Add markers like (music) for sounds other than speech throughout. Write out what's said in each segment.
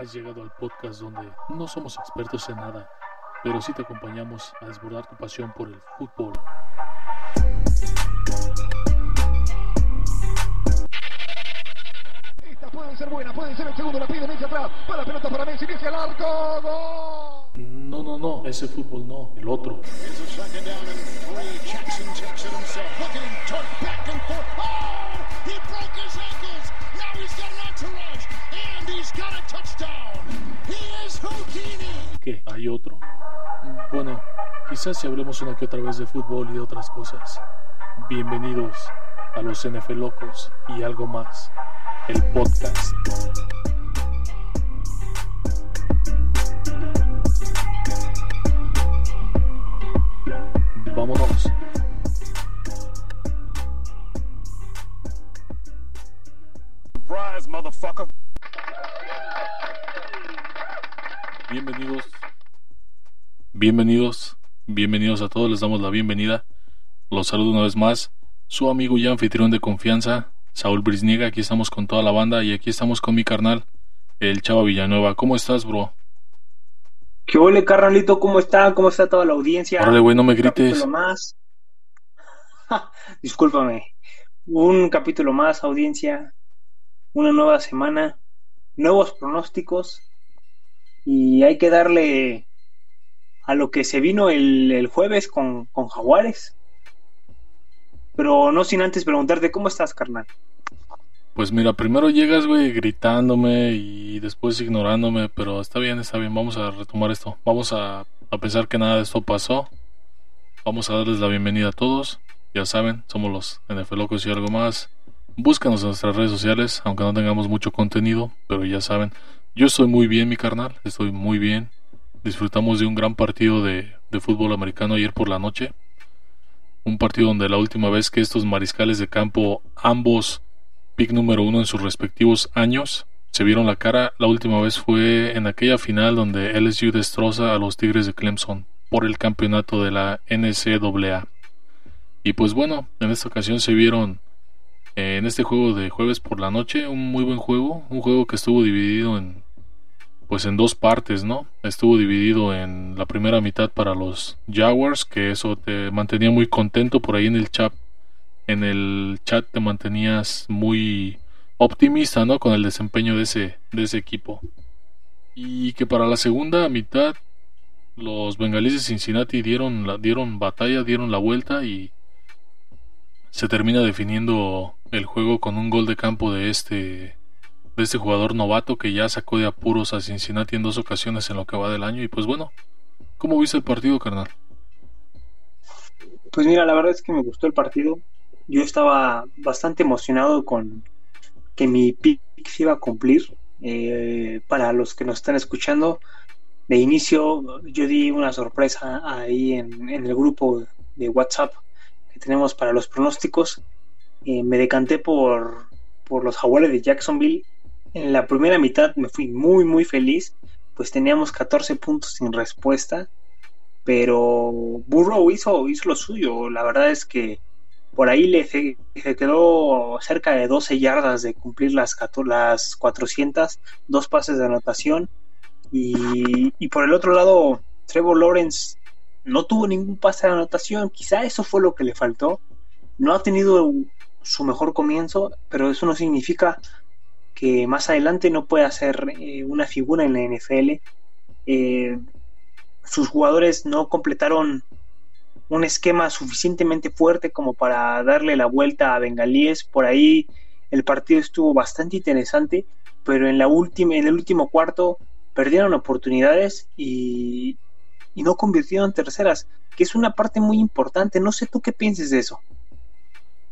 Has llegado al podcast donde no somos expertos en nada, pero sí te acompañamos a desbordar tu pasión por el fútbol. Esta puede ser buena, puede ser el segundo, la pide Messi atrás, va la pelota para Messi, Messi al arco, gol. No, no, no, ese fútbol no, el otro. ¿Qué? ¿Hay otro? Bueno, quizás si hablemos una que otra vez de fútbol y de otras cosas. Bienvenidos a los NFL Locos y algo más, el podcast. Vámonos. Surprise, motherfucker. Bienvenidos. Bienvenidos. Bienvenidos a todos. Les damos la bienvenida. Los saludo una vez más. Su amigo y anfitrión de confianza, Saúl Brisniega. Aquí estamos con toda la banda y aquí estamos con mi carnal, el Chava Villanueva. ¿Cómo estás, bro? ¿Qué ole, carnalito? ¿Cómo está? ¿Cómo está toda la audiencia? Órale, güey, no me Un grites. capítulo más. (laughs) Discúlpame. Un capítulo más, audiencia. Una nueva semana. Nuevos pronósticos. Y hay que darle a lo que se vino el, el jueves con, con Jaguares. Pero no sin antes preguntarte, ¿cómo estás, carnal? Pues mira, primero llegas, güey, gritándome y después ignorándome, pero está bien, está bien, vamos a retomar esto. Vamos a, a pensar que nada de esto pasó. Vamos a darles la bienvenida a todos. Ya saben, somos los NFL Locos y algo más. Búscanos en nuestras redes sociales, aunque no tengamos mucho contenido, pero ya saben, yo estoy muy bien, mi carnal, estoy muy bien. Disfrutamos de un gran partido de, fútbol americano ayer por la noche. Un partido donde la última vez que estos mariscales de campo, ambos pick número uno en sus respectivos años, se vieron la cara. La última vez fue en aquella final donde LSU destroza a los Tigres de Clemson por el campeonato de la NCAA. Y pues bueno, en esta ocasión se vieron eh, en este juego de jueves por la noche un muy buen juego, un juego que estuvo dividido en pues en dos partes, ¿no? Estuvo dividido en la primera mitad para los Jaguars, que eso te mantenía muy contento por ahí en el chat. En el chat te mantenías muy optimista, ¿no? Con el desempeño de ese, de ese equipo. Y que para la segunda mitad los bengalíes de Cincinnati dieron, dieron batalla, dieron la vuelta y se termina definiendo el juego con un gol de campo de este de este jugador novato que ya sacó de apuros a Cincinnati en dos ocasiones en lo que va del año y pues bueno, ¿cómo viste el partido, carnal? Pues mira, la verdad es que me gustó el partido. Yo estaba bastante emocionado con que mi pick se iba a cumplir. Eh, para los que nos están escuchando, de inicio yo di una sorpresa ahí en, el grupo de WhatsApp que tenemos para los pronósticos. Eh, me decanté por, por los jaguares de Jacksonville. En la primera mitad me fui muy, muy feliz, pues teníamos 14 puntos sin respuesta pero Burrow hizo, hizo lo suyo. La verdad es que por ahí le se, quedó cerca de 12 yardas de cumplir las, 14 las 400, dos pases de anotación. Y, y por el otro lado, Trevor Lawrence no tuvo ningún pase de anotación. Quizá eso fue lo que le faltó. No ha tenido su mejor comienzo, pero eso no significa que más adelante no pueda ser eh, una figura en la NFL. Eh, sus jugadores no completaron un esquema suficientemente fuerte como para darle la vuelta a Bengalíes. Por ahí el partido estuvo bastante interesante, pero en, la última, en el último cuarto perdieron oportunidades y, y no convirtieron terceras, que es una parte muy importante. No sé tú qué pienses de eso.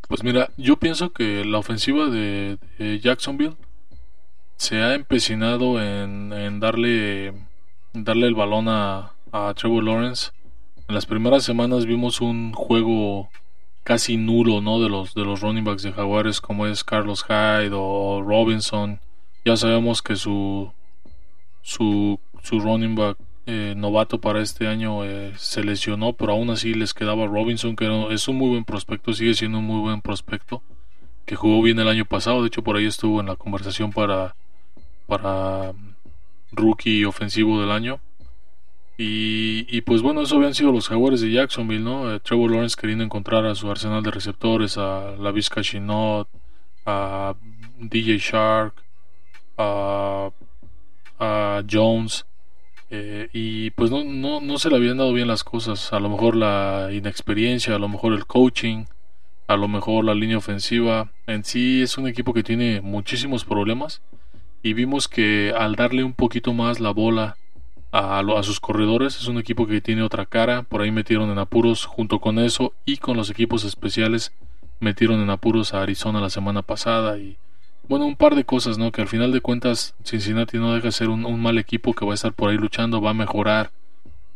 Pues mira, yo pienso que la ofensiva de, Jacksonville se ha empecinado en, darle, darle el balón a, a Trevor Lawrence. En las primeras semanas vimos un juego casi nulo, ¿no? De los de los running backs de Jaguares como es Carlos Hyde o Robinson. Ya sabemos que su su, su running back eh, novato para este año eh, se lesionó, pero aún así les quedaba Robinson, que es un muy buen prospecto, sigue siendo un muy buen prospecto, que jugó bien el año pasado, de hecho por ahí estuvo en la conversación para, para rookie ofensivo del año. Y, pues bueno, eso habían sido los Jaguares de Jacksonville, ¿no? Eh, Trevor Lawrence queriendo encontrar a su arsenal de receptores, a la Vizca Chinot, a DJ Shark, a, a Jones. Eh, y pues no, no, no se le habían dado bien las cosas. A lo mejor la inexperiencia, a lo mejor el coaching, a lo mejor la línea ofensiva. En sí es un equipo que tiene muchísimos problemas. Y vimos que al darle un poquito más la bola a, a, sus corredores, es un equipo que tiene otra cara. Por ahí metieron en apuros junto con eso y con los equipos especiales metieron en apuros a Arizona la semana pasada. Y bueno, un par de cosas, ¿no? Que al final de cuentas Cincinnati no deja de ser un, mal equipo que va a estar por ahí luchando, va a mejorar.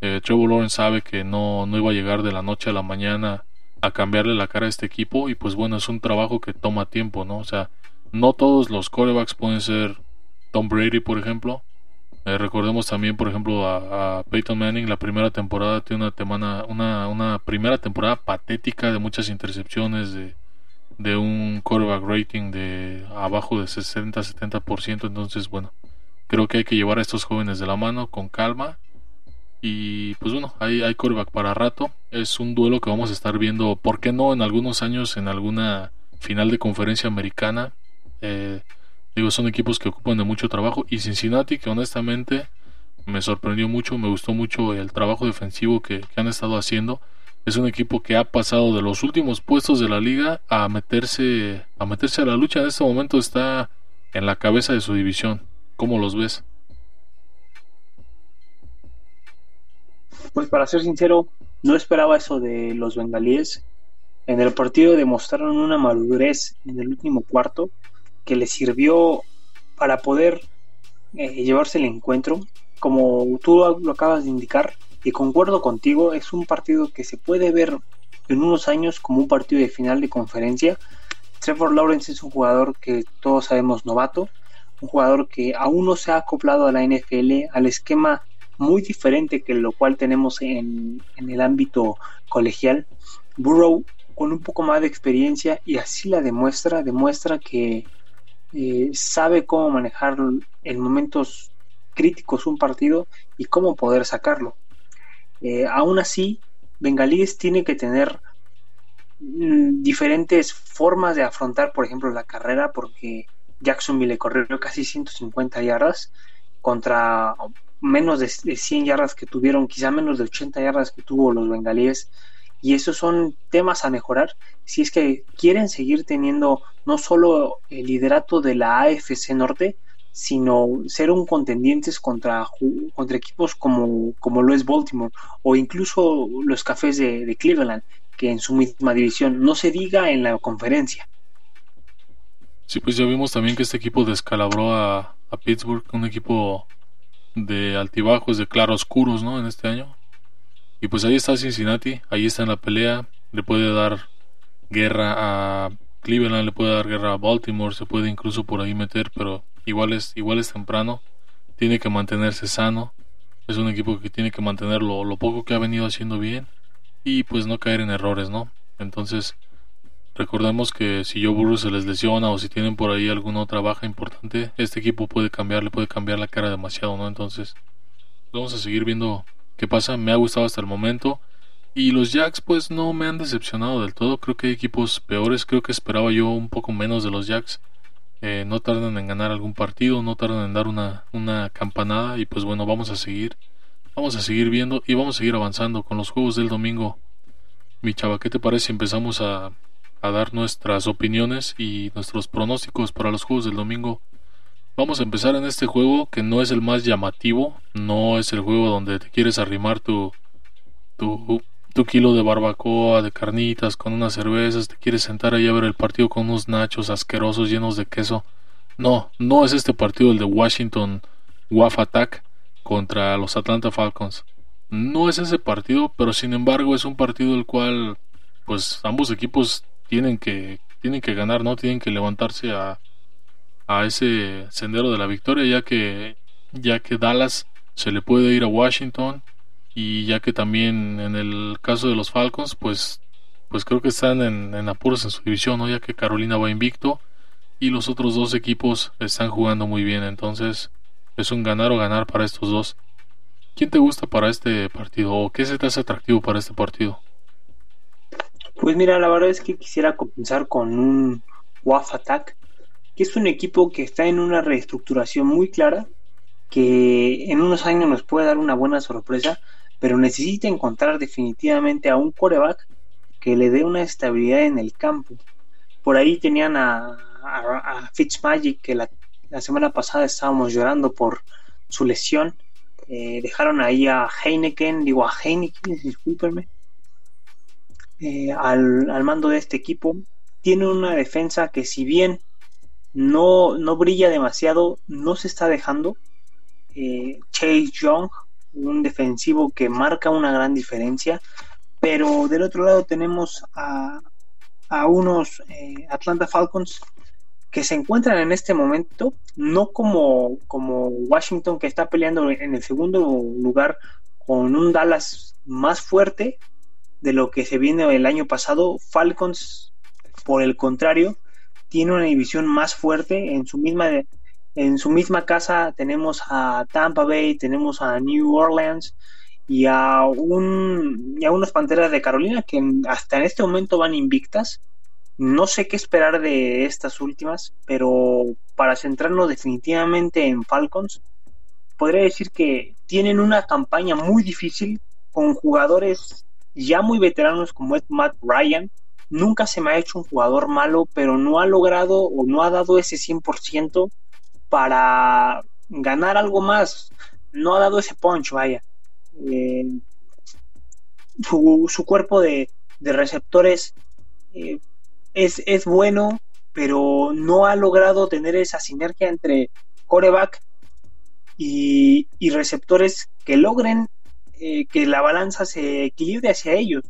Eh, Trevor Lawrence sabe que no, no iba a llegar de la noche a la mañana a cambiarle la cara a este equipo y pues bueno, es un trabajo que toma tiempo, ¿no? O sea, no todos los corebacks pueden ser Tom Brady, por ejemplo. Eh, recordemos también, por ejemplo, a, Peyton Manning, la primera temporada tiene una, una, una primera temporada patética de muchas intercepciones, de, de un quarterback rating de abajo de 60-70%. Entonces, bueno, creo que hay que llevar a estos jóvenes de la mano con calma. Y pues bueno, hay, hay quarterback para rato. Es un duelo que vamos a estar viendo, ¿por qué no? En algunos años, en alguna final de conferencia americana. Eh, digo, son equipos que ocupan de mucho trabajo. Y Cincinnati, que honestamente me sorprendió mucho, me gustó mucho el trabajo defensivo que, que han estado haciendo es un equipo que ha pasado de los últimos puestos de la liga a meterse a meterse a la lucha en este momento está en la cabeza de su división ¿cómo los ves? Pues para ser sincero no esperaba eso de los bengalíes en el partido demostraron una madurez en el último cuarto que les sirvió para poder eh, llevarse el encuentro como tú lo acabas de indicar y concuerdo contigo, es un partido que se puede ver en unos años como un partido de final de conferencia. Trevor Lawrence es un jugador que todos sabemos novato, un jugador que aún no se ha acoplado a la NFL, al esquema muy diferente que lo cual tenemos en, el ámbito colegial. Burrow con un poco más de experiencia y así la demuestra, demuestra que eh, sabe cómo manejar en momentos críticos un partido y cómo poder sacarlo. Eh, aún así, Bengalíes tiene que tener mm, diferentes formas de afrontar, por ejemplo, la carrera, porque Jacksonville le corrió casi 150 yardas contra menos de 100 yardas que tuvieron, quizá menos de 80 yardas que tuvo los bengalíes. Y esos son temas a mejorar si es que quieren seguir teniendo no solo el liderato de la AFC Norte, sino ser un contendientes contra, contra equipos como, como lo es Baltimore o incluso los cafés de, Cleveland, que en su misma división, no se diga en la conferencia. Sí, pues ya vimos también que este equipo descalabró a, a Pittsburgh, un equipo de altibajos, de claroscuros, ¿no? En este año. Y pues ahí está Cincinnati, ahí está en la pelea, le puede dar guerra a Cleveland, le puede dar guerra a Baltimore, se puede incluso por ahí meter, pero igual es, igual es temprano, tiene que mantenerse sano, es un equipo que tiene que mantener lo, poco que ha venido haciendo bien y pues no caer en errores, ¿no? Entonces, recordemos que si Joe Burrow se les lesiona o si tienen por ahí alguna otra baja importante, este equipo puede cambiar, le puede cambiar la cara demasiado, ¿no? Entonces, vamos a seguir viendo qué pasa, me ha gustado hasta el momento. Y los Jacks pues no me han decepcionado del todo, creo que hay equipos peores, creo que esperaba yo un poco menos de los Jacks. Eh, no tardan en ganar algún partido, no tardan en dar una, una campanada y pues bueno, vamos a seguir, vamos a seguir viendo y vamos a seguir avanzando con los juegos del domingo. Mi chava, ¿qué te parece si empezamos a, a dar nuestras opiniones y nuestros pronósticos para los juegos del domingo? Vamos a empezar en este juego que no es el más llamativo, no es el juego donde te quieres arrimar tu, tu, tu kilo de barbacoa, de carnitas, con unas cervezas, te quieres sentar ahí a ver el partido con unos nachos asquerosos llenos de queso. No, no es este partido el de Washington WAF Attack contra los Atlanta Falcons. No es ese partido, pero sin embargo es un partido el cual pues ambos equipos tienen que tienen que ganar, ¿no? Tienen que levantarse a, a ese sendero de la victoria ya que ya que Dallas se le puede ir a Washington y ya que también en el caso de los Falcons pues pues creo que están en, en apuros en su división, ¿no? Ya que Carolina va invicto y los otros dos equipos están jugando muy bien, entonces es un ganar o ganar para estos dos. ¿Quién te gusta para este partido o qué se te hace atractivo para este partido? Pues mira, la verdad es que quisiera comenzar con un WAF Attack, que es un equipo que está en una reestructuración muy clara, que en unos años nos puede dar una buena sorpresa, pero necesita encontrar definitivamente a un coreback que le dé una estabilidad en el campo. Por ahí tenían a, Fitzmagic, que la, semana pasada estábamos llorando por su lesión. Eh, dejaron ahí a Heineken, digo a Heineken, discúlpenme, eh, al, mando de este equipo. Tiene una defensa que si bien no, no brilla demasiado, no se está dejando. Eh, Chase Young, un defensivo que marca una gran diferencia. Pero del otro lado tenemos a, a unos eh, Atlanta Falcons que se encuentran en este momento, no como, como Washington que está peleando en el segundo lugar con un Dallas más fuerte de lo que se viene el año pasado. Falcons, por el contrario, tiene una división más fuerte en su misma en su misma casa tenemos a Tampa Bay, tenemos a New Orleans y a un y a unas Panteras de Carolina que hasta en este momento van invictas no sé qué esperar de estas últimas, pero para centrarnos definitivamente en Falcons, podría decir que tienen una campaña muy difícil con jugadores ya muy veteranos como es Matt Ryan. Nunca se me ha hecho un jugador malo, pero no ha logrado o no ha dado ese 100% para ganar algo más. No ha dado ese punch, vaya. Eh, su, cuerpo de, receptores eh, es, bueno, pero no ha logrado tener esa sinergia entre coreback y, receptores que logren eh, que la balanza se equilibre hacia ellos.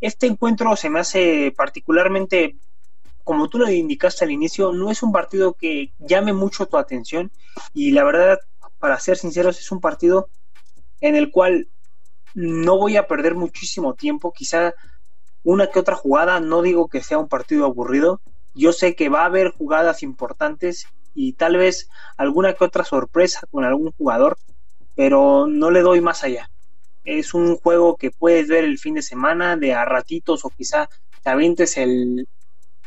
Este encuentro se me hace particularmente, como tú lo indicaste al inicio, no es un partido que llame mucho tu atención y la verdad, para ser sinceros, es un partido en el cual no voy a perder muchísimo tiempo, quizá una que otra jugada, no digo que sea un partido aburrido, yo sé que va a haber jugadas importantes y tal vez alguna que otra sorpresa con algún jugador, pero no le doy más allá. Es un juego que puedes ver el fin de semana de a ratitos o quizá te avientes el,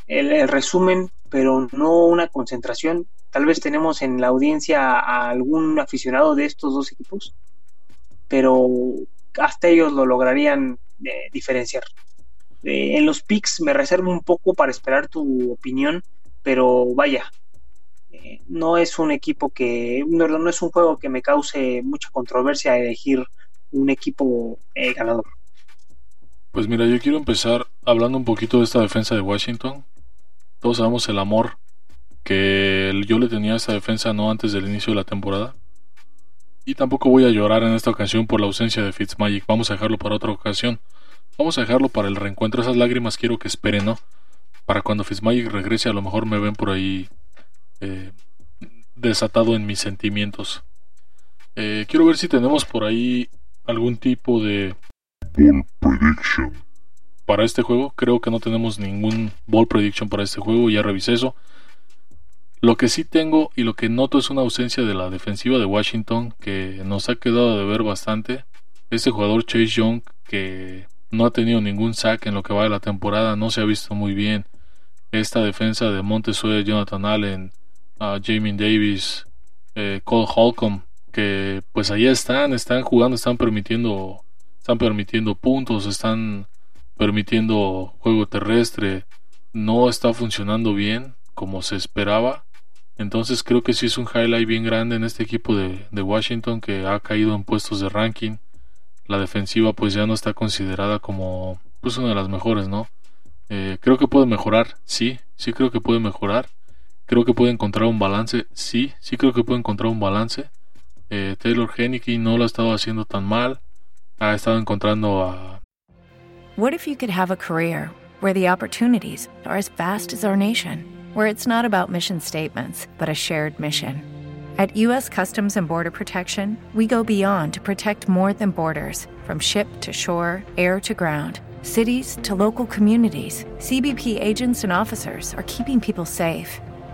el, resumen, pero no una concentración. Tal vez tenemos en la audiencia a algún aficionado de estos dos equipos, pero hasta ellos lo lograrían eh, diferenciar. Eh, en los picks me reservo un poco para esperar tu opinión, pero vaya, eh, no es un equipo que, no, es un juego que me cause mucha controversia elegir un equipo eh, ganador. Pues mira, yo quiero empezar hablando un poquito de esta defensa de Washington. Todos sabemos el amor que yo le tenía a esta defensa no antes del inicio de la temporada. Y tampoco voy a llorar en esta ocasión por la ausencia de Fitzmagic. Vamos a dejarlo para otra ocasión. Vamos a dejarlo para el reencuentro. Esas lágrimas quiero que esperen, ¿no? Para cuando Fitzmagic regrese, a lo mejor me ven por ahí eh, desatado en mis sentimientos. Eh, quiero ver si tenemos por ahí algún tipo de ball prediction para este juego. Creo que no tenemos ningún ball prediction para este juego. Ya revisé eso. Lo que sí tengo y lo que noto es una ausencia de la defensiva de Washington que nos ha quedado de ver bastante. Este jugador Chase Young que no ha tenido ningún sack en lo que va de la temporada, no se ha visto muy bien. Esta defensa de Montesuet, Jonathan Allen, uh, Jamie Davis, eh, Cole Holcomb, que pues ahí están, están jugando, están permitiendo, están permitiendo puntos, están permitiendo juego terrestre, no está funcionando bien como se esperaba. Entonces creo que sí es un highlight bien grande en este equipo de, de Washington que ha caído en puestos de ranking la defensiva pues ya no está considerada como pues una de las mejores, ¿no? Eh, creo que puede mejorar, sí, sí creo que puede mejorar. Creo que puede encontrar un balance, sí, sí creo que puede encontrar un balance. Eh, Taylor Henneke no lo ha estado haciendo tan mal. Ha estado encontrando a... What if you could have a career where the opportunities are as vast as our nation, where it's not about mission statements, but a shared mission? At U.S. Customs and Border Protection, we go beyond to protect more than borders from ship to shore, air to ground, cities to local communities. CBP agents and officers are keeping people safe.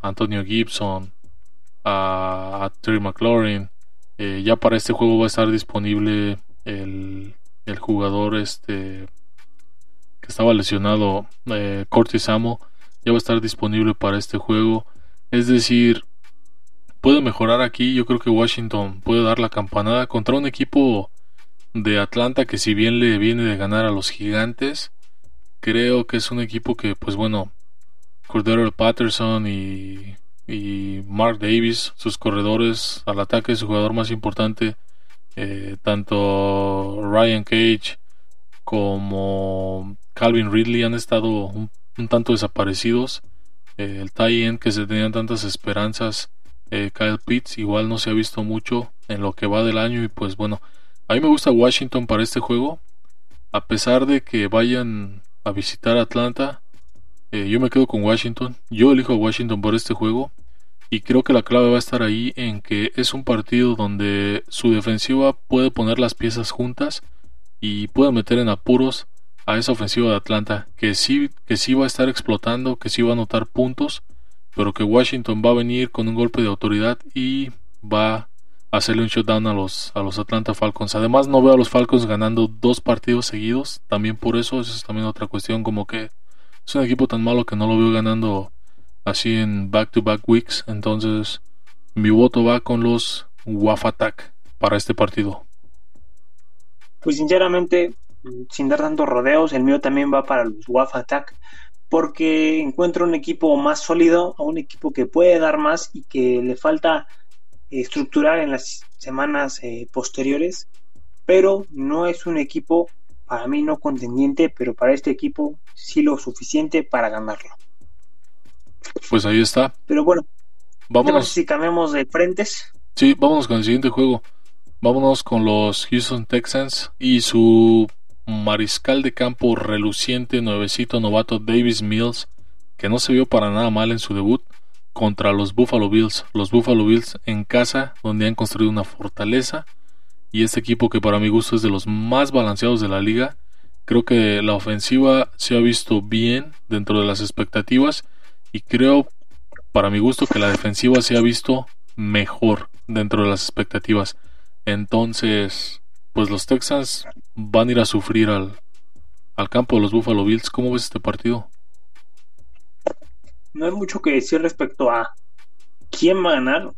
Antonio Gibson, a, Terry McLaurin. Eh, ya para este juego va a estar disponible el, jugador este que estaba lesionado, eh, Cortis Amo. Ya va a estar disponible para este juego. Es decir, puede mejorar aquí. Yo creo que Washington puede dar la campanada contra un equipo de Atlanta que si bien le viene de ganar a los gigantes, creo que es un equipo que pues bueno, Cordero Patterson y, Mark Davis, sus corredores al ataque, su jugador más importante, eh, tanto Ryan Cage como Calvin Ridley han estado un, tanto desaparecidos. Eh, el tie que se tenían tantas esperanzas, eh, Kyle Pitts, igual no se ha visto mucho en lo que va del año. Y pues bueno, a mí me gusta Washington para este juego. A pesar de que vayan a visitar Atlanta, eh, yo me quedo con Washington. Yo elijo a Washington por este juego. Y creo que la clave va a estar ahí en que es un partido donde su defensiva puede poner las piezas juntas y puede meter en apuros a esa ofensiva de Atlanta, que sí, que sí va a estar explotando, que sí va a anotar puntos, pero que Washington va a venir con un golpe de autoridad y va a hacerle un shutdown a los, a los Atlanta Falcons. Además, no veo a los Falcons ganando dos partidos seguidos, también por eso, eso es también otra cuestión como que es un equipo tan malo que no lo veo ganando así en back-to-back weeks. Entonces, mi voto va con los WAF Attack para este partido. Pues sinceramente, sin dar tantos rodeos, el mío también va para los WAF Attack porque encuentro un equipo más sólido, a un equipo que puede dar más y que le falta estructurar en las semanas eh, posteriores, pero no es un equipo para mí no contendiente, pero para este equipo sí lo suficiente para ganarlo. Pues ahí está. Pero bueno, vámonos. Si cambiamos de frentes. Sí, vámonos con el siguiente juego. Vámonos con los Houston Texans y su mariscal de campo reluciente, nuevecito novato Davis Mills, que no se vio para nada mal en su debut contra los Buffalo Bills. Los Buffalo Bills en casa, donde han construido una fortaleza y este equipo que para mi gusto es de los más balanceados de la liga. Creo que la ofensiva se ha visto bien dentro de las expectativas y creo para mi gusto que la defensiva se ha visto mejor dentro de las expectativas. Entonces, pues los Texans van a ir a sufrir al, al campo de los Buffalo Bills. ¿Cómo ves este partido? No hay mucho que decir respecto a quién va a ganar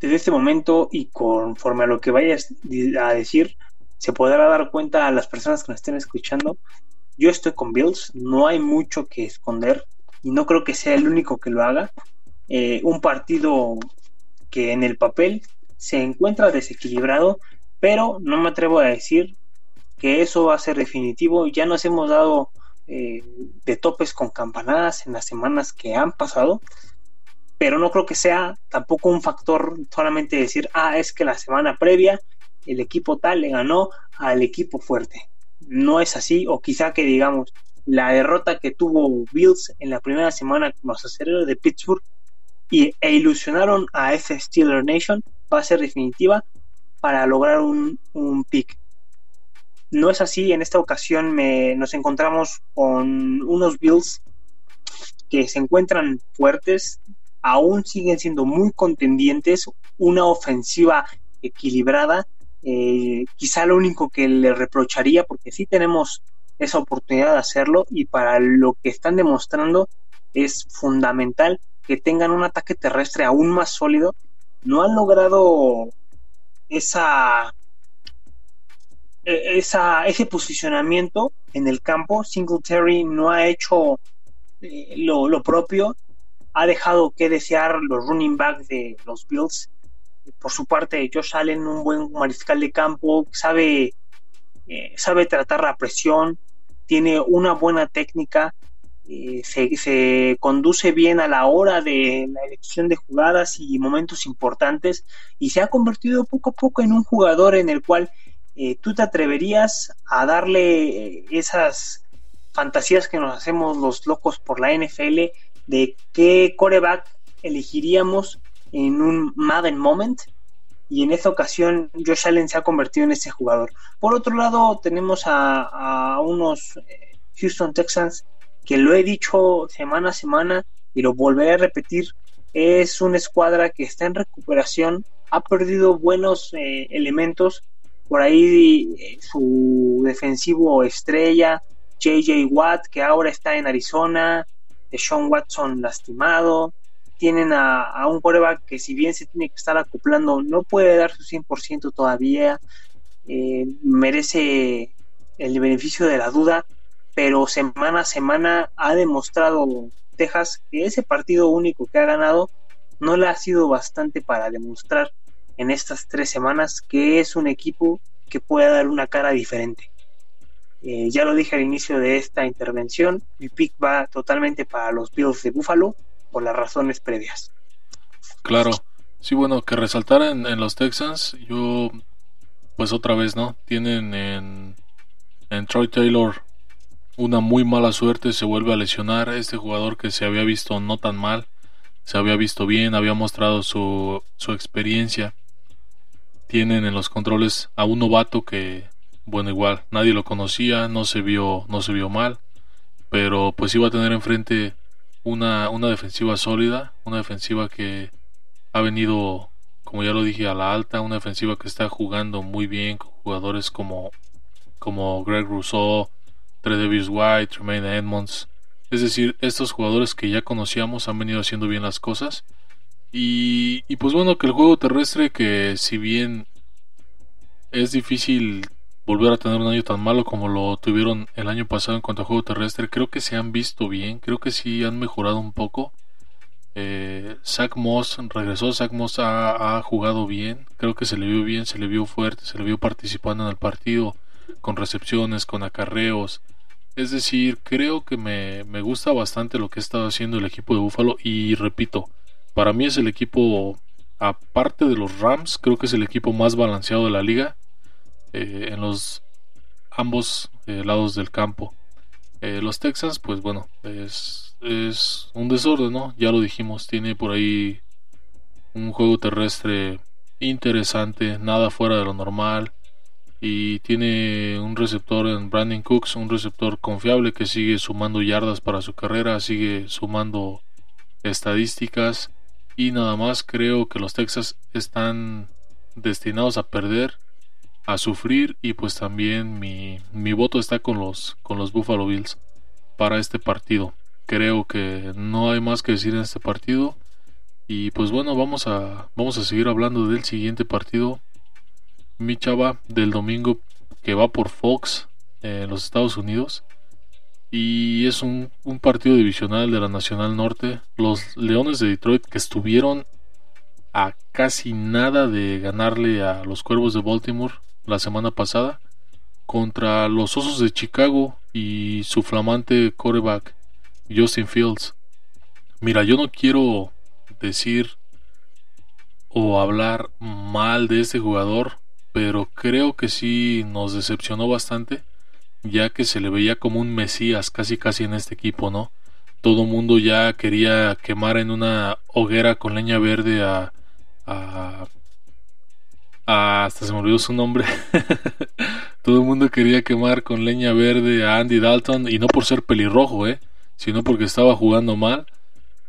desde este momento y conforme a lo que vayas a decir, se podrá dar cuenta a las personas que nos estén escuchando. Yo estoy con Bills, no hay mucho que esconder y no creo que sea el único que lo haga. Eh, un partido que en el papel se encuentra desequilibrado, pero no me atrevo a decir que eso va a ser definitivo. Ya nos hemos dado eh, de topes con campanadas en las semanas que han pasado pero no creo que sea tampoco un factor solamente decir, ah, es que la semana previa el equipo tal le ganó al equipo fuerte. No es así, o quizá que digamos, la derrota que tuvo Bills en la primera semana con los aceleros de Pittsburgh y, e ilusionaron a ese Steeler Nation va a ser definitiva para lograr un, un pick. No es así, en esta ocasión me, nos encontramos con unos Bills que se encuentran fuertes, aún siguen siendo muy contendientes, una ofensiva equilibrada. Eh, quizá lo único que le reprocharía, porque sí tenemos esa oportunidad de hacerlo y para lo que están demostrando es fundamental que tengan un ataque terrestre aún más sólido. No han logrado esa, e, ese posicionamiento en el campo. Singletary no ha hecho eh, lo, propio. Ha dejado que desear los running backs de los Bills. Por su parte, Josh Allen, un buen mariscal de campo, sabe, eh, sabe tratar la presión, tiene una buena técnica, eh, se, se, conduce bien a la hora de la elección de jugadas y momentos importantes y se ha convertido poco a poco en un jugador en el cual eh, tú te atreverías a darle esas fantasías que nos hacemos los locos por la NFL de qué coreback elegiríamos en un Madden Moment. Y en esta ocasión Josh Allen se ha convertido en ese jugador. Por otro lado, tenemos a, unos eh, Houston Texans que lo he dicho semana a semana y lo volveré a repetir, es una escuadra que está en recuperación, ha perdido buenos eh, elementos, por ahí eh, su defensivo estrella, JJ Watt, que ahora está en Arizona, de Sean Watson lastimado, tienen a, un coreback que si bien se tiene que estar acoplando, no puede dar su 100% todavía, eh, merece el beneficio de la duda, pero semana a semana ha demostrado Texas que ese partido único que ha ganado no le ha sido bastante para demostrar en estas tres semanas que es un equipo que puede dar una cara diferente. Eh, ya lo dije al inicio de esta intervención, mi pick va totalmente para los Bills de Buffalo por las razones previas. Claro, sí, bueno, que resaltar en, los Texans, yo, pues otra vez, ¿no? Tienen en, en Troy Taylor una muy mala suerte, se vuelve a lesionar. Este jugador que se había visto no tan mal, se había visto bien, había mostrado su, su experiencia. Tienen en los controles a un novato que, bueno, igual nadie lo conocía, no se vio, no se vio mal, pero pues iba a tener enfrente una, una defensiva sólida, una defensiva que ha venido, como ya lo dije, a la alta, una defensiva que está jugando muy bien con jugadores como, como Greg Rousseau, Tredavious White, Tremaine Edmonds. Es decir, estos jugadores que ya conocíamos han venido haciendo bien las cosas. Y, y pues bueno, que el juego terrestre, que si bien es difícil volver a tener un año tan malo como lo tuvieron el año pasado en cuanto a juego terrestre. Creo que se han visto bien, creo que sí han mejorado un poco. Eh, Zach Moss regresó, Zach Moss ha, jugado bien, creo que se le vio bien, se le vio fuerte, se le vio participando en el partido, con recepciones, con acarreos. Es decir, creo que me, me gusta bastante lo que ha estado haciendo el equipo de Buffalo y repito, para mí es el equipo, aparte de los Rams, creo que es el equipo más balanceado de la liga eh, en los ambos eh, lados del campo. Eh, los Texans, pues bueno, es, es un desorden, ¿no? Ya lo dijimos, tiene por ahí un juego terrestre interesante, nada fuera de lo normal. Y tiene un receptor en Brandon Cooks, un receptor confiable que sigue sumando yardas para su carrera, sigue sumando estadísticas. Y nada más creo que los Texas están destinados a perder a sufrir y pues también mi, mi voto está con los, con los Buffalo Bills para este partido. Creo que no hay más que decir en este partido. Y pues bueno, vamos a, vamos a seguir hablando del siguiente partido. Mi chava del domingo que va por Fox en los Estados Unidos. Y es un, un partido divisional de la Nacional Norte. Los Leones de Detroit que estuvieron a casi nada de ganarle a los Cuervos de Baltimore la semana pasada contra los Osos de Chicago y su flamante quarterback Justin Fields. Mira, yo no quiero decir o hablar mal de este jugador, pero creo que sí nos decepcionó bastante, ya que se le veía como un mesías casi casi en este equipo, ¿no? Todo mundo ya quería quemar en una hoguera con leña verde a, a Hasta se me olvidó su nombre. (laughs) Todo el mundo quería quemar con leña verde a Andy Dalton y no por ser pelirrojo, ¿eh? sino porque estaba jugando mal.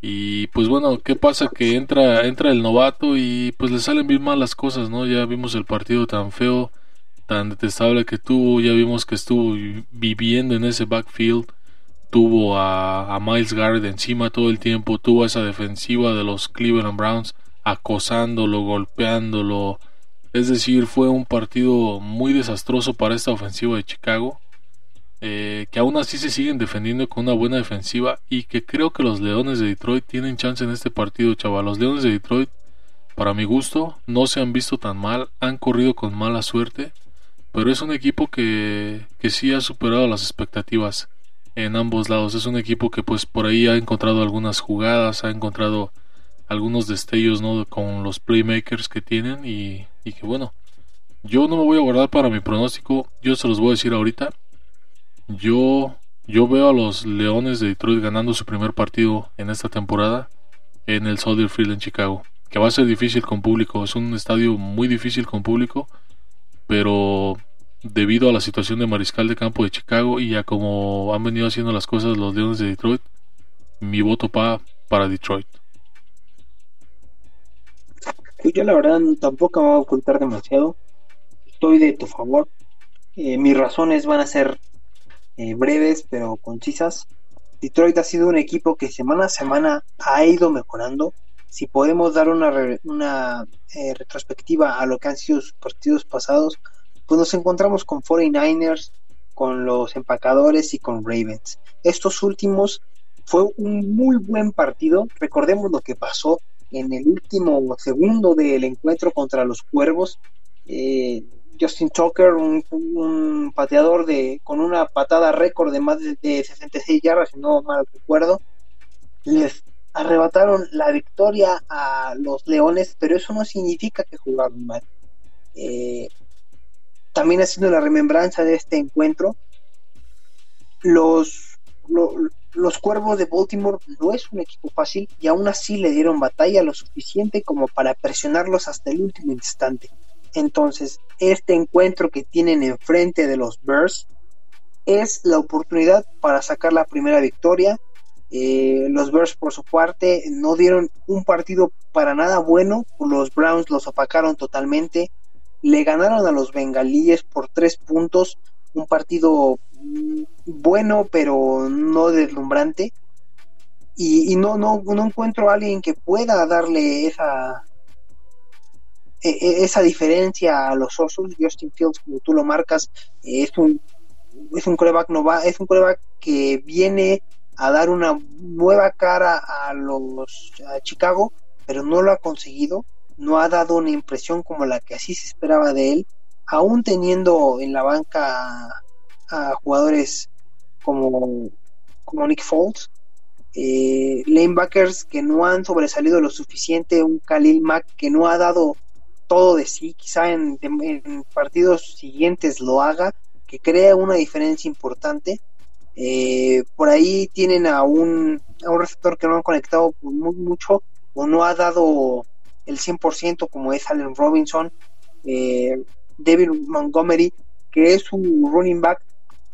Y pues bueno, ¿qué pasa? Que entra, entra el novato y pues le salen bien mal las cosas, ¿no? Ya vimos el partido tan feo, tan detestable que tuvo, ya vimos que estuvo viviendo en ese backfield, tuvo a, a Miles Garrett encima todo el tiempo, tuvo a esa defensiva de los Cleveland Browns acosándolo, golpeándolo. Es decir, fue un partido muy desastroso para esta ofensiva de Chicago. Eh, que aún así se siguen defendiendo con una buena defensiva y que creo que los Leones de Detroit tienen chance en este partido, chaval. Los Leones de Detroit, para mi gusto, no se han visto tan mal, han corrido con mala suerte, pero es un equipo que, que sí ha superado las expectativas en ambos lados. Es un equipo que pues por ahí ha encontrado algunas jugadas, ha encontrado algunos destellos ¿no? con los playmakers que tienen y, que bueno, yo no me voy a guardar para mi pronóstico, yo se los voy a decir ahorita. Yo, yo veo a los Leones de Detroit ganando su primer partido en esta temporada en el Soldier Field en Chicago. Que va a ser difícil con público. Es un estadio muy difícil con público. Pero debido a la situación de mariscal de campo de Chicago y a cómo han venido haciendo las cosas los Leones de Detroit, mi voto va para Detroit. Yo la verdad tampoco me voy a ocultar demasiado. Estoy de tu favor. Eh, mis razones van a ser eh, breves pero concisas. Detroit ha sido un equipo que semana a semana ha ido mejorando. Si podemos dar una, una eh, retrospectiva a lo que han sido sus partidos pasados, pues nos encontramos con 49ers, con los empacadores y con Ravens. Estos últimos fue un muy buen partido. Recordemos lo que pasó en el último segundo del encuentro contra los Cuervos. Eh, Justin Tucker, un, pateador de con una patada récord de más de, 66 yardas, si no mal recuerdo, les arrebataron la victoria a los Leones, pero eso no significa que jugaron mal. Eh, también haciendo la remembranza de este encuentro, los, los Cuervos de Baltimore no es un equipo fácil y aún así le dieron batalla lo suficiente como para presionarlos hasta el último instante. Entonces, este encuentro que tienen enfrente de los Bears es la oportunidad para sacar la primera victoria. Eh, los Bears, por su parte, no dieron un partido para nada bueno. Los Browns los opacaron totalmente. Le ganaron a los Bengalíes por tres puntos. Un partido bueno, pero no deslumbrante. Y, no, no, no encuentro a alguien que pueda darle esa, e, e, esa diferencia a los osos. Justin Fields, como tú lo marcas, es un es un coreback va es un coreback que viene a dar una nueva cara a los a Chicago, pero no lo ha conseguido, no ha dado una impresión como la que así se esperaba de él, aún teniendo en la banca a, jugadores como, Nick Foles, eh, lanebackers que no han sobresalido lo suficiente, un Khalil Mack que no ha dado todo de sí, quizá en, partidos siguientes lo haga, que crea una diferencia importante. Eh, por ahí tienen a un, receptor que no han conectado mucho o no ha dado el 100% como es Allen Robinson, eh, David Montgomery, que es un running back,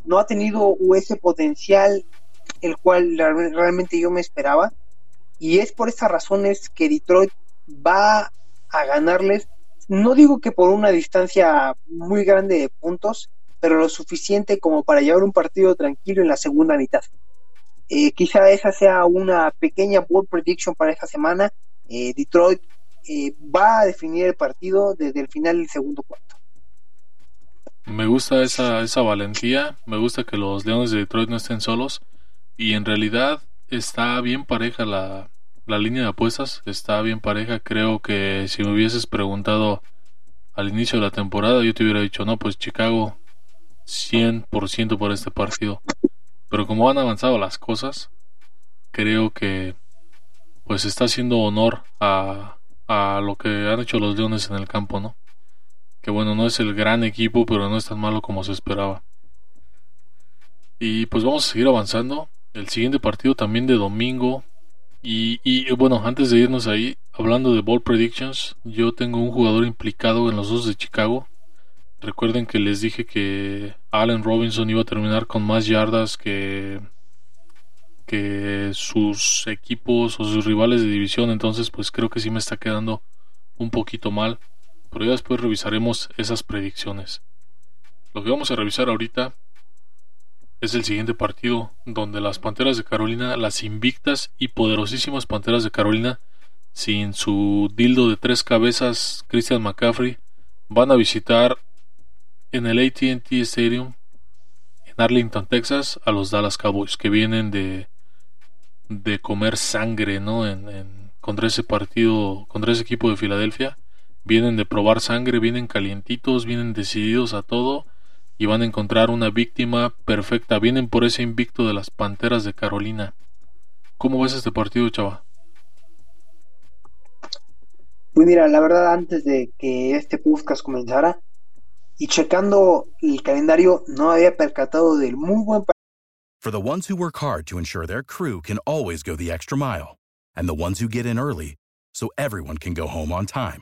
no ha tenido ese potencial el cual realmente yo me esperaba y es por esas razones que Detroit va a ganarles no digo que por una distancia muy grande de puntos, pero lo suficiente como para llevar un partido tranquilo en la segunda mitad. Eh, quizá esa sea una pequeña bold prediction para esta semana. Eh, Detroit eh, va a definir el partido desde el final del segundo cuarto. Me gusta esa, esa valentía, me gusta que los Leones de Detroit no estén solos y en realidad está bien pareja la, la línea de apuestas está bien pareja. Creo que si me hubieses preguntado al inicio de la temporada, yo te hubiera dicho, no, pues Chicago 100% por este partido. Pero como han avanzado las cosas, creo que pues está haciendo honor a, a lo que han hecho los Leones en el campo, ¿no? Que bueno, no es el gran equipo, pero no es tan malo como se esperaba. Y pues vamos a seguir avanzando. El siguiente partido también de domingo y, bueno, antes de irnos ahí, hablando de Ball Predictions, yo tengo un jugador implicado en los dos de Chicago. Recuerden que les dije que Allen Robinson iba a terminar con más yardas que, que sus equipos o sus rivales de división, entonces pues creo que sí me está quedando un poquito mal, pero ya después revisaremos esas predicciones. Lo que vamos a revisar ahorita es el siguiente partido donde las Panteras de Carolina, las invictas y poderosísimas Panteras de Carolina, sin su dildo de tres cabezas Christian McCaffrey, van a visitar en el ATT Stadium en Arlington, Texas, a los Dallas Cowboys que vienen de de comer sangre, ¿no? En, contra ese partido, contra ese equipo de Filadelfia. Vienen de probar sangre, vienen calientitos, vienen decididos a todo y van a encontrar una víctima perfecta. Vienen por ese invicto de las Panteras de Carolina. ¿Cómo ves este partido, chava? Pues mira, la verdad, antes de que este podcast comenzara y checando el calendario, no había percatado del muy buen For the ones who work hard to ensure their crew can always go the extra mile, and the ones who get in early so everyone can go home on time,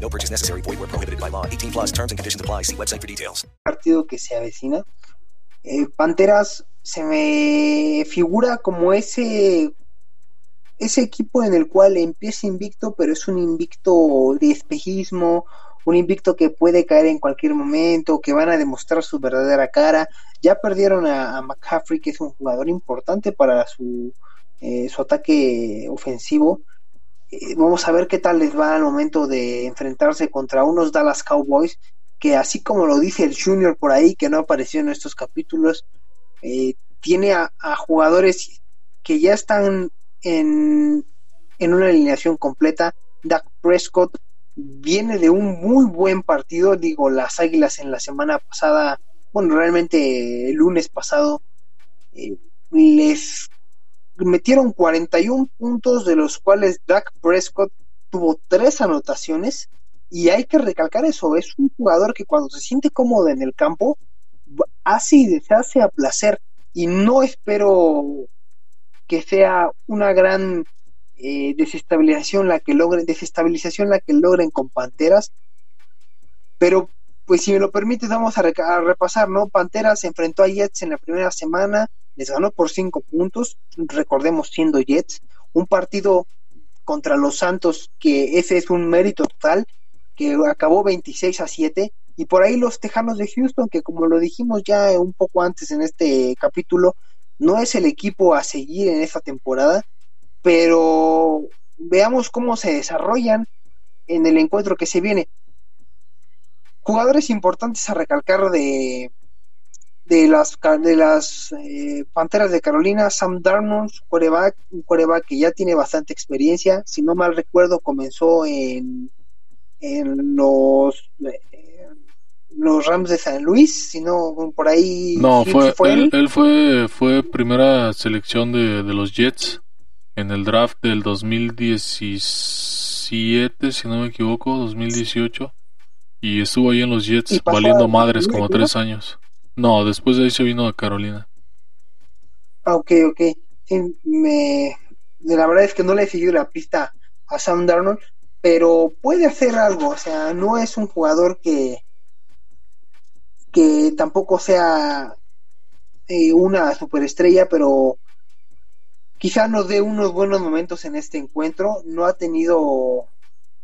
No purchase necessary. Void where prohibited by law. 18 plus terms and conditions apply. See website for details. partido que se avecina. Eh, Panteras se me figura como ese ese equipo en el cual empieza invicto, pero es un invicto de espejismo, un invicto que puede caer en cualquier momento, que van a demostrar su verdadera cara. Ya perdieron a, McCaffrey, que es un jugador importante para su, eh, su ataque ofensivo. Eh, vamos a ver qué tal les va al momento de enfrentarse contra unos Dallas Cowboys que así como lo dice el Junior por ahí, que no apareció en estos capítulos, eh, tiene a, jugadores que ya están en, en una alineación completa. Dak Prescott viene de un muy buen partido, digo, las Águilas en la semana pasada, bueno, realmente el lunes pasado, eh, les metieron 41 puntos, de los cuales Dak Prescott tuvo tres anotaciones y hay que recalcar eso, es un jugador que cuando se siente cómodo en el campo, hace y deshace a placer. Y no espero que sea una gran eh, desestabilización la que logren, desestabilización la que logren con Panteras. Pero, pues si me lo permites, vamos a, a repasar, ¿no? Panteras se enfrentó a Jets en la primera semana, les ganó por cinco puntos, recordemos siendo Jets, un partido contra los Santos, que ese es un mérito total, que acabó 26 a 7, y por ahí los Tejanos de Houston, que como lo dijimos ya un poco antes en este capítulo, no es el equipo a seguir en esta temporada, pero veamos cómo se desarrollan en el encuentro que se viene. Jugadores importantes a recalcar de, de las, de las eh, Panteras de Carolina, Sam Darnold, quarterback, un quarterback que ya tiene bastante experiencia, si no mal recuerdo comenzó en en los eh, los Rams de San Luis, sino por ahí. No, fue, fue él, él, fue, fue primera selección de, de, los Jets en el draft del 2017, si no me equivoco, 2018. Y estuvo ahí en los Jets valiendo madres como tres años. No, después de ahí se vino a Carolina. Ah, ok, ok. Me... La verdad es que no le he seguido la pista a Sam Darnold, pero puede hacer algo, o sea, no es un jugador que que tampoco sea eh, una superestrella, pero quizá nos dé unos buenos momentos en este encuentro. No ha tenido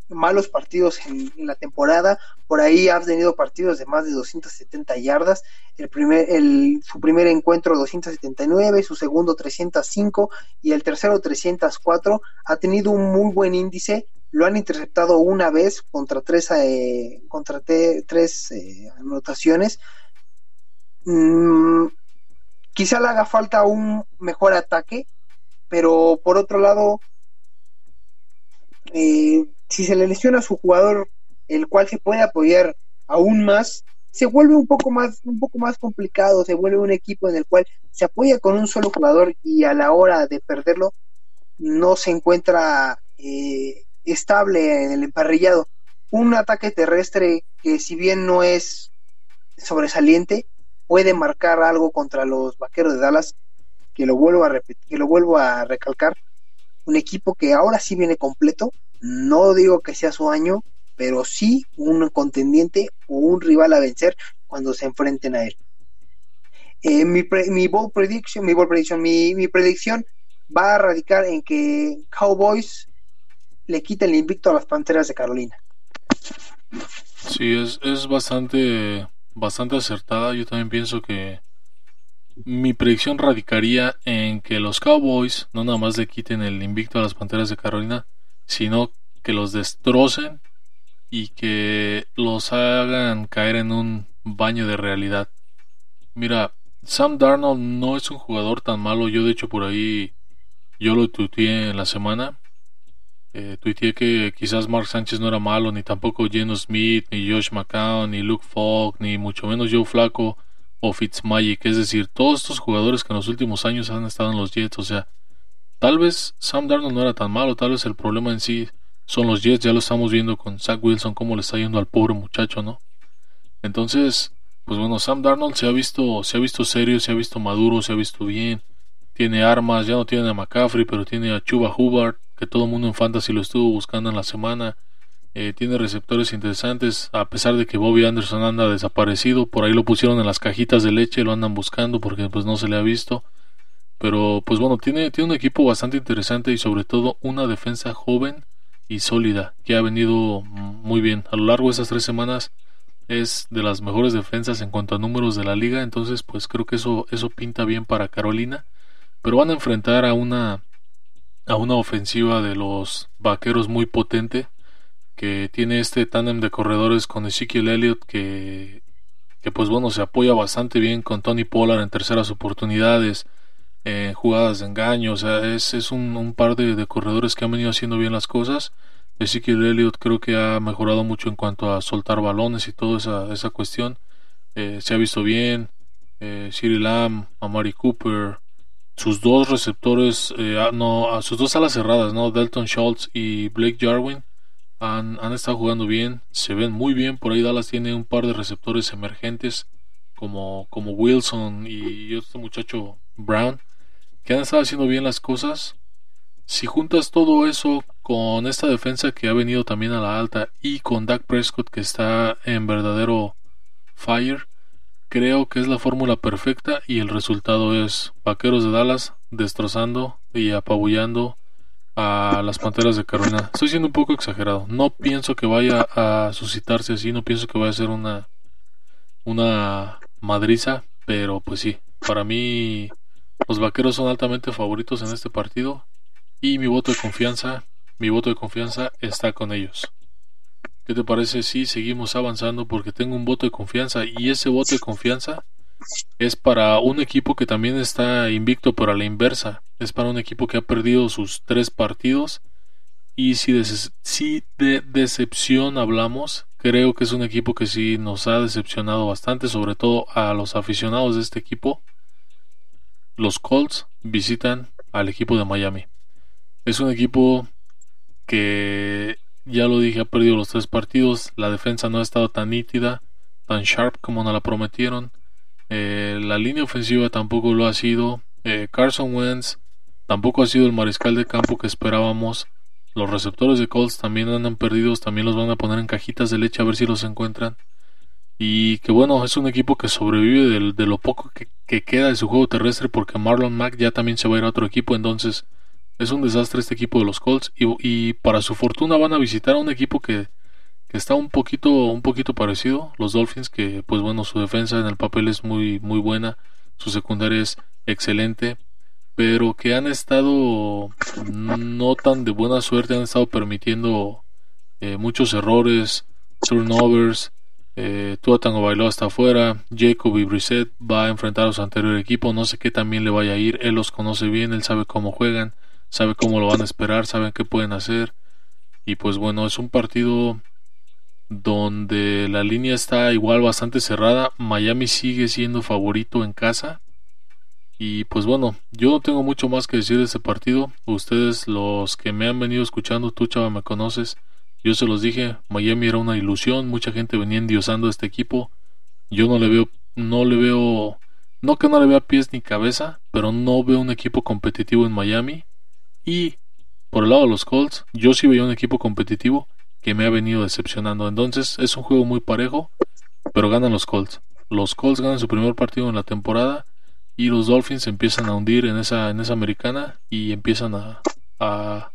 malos partidos en, la temporada, por ahí ha tenido partidos de más de 270 yardas, el primer, el, su primer encuentro 279, su segundo 305 y el tercero 304, ha tenido un muy buen índice, lo han interceptado una vez contra tres, eh, contra tres eh, anotaciones. Mm, quizá le haga falta un mejor ataque, pero por otro lado, eh, si se le lesiona a su jugador, el cual se puede apoyar aún más, se vuelve un poco más, un poco más complicado, se vuelve un equipo en el cual se apoya con un solo jugador y a la hora de perderlo no se encuentra eh, estable en el emparrillado. Un ataque terrestre que si bien no es sobresaliente, puede marcar algo contra los vaqueros de Dallas, que lo vuelvo a repetir, que lo vuelvo a recalcar. Un equipo que ahora sí viene completo, no digo que sea su año, pero sí un contendiente o un rival a vencer cuando se enfrenten a él. Eh, mi, mi bold prediction, mi bold prediction, mi, mi predicción va a radicar en que Cowboys le quita el invicto a las Panteras de Carolina. Sí, es, es bastante, bastante acertada. Yo también pienso que mi predicción radicaría en que los Cowboys no nada más le quiten el invicto a las Panteras de Carolina, sino que los destrocen y que los hagan caer en un baño de realidad. Mira, Sam Darnold no es un jugador tan malo. Yo de hecho por ahí yo lo tuiteé en la semana. Eh, tuiteé que quizás Mark Sánchez no era malo, ni tampoco Geno Smith, ni Josh McCown, ni Luke Falk, ni mucho menos Joe Flaco o Fitzmagic. Es decir, todos estos jugadores que en los últimos años han estado en los Jets. O sea, tal vez Sam Darnold no era tan malo, tal vez el problema en sí son los Jets. Ya lo estamos viendo con Zach Wilson, cómo le está yendo al pobre muchacho, ¿no? Entonces, pues bueno, Sam Darnold se ha visto, se ha visto serio, se ha visto maduro, se ha visto bien tiene armas, ya no tiene a McCaffrey, pero tiene a Chuba Hubbard, que todo el mundo en Fantasy lo estuvo buscando en la semana. Eh, tiene receptores interesantes, a pesar de que Bobby Anderson anda desaparecido. Por ahí lo pusieron en las cajitas de leche, lo andan buscando porque pues no se le ha visto. Pero pues bueno, tiene, tiene un equipo bastante interesante y sobre todo una defensa joven y sólida que ha venido muy bien. A lo largo de esas tres semanas es de las mejores defensas en cuanto a números de la liga. Entonces pues creo que eso, eso pinta bien para Carolina pero van a enfrentar a una a una ofensiva de los vaqueros muy potente que tiene este tándem de corredores con Ezekiel Elliott que que pues bueno se apoya bastante bien con Tony Pollard en terceras oportunidades en jugadas de engaño o sea es, es un, par de, corredores que han venido haciendo bien las cosas Ezekiel Elliott creo que ha mejorado mucho en cuanto a soltar balones y toda esa, esa cuestión eh, se ha visto bien eh, Cyril Lamb Amari Cooper sus dos receptores, eh, ah, no, a sus dos alas cerradas, ¿no? Dalton Schultz y Blake Jarwin han, han, estado jugando bien, se ven muy bien. Por ahí Dallas tiene un par de receptores emergentes como, como Wilson y este muchacho Brown que han estado haciendo bien las cosas. Si juntas todo eso con esta defensa que ha venido también a la alta y con Dak Prescott que está en verdadero fire, Creo que es la fórmula perfecta y el resultado es Vaqueros de Dallas destrozando y apabullando a las Panteras de Carolina. Estoy siendo un poco exagerado. No pienso que vaya a suscitarse así, no pienso que vaya a ser una una madriza, pero pues sí, para mí los Vaqueros son altamente favoritos en este partido y mi voto de confianza, mi voto de confianza está con ellos. ¿Qué te parece si seguimos avanzando? Porque tengo un voto de confianza y ese voto de confianza es para un equipo que también está invicto, pero a la inversa. Es para un equipo que ha perdido sus tres partidos. Y si si de decepción hablamos, creo que es un equipo que sí nos ha decepcionado bastante, sobre todo a los aficionados de este equipo. Los Colts visitan al equipo de Miami. Es un equipo que ya lo dije, ha perdido los tres partidos. La defensa no ha estado tan nítida, tan sharp como nos la prometieron. Eh, la línea ofensiva tampoco lo ha sido. Eh, Carson Wentz tampoco ha sido el mariscal de campo que esperábamos. Los receptores de Colts también andan perdidos, también los van a poner en cajitas de leche a ver si los encuentran. Y que bueno, es un equipo que sobrevive de, lo poco que, que, queda de su juego terrestre porque Marlon Mack ya también se va a ir a otro equipo, entonces es un desastre este equipo de los Colts y, para su fortuna van a visitar a un equipo que, está un poquito un poquito parecido, los Dolphins que pues bueno, su defensa en el papel es muy muy buena, su secundaria es excelente, pero que han estado no tan de buena suerte, han estado permitiendo eh, muchos errores, turnovers Eh, Tua Tango Bailó está afuera. Jacob y Brissett va a enfrentar a su anterior equipo. No sé qué también le vaya a ir. Él los conoce bien, él sabe cómo juegan, sabe cómo lo van a esperar, saben qué pueden hacer. Y pues bueno, es un partido donde la línea está igual bastante cerrada. Miami sigue siendo favorito en casa. Y pues bueno, yo no tengo mucho más que decir de este partido. Ustedes, los que me han venido escuchando, tú chava me conoces. Yo se los dije, Miami era una ilusión, mucha gente venía endiosando este equipo. Yo no le veo, no le veo, no que no le vea pies ni cabeza, pero no veo un equipo competitivo en Miami. Y por el lado de los Colts, yo sí veía un equipo competitivo que me ha venido decepcionando. Entonces es un juego muy parejo, pero ganan los Colts. Los Colts ganan su primer partido en la temporada y los Dolphins empiezan a hundir en esa, en esa americana y empiezan a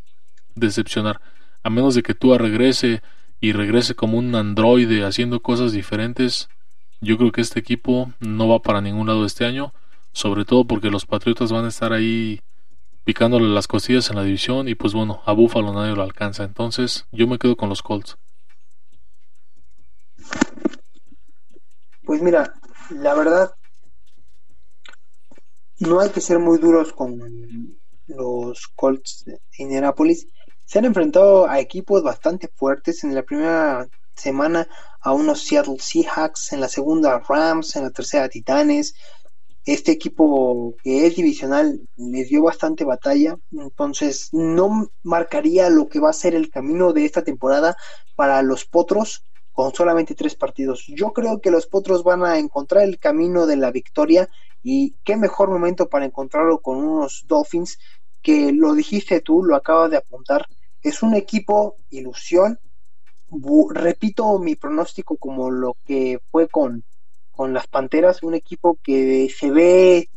decepcionar. A menos de que Tua regrese y regrese como un androide haciendo cosas diferentes, yo creo que este equipo no va para ningún lado este año, sobre todo porque los Patriotas van a estar ahí picándole las costillas en la división y pues bueno, a Buffalo nadie lo alcanza. Entonces yo me quedo con los Colts. Pues mira, la verdad, no hay que ser muy duros con los Colts de Indianapolis. Se han enfrentado a equipos bastante fuertes en la primera semana a unos Seattle Seahawks, en la segunda Rams, en la tercera Titanes. Este equipo que es divisional les dio bastante batalla, entonces no marcaría lo que va a ser el camino de esta temporada para los Potros con solamente tres partidos. Yo creo que los Potros van a encontrar el camino de la victoria y qué mejor momento para encontrarlo con unos Dolphins que lo dijiste tú, lo acabas de apuntar, es un equipo ilusión. repito mi pronóstico como lo que fue con, con las Panteras, un equipo que se ve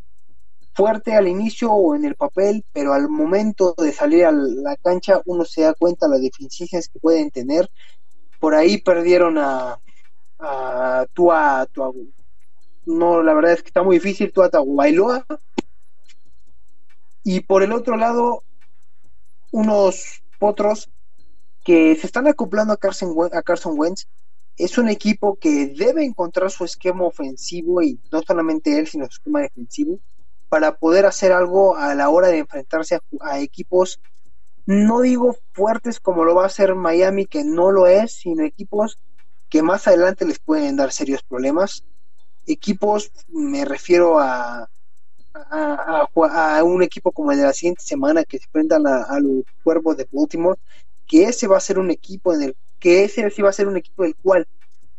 fuerte al inicio o en el papel, pero al momento de salir a la cancha uno se da cuenta de las deficiencias que pueden tener. Por ahí perdieron a, a Tua, Tua, no, la verdad es que está muy difícil Tua Tagovailoa. Y por el otro lado, unos potros que se están acoplando a Carson, a Carson Wentz. Es un equipo que debe encontrar su esquema ofensivo y no solamente él, sino su esquema defensivo para poder hacer algo a la hora de enfrentarse a, a equipos, no digo fuertes como lo va a hacer Miami, que no lo es, sino equipos que más adelante les pueden dar serios problemas equipos, me refiero a, a, a, un equipo como el de la siguiente semana que se enfrentan a, los cuervos de Baltimore, que ese va a ser un equipo en el que ese sí va a ser un equipo del cual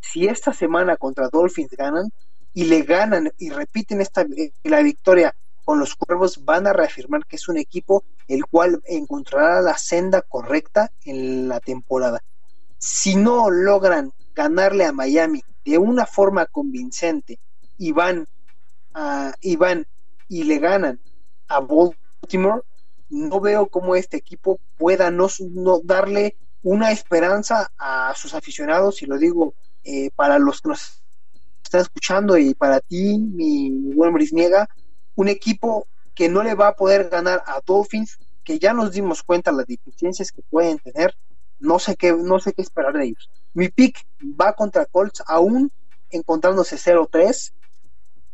si esta semana contra Dolphins ganan y le ganan y repiten esta eh, la victoria con los cuervos van a reafirmar que es un equipo el cual encontrará la senda correcta en la temporada. Si no logran ganarle a Miami de una forma convincente y van, a, y van y le ganan a Baltimore, no veo cómo este equipo pueda no, darle una esperanza a sus aficionados, y lo digo eh, para los que nos están escuchando y para ti, mi, buen Brisniega, un equipo que no le va a poder ganar a Dolphins, que ya nos dimos cuenta las deficiencias que pueden tener, no sé qué, no sé qué esperar de ellos. Mi pick va contra Colts aún encontrándose 0-3.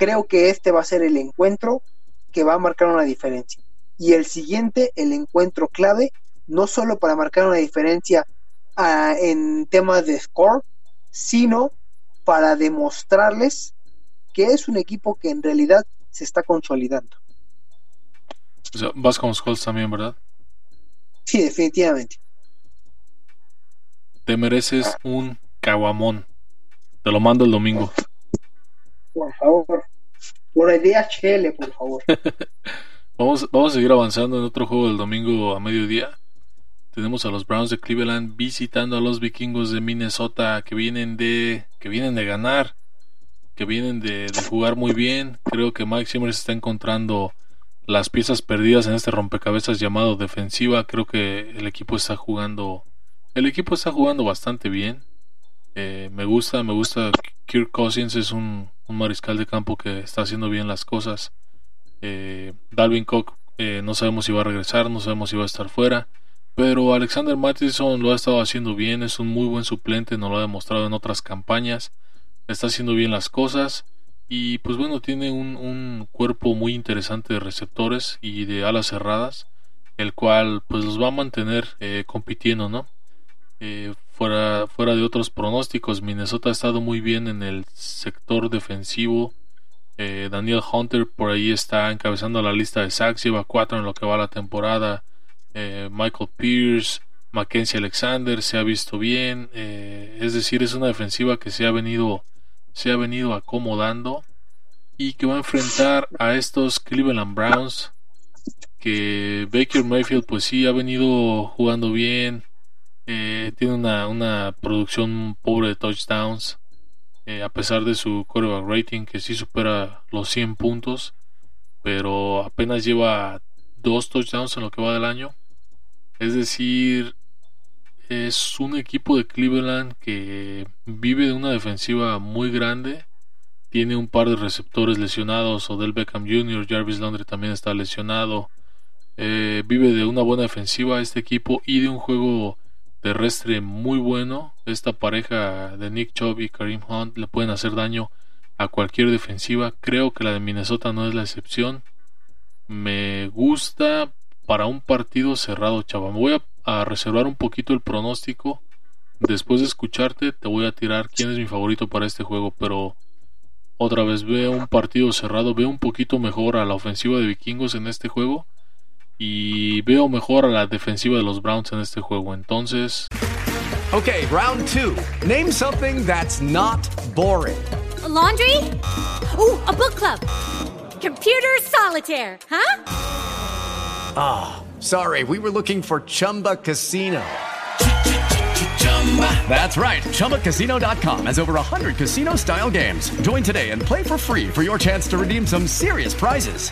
Creo que este va a ser el encuentro que va a marcar una diferencia. Y el siguiente, el encuentro clave, no solo para marcar una diferencia uh, en temas de score, sino para demostrarles que es un equipo que en realidad se está consolidando. O sea, vas con los Colts también, ¿verdad? Sí, definitivamente. Te mereces un caguamón. Te lo mando el domingo. Por favor. Por el DHL, por favor. (laughs) vamos, vamos a seguir avanzando en otro juego del domingo a mediodía. Tenemos a los Browns de Cleveland visitando a los vikingos de Minnesota que vienen de, que vienen de ganar, que vienen de, jugar muy bien. Creo que Mike Zimmer está encontrando las piezas perdidas en este rompecabezas llamado defensiva. Creo que el equipo está jugando el equipo está jugando bastante bien. Eh, me gusta, me gusta. Kirk Cousins es un, mariscal de campo que está haciendo bien las cosas. Eh, Dalvin Cook eh, no sabemos si va a regresar, no sabemos si va a estar fuera. Pero Alexander Mattison lo ha estado haciendo bien, es un muy buen suplente, nos lo ha demostrado en otras campañas. está haciendo bien las cosas y pues bueno, tiene un, un cuerpo muy interesante de receptores y de alas cerradas, el cual pues los va a mantener eh, compitiendo, ¿no? Eh, fuera, fuera de otros pronósticos, Minnesota ha estado muy bien en el sector defensivo. Eh, Daniel Hunter por ahí está encabezando la lista de sacks, lleva cuatro en lo que va la temporada. Michael Pierce, Mackenzie Alexander se ha visto bien. es decir, es una defensiva que se ha venido se ha venido acomodando y que va a enfrentar a estos Cleveland Browns que Baker Mayfield pues sí ha venido jugando bien eh, tiene una, producción pobre de touchdowns eh, a pesar de su quarterback rating que sí supera los 100 puntos pero apenas lleva dos touchdowns en lo que va del año es decir es un equipo de Cleveland que vive de una defensiva muy grande. Tiene un par de receptores lesionados. Odell Beckham Jr., Jarvis Landry también está lesionado. Eh, vive de una buena defensiva este equipo y de un juego terrestre muy bueno. Esta pareja de Nick Chubb y Kareem Hunt le pueden hacer daño a cualquier defensiva. Creo que la de Minnesota no es la excepción. Me gusta para un partido cerrado, chava. Me voy a a reservar un poquito el pronóstico. Después de escucharte, te voy a tirar quién es mi favorito para este juego. Pero otra vez veo un partido cerrado. Veo un poquito mejor a la ofensiva de vikingos en este juego. Y veo mejor a la defensiva de los Browns en este juego. Entonces. Ok, round two. Name something that's not boring. laundry? Uh, a book club. Computer solitaire, huh? Ah. Sorry, we were looking for Chumba Casino. That's right. ChumbaCasino.com has over 100 casino style games. Join today and play for free for your chance to redeem some serious prizes.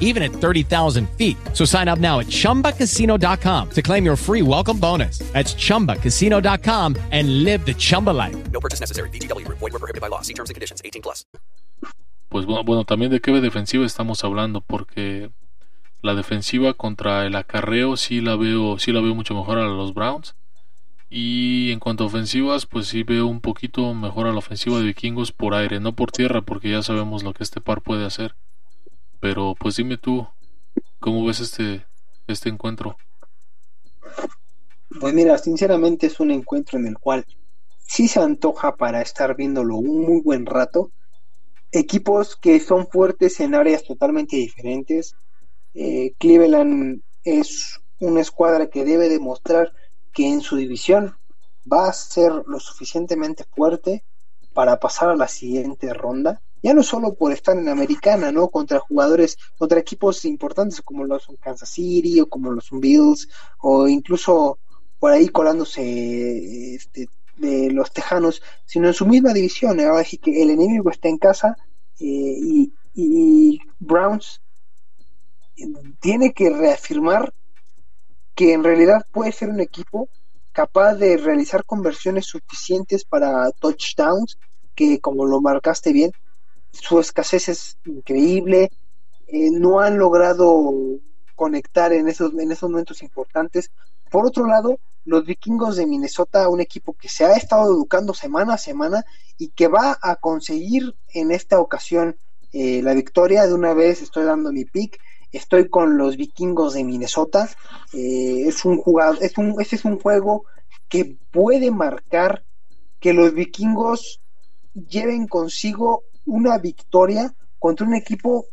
even at 30,000 feet. So sign up now at ChumbaCasino.com to claim your free welcome bonus. That's ChumbaCasino.com and live the Chumba life. No purchase necessary. BGW. Void were prohibited by law. See terms and conditions. 18 plus. Pues bueno, bueno, también de qué defensiva estamos hablando porque la defensiva contra el acarreo sí la veo, sí la veo mucho mejor a los Browns. Y en cuanto a ofensivas, pues sí veo un poquito mejor a la ofensiva de vikingos por aire, no por tierra, porque ya sabemos lo que este par puede hacer. Pero pues dime tú, ¿cómo ves este, este encuentro? Pues mira, sinceramente es un encuentro en el cual sí se antoja para estar viéndolo un muy buen rato. Equipos que son fuertes en áreas totalmente diferentes. Eh, Cleveland es una escuadra que debe demostrar que en su división va a ser lo suficientemente fuerte para pasar a la siguiente ronda ya no solo por estar en Americana, ¿no? Contra jugadores, contra equipos importantes como los Kansas City o como los Bills, o incluso por ahí colándose este, de los Tejanos, sino en su misma división. Ahora sí que el enemigo está en casa eh, y, y Browns tiene que reafirmar que en realidad puede ser un equipo capaz de realizar conversiones suficientes para touchdowns, que como lo marcaste bien, su escasez es increíble, eh, no han logrado conectar en esos, en esos momentos importantes. Por otro lado, los vikingos de Minnesota, un equipo que se ha estado educando semana a semana y que va a conseguir en esta ocasión eh, la victoria. De una vez estoy dando mi pick. Estoy con los vikingos de Minnesota. Eh, es un jugador, es un, este es un juego que puede marcar que los vikingos lleven consigo una victoria contra un equipo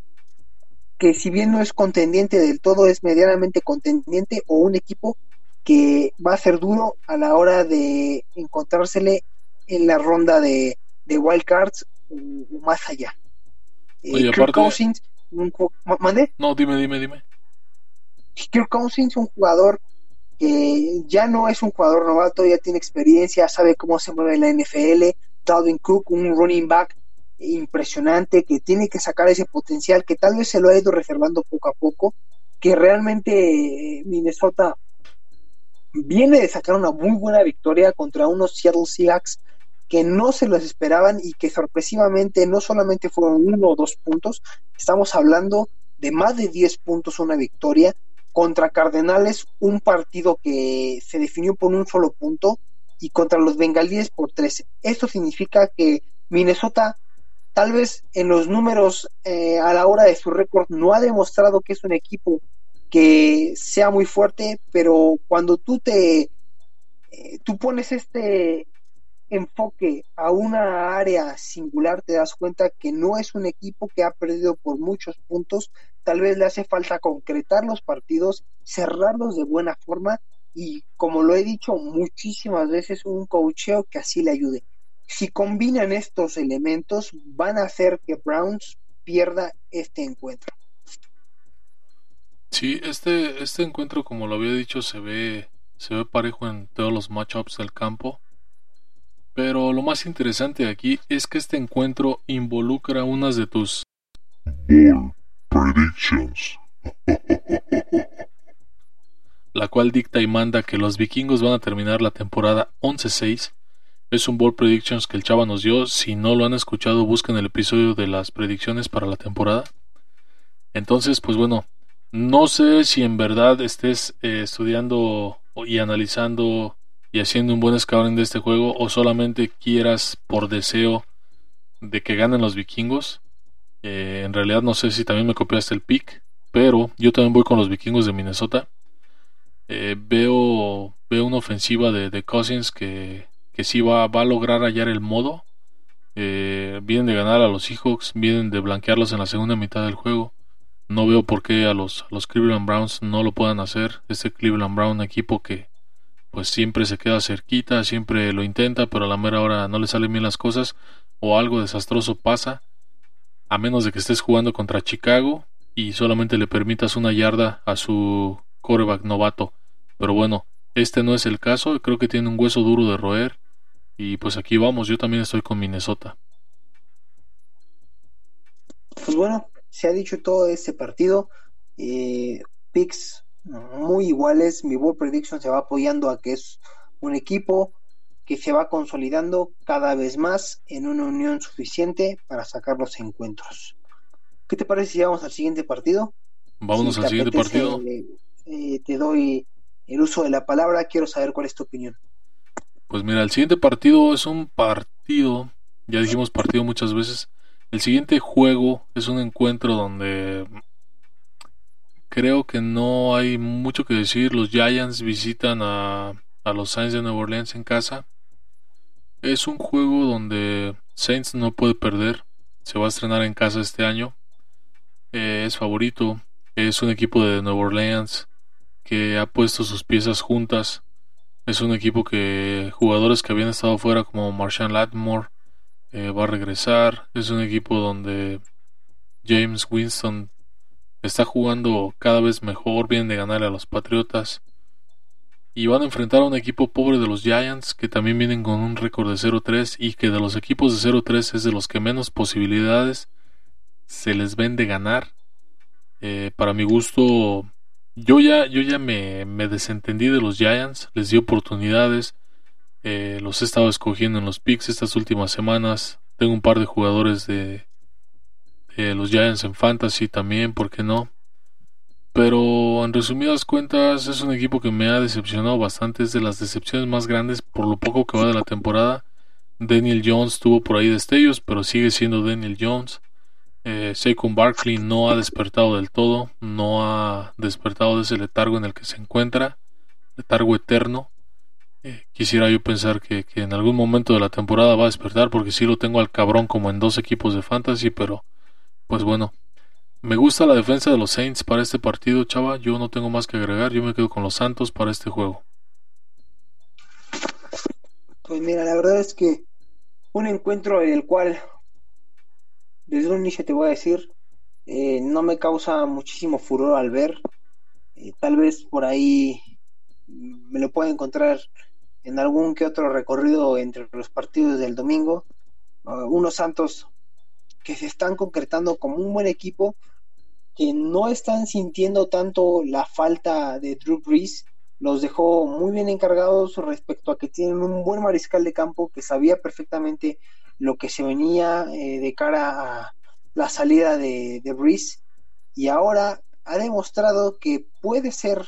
que si bien no es contendiente del todo, es medianamente contendiente o un equipo que va a ser duro a la hora de encontrársele en la ronda de, de wild cards o, más allá. Eh, Oye, Kirk Cousins, ¿mande? No, dime, dime, dime. Kirk Cousins, un jugador que ya no es un jugador novato, ya tiene experiencia, sabe cómo se mueve la NFL. Dalvin Cook, un running back impresionante, que tiene que sacar ese potencial, que tal vez se lo ha ido reservando poco a poco, que realmente Minnesota viene de sacar una muy buena victoria contra unos Seattle Seahawks que no se los esperaban y que sorpresivamente no solamente fueron uno o dos puntos, estamos hablando de más de 10 puntos una victoria contra Cardenales, un partido que se definió por un solo punto y contra los Bengalíes por 13. Esto significa que Minnesota tal vez en los números eh, a la hora de su récord no ha demostrado que es un equipo que sea muy fuerte, pero cuando tú te eh, tú pones este enfoque a una área singular, te das cuenta que no es un equipo que ha perdido por muchos puntos, tal vez le hace falta concretar los partidos, cerrarlos de buena forma y como lo he dicho muchísimas veces, un coacheo que así le ayude. Si combinan estos elementos, van a hacer que Browns pierda este encuentro. Sí, este, este encuentro, como lo había dicho, se ve, se ve parejo en todos los matchups del campo. Pero lo más interesante aquí es que este encuentro involucra unas de tus Ball Predictions. (laughs) la cual dicta y manda que los vikingos van a terminar la temporada 11-6. Es un Ball Predictions que el chava nos dio. Si no lo han escuchado, busquen el episodio de las predicciones para la temporada. Entonces, pues bueno, no sé si en verdad estés eh, estudiando y analizando y haciendo un buen scouting de este juego o solamente quieras por deseo de que ganen los vikingos. Eh, en realidad no sé si también me copiaste el pick, pero yo también voy con los vikingos de Minnesota. Eh, veo, veo una ofensiva de, Cousins que, que sí va, a lograr hallar el modo. Eh, vienen de ganar a los Seahawks, vienen de blanquearlos en la segunda mitad del juego. No veo por qué a los, a los Cleveland Browns no lo puedan hacer. Este Cleveland Brown equipo que, pues siempre se queda cerquita, siempre lo intenta, pero a la mera hora no le salen bien las cosas o algo desastroso pasa, a menos de que estés jugando contra Chicago y solamente le permitas una yarda a su coreback novato. Pero bueno, este no es el caso, creo que tiene un hueso duro de roer y pues aquí vamos, yo también estoy con Minnesota. Pues bueno, se ha dicho todo este partido. Eh, picks muy iguales. Mi Bold Prediction se va apoyando a que es un equipo que se va consolidando cada vez más en una unión suficiente para sacar los encuentros. ¿Qué te parece si vamos al siguiente partido? Vámonos al siguiente partido. Eh, te doy el uso de la palabra, quiero saber cuál es tu opinión. Pues mira, el siguiente partido es un partido, ya dijimos partido muchas veces. El siguiente juego es un encuentro donde creo que no hay mucho que decir. Los Giants visitan a, los Saints de Nueva Orleans en casa. Es un juego donde Saints no puede perder. Se va a estrenar en casa este año. Eh, es favorito. Es un equipo de Nueva Orleans que ha puesto sus piezas juntas. Es un equipo que jugadores que habían estado fuera como Marshawn Lattimore eh, va a regresar. Es un equipo donde James Winston está jugando cada vez mejor, vienen de ganar a los Patriotas. Y van a enfrentar a un equipo pobre de los Giants, que también vienen con un récord de 0-3 y que de los equipos de 0-3 es de los que menos posibilidades se les ven de ganar. Eh, para mi gusto, yo ya, yo ya me, desentendí de los Giants, les di oportunidades, eh, los he estado escogiendo en los picks estas últimas semanas. Tengo un par de jugadores de, eh, los Giants en Fantasy también, ¿por qué no? Pero en resumidas cuentas es un equipo que me ha decepcionado bastante, es de las decepciones más grandes por lo poco que va de la temporada. Daniel Jones tuvo por ahí destellos, pero sigue siendo Daniel Jones. Eh, Barkley no ha despertado del todo, no ha despertado de ese letargo en el que se encuentra, letargo eterno. Eh, quisiera yo pensar que, que, en algún momento de la temporada va a despertar, porque sí lo tengo al cabrón como en dos equipos de fantasy, pero pues bueno, me gusta la defensa de los Saints para este partido, chava. Yo no tengo más que agregar. Yo me quedo con los Santos para este juego. Pues mira, la verdad es que un encuentro en el cual, desde un inicio te voy a decir, eh, no me causa muchísimo furor al ver. Eh, tal vez por ahí me lo pueda encontrar en algún que otro recorrido entre los partidos del domingo. Uh, unos Santos que se están concretando como un buen equipo, que no están sintiendo tanto la falta de Drew Brees, los dejó muy bien encargados respecto a que tienen un buen mariscal de campo que sabía perfectamente lo que se venía eh, de cara a la salida de, de y ahora ha demostrado que puede ser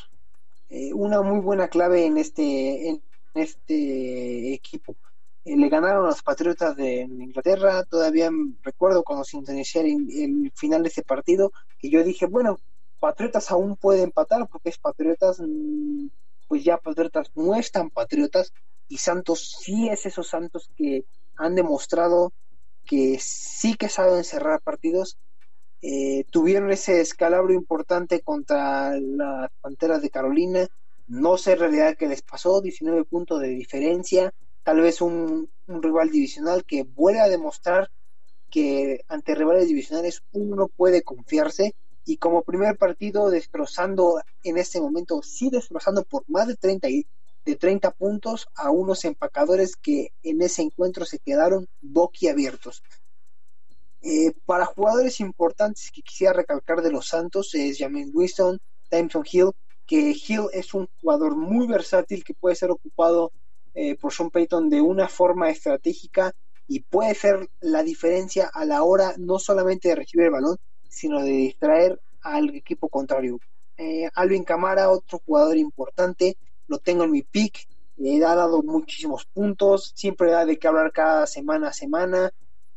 eh, una muy buena clave en este, en este equipo. Eh, le ganaron los Patriotas de Inglaterra, todavía recuerdo cuando se inició el, el final de ese partido, que yo dije, bueno, Patriotas aún puede empatar porque es Patriotas, mm, pues ya Patriotas no están Patriotas y Santos sí es esos Santos que han demostrado que sí que saben cerrar partidos. Eh, tuvieron ese escalabro importante contra las Panteras de Carolina. No sé en realidad qué les pasó, 19 puntos de diferencia. Tal vez un, un rival divisional que vuelve a demostrar que ante rivales divisionales uno puede confiarse y como primer partido destrozando en este momento, sí destrozando por más de 30, y- de 30 puntos a unos empacadores que en ese encuentro se quedaron boquiabiertos. Eh, para jugadores importantes que quisiera recalcar de los Santos es Jamin Winston, Tyson Hill, que Hill es un jugador muy versátil que puede ser ocupado eh, por Sean Payton de una forma estratégica y puede ser la diferencia a la hora no solamente de recibir el balón, sino de distraer al equipo contrario. Eh, Alvin Camara, otro jugador importante, lo tengo en mi pick, eh, ha dado muchísimos puntos, siempre da de qué hablar cada semana a semana,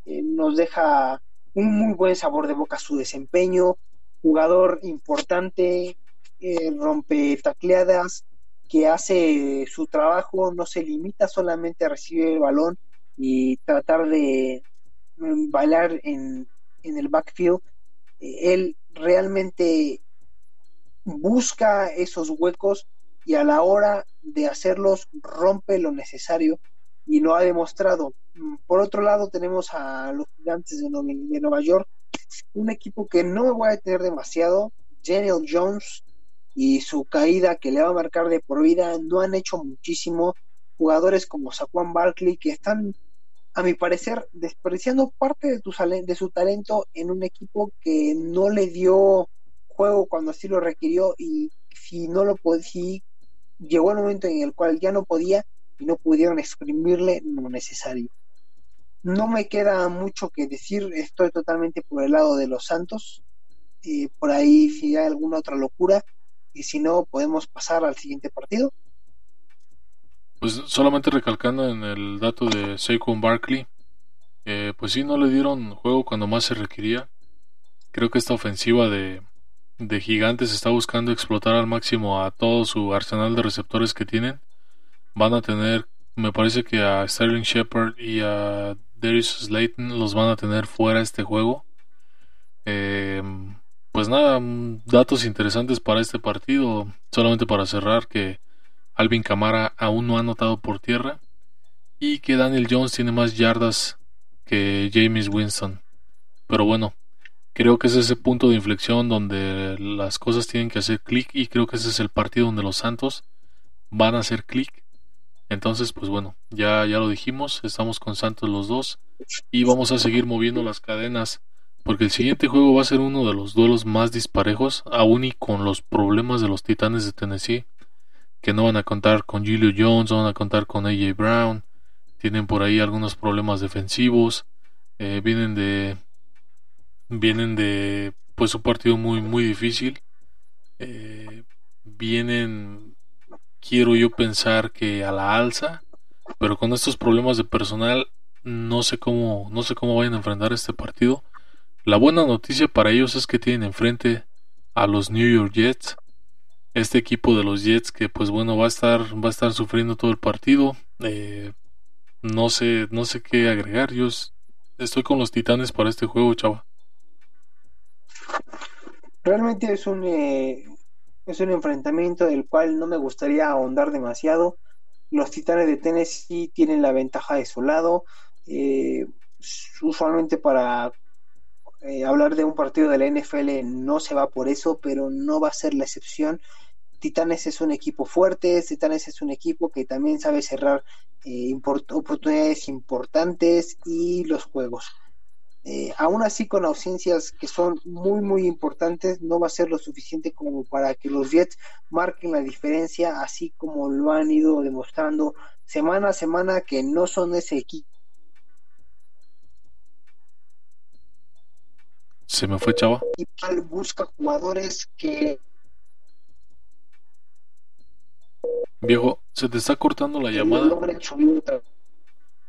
eh, nos deja un muy buen sabor de boca su desempeño, jugador importante, eh, rompe tacleadas, que hace su trabajo, no se limita solamente a recibir el balón y tratar de mm, bailar en, en el backfield, eh, él realmente busca esos huecos y a la hora de hacerlos rompe lo necesario y lo ha demostrado. Mm, Por otro lado tenemos a los gigantes de, Nue- de Nueva York, un equipo que no me voy a detener demasiado, Daniel Jones y su caída que le va a marcar de por vida, no han hecho muchísimo. Jugadores como Saquon Barkley que están a mi parecer, desperdiciando parte de, de su talento en un equipo que no le dio juego cuando así lo requirió y si no lo si llegó el momento en el cual ya no podía y no pudieron exprimirle lo necesario. No me queda mucho que decir, estoy totalmente por el lado de los Santos, eh, por ahí si hay alguna otra locura y si no podemos pasar al siguiente partido. Pues solamente recalcando en el dato de Saquon Barkley, eh, pues sí, no le dieron juego cuando más se requería. Creo que esta ofensiva de, de Gigantes está buscando explotar al máximo a todo su arsenal de receptores que tienen. Van a tener, me parece que a Sterling Shepard y a Darius Slayton los van a tener fuera este juego. Eh, pues nada, mm, datos interesantes para este partido. Solamente para cerrar que Alvin Kamara aún no ha anotado por tierra y que Daniel Jones tiene más yardas que James Winston. Pero bueno, creo que es ese punto de inflexión donde las cosas tienen que hacer clic y creo que ese es el partido donde los Santos van a hacer clic. Entonces, pues bueno, ya, ya lo dijimos, estamos con Santos los dos y vamos a seguir moviendo las cadenas porque el siguiente juego va a ser uno de los duelos más disparejos, aún y con los problemas de los Titanes de Tennessee, que no van a contar con Julio Jones, no van a contar con AJ Brown, tienen por ahí algunos problemas defensivos, eh, vienen de vienen de pues un partido muy muy difícil, eh, vienen quiero yo pensar que a la alza, pero con estos problemas de personal no sé cómo no sé cómo vayan a enfrentar este partido. La buena noticia para ellos es que tienen enfrente a los New York Jets. Este equipo de los Jets que pues bueno va a estar va a estar sufriendo todo el partido. Eh, no sé no sé qué agregar. Yo estoy con los Titanes para este juego, chava. Realmente es un, eh, es un enfrentamiento del cual no me gustaría ahondar demasiado. Los Titanes de Tennessee tienen la ventaja de su lado. Eh, usualmente para eh, hablar de un partido de la NFL no se va por eso, pero no va a ser la excepción. Titanes es un equipo fuerte, Titanes es un equipo que también sabe cerrar oportunidades importantes y los juegos. Eh, aún así con ausencias que son muy muy importantes no va a ser lo suficiente como para que los Jets marquen la diferencia así como lo han ido demostrando semana a semana que no son ese equipo Se me fue chava. busca jugadores que Viejo, se te está cortando la llamada.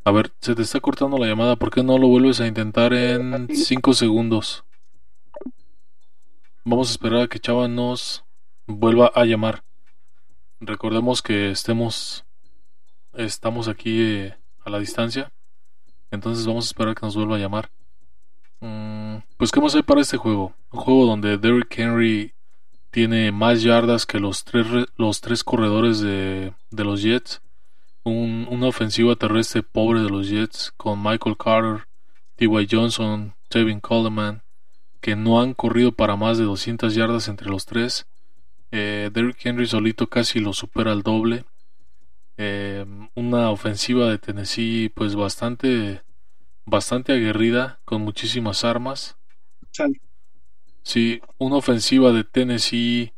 A ver, se te está cortando la llamada. ¿Por qué no lo vuelves a intentar en 5 segundos? Vamos a esperar a que Chava nos vuelva a llamar. Recordemos que estemos estamos aquí eh, a la distancia. Entonces vamos a esperar a que nos vuelva a llamar. Mm, pues ¿qué más hay para este juego? Un juego donde Derrick Henry tiene más yardas que los tres, los tres corredores de, de los Jets. Una ofensiva terrestre pobre de los Jets con Michael Carter, T.Y. Johnson, Tevin Coleman, que no han corrido para más de 200 yardas entre los tres. Eh, Derrick Henry solito casi lo supera al doble. Eh, una ofensiva de Tennessee pues bastante bastante aguerrida con muchísimas armas. Sí, una ofensiva de Tennessee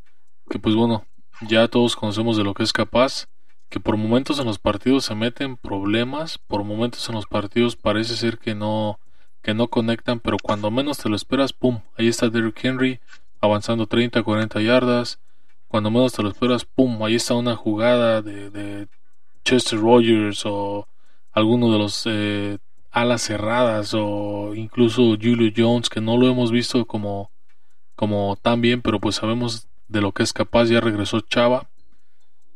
que pues bueno, ya todos conocemos de lo que es capaz, que por momentos en los partidos se meten problemas, por momentos en los partidos parece ser que no que no conectan, pero cuando menos te lo esperas, pum, ahí está Derrick Henry avanzando 30, 40 yardas. Cuando menos te lo esperas, pum, ahí está una jugada de, Chester Rogers o alguno de los eh, alas cerradas o incluso Julio Jones que no lo hemos visto como como tan bien pero pues sabemos de lo que es capaz ya regresó Chava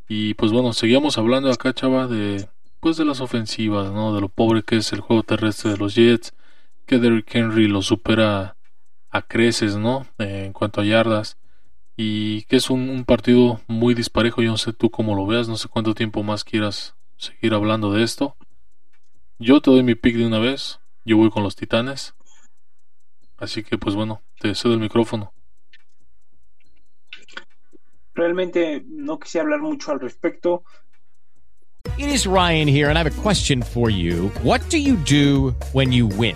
y pues bueno seguíamos hablando acá Chava de pues de las ofensivas no de lo pobre que es el juego terrestre de los Jets que Derrick Henry lo supera a creces no eh, en cuanto a yardas y que es un, un partido muy disparejo yo no sé tú cómo lo veas no sé cuánto tiempo más quieras seguir hablando de esto yo te doy mi pick de una vez. Yo voy con los titanes. Así que, pues bueno, te cedo el micrófono. Realmente no quise hablar mucho al respecto. It is Ryan here, and I have a question for you. What do you do when you win?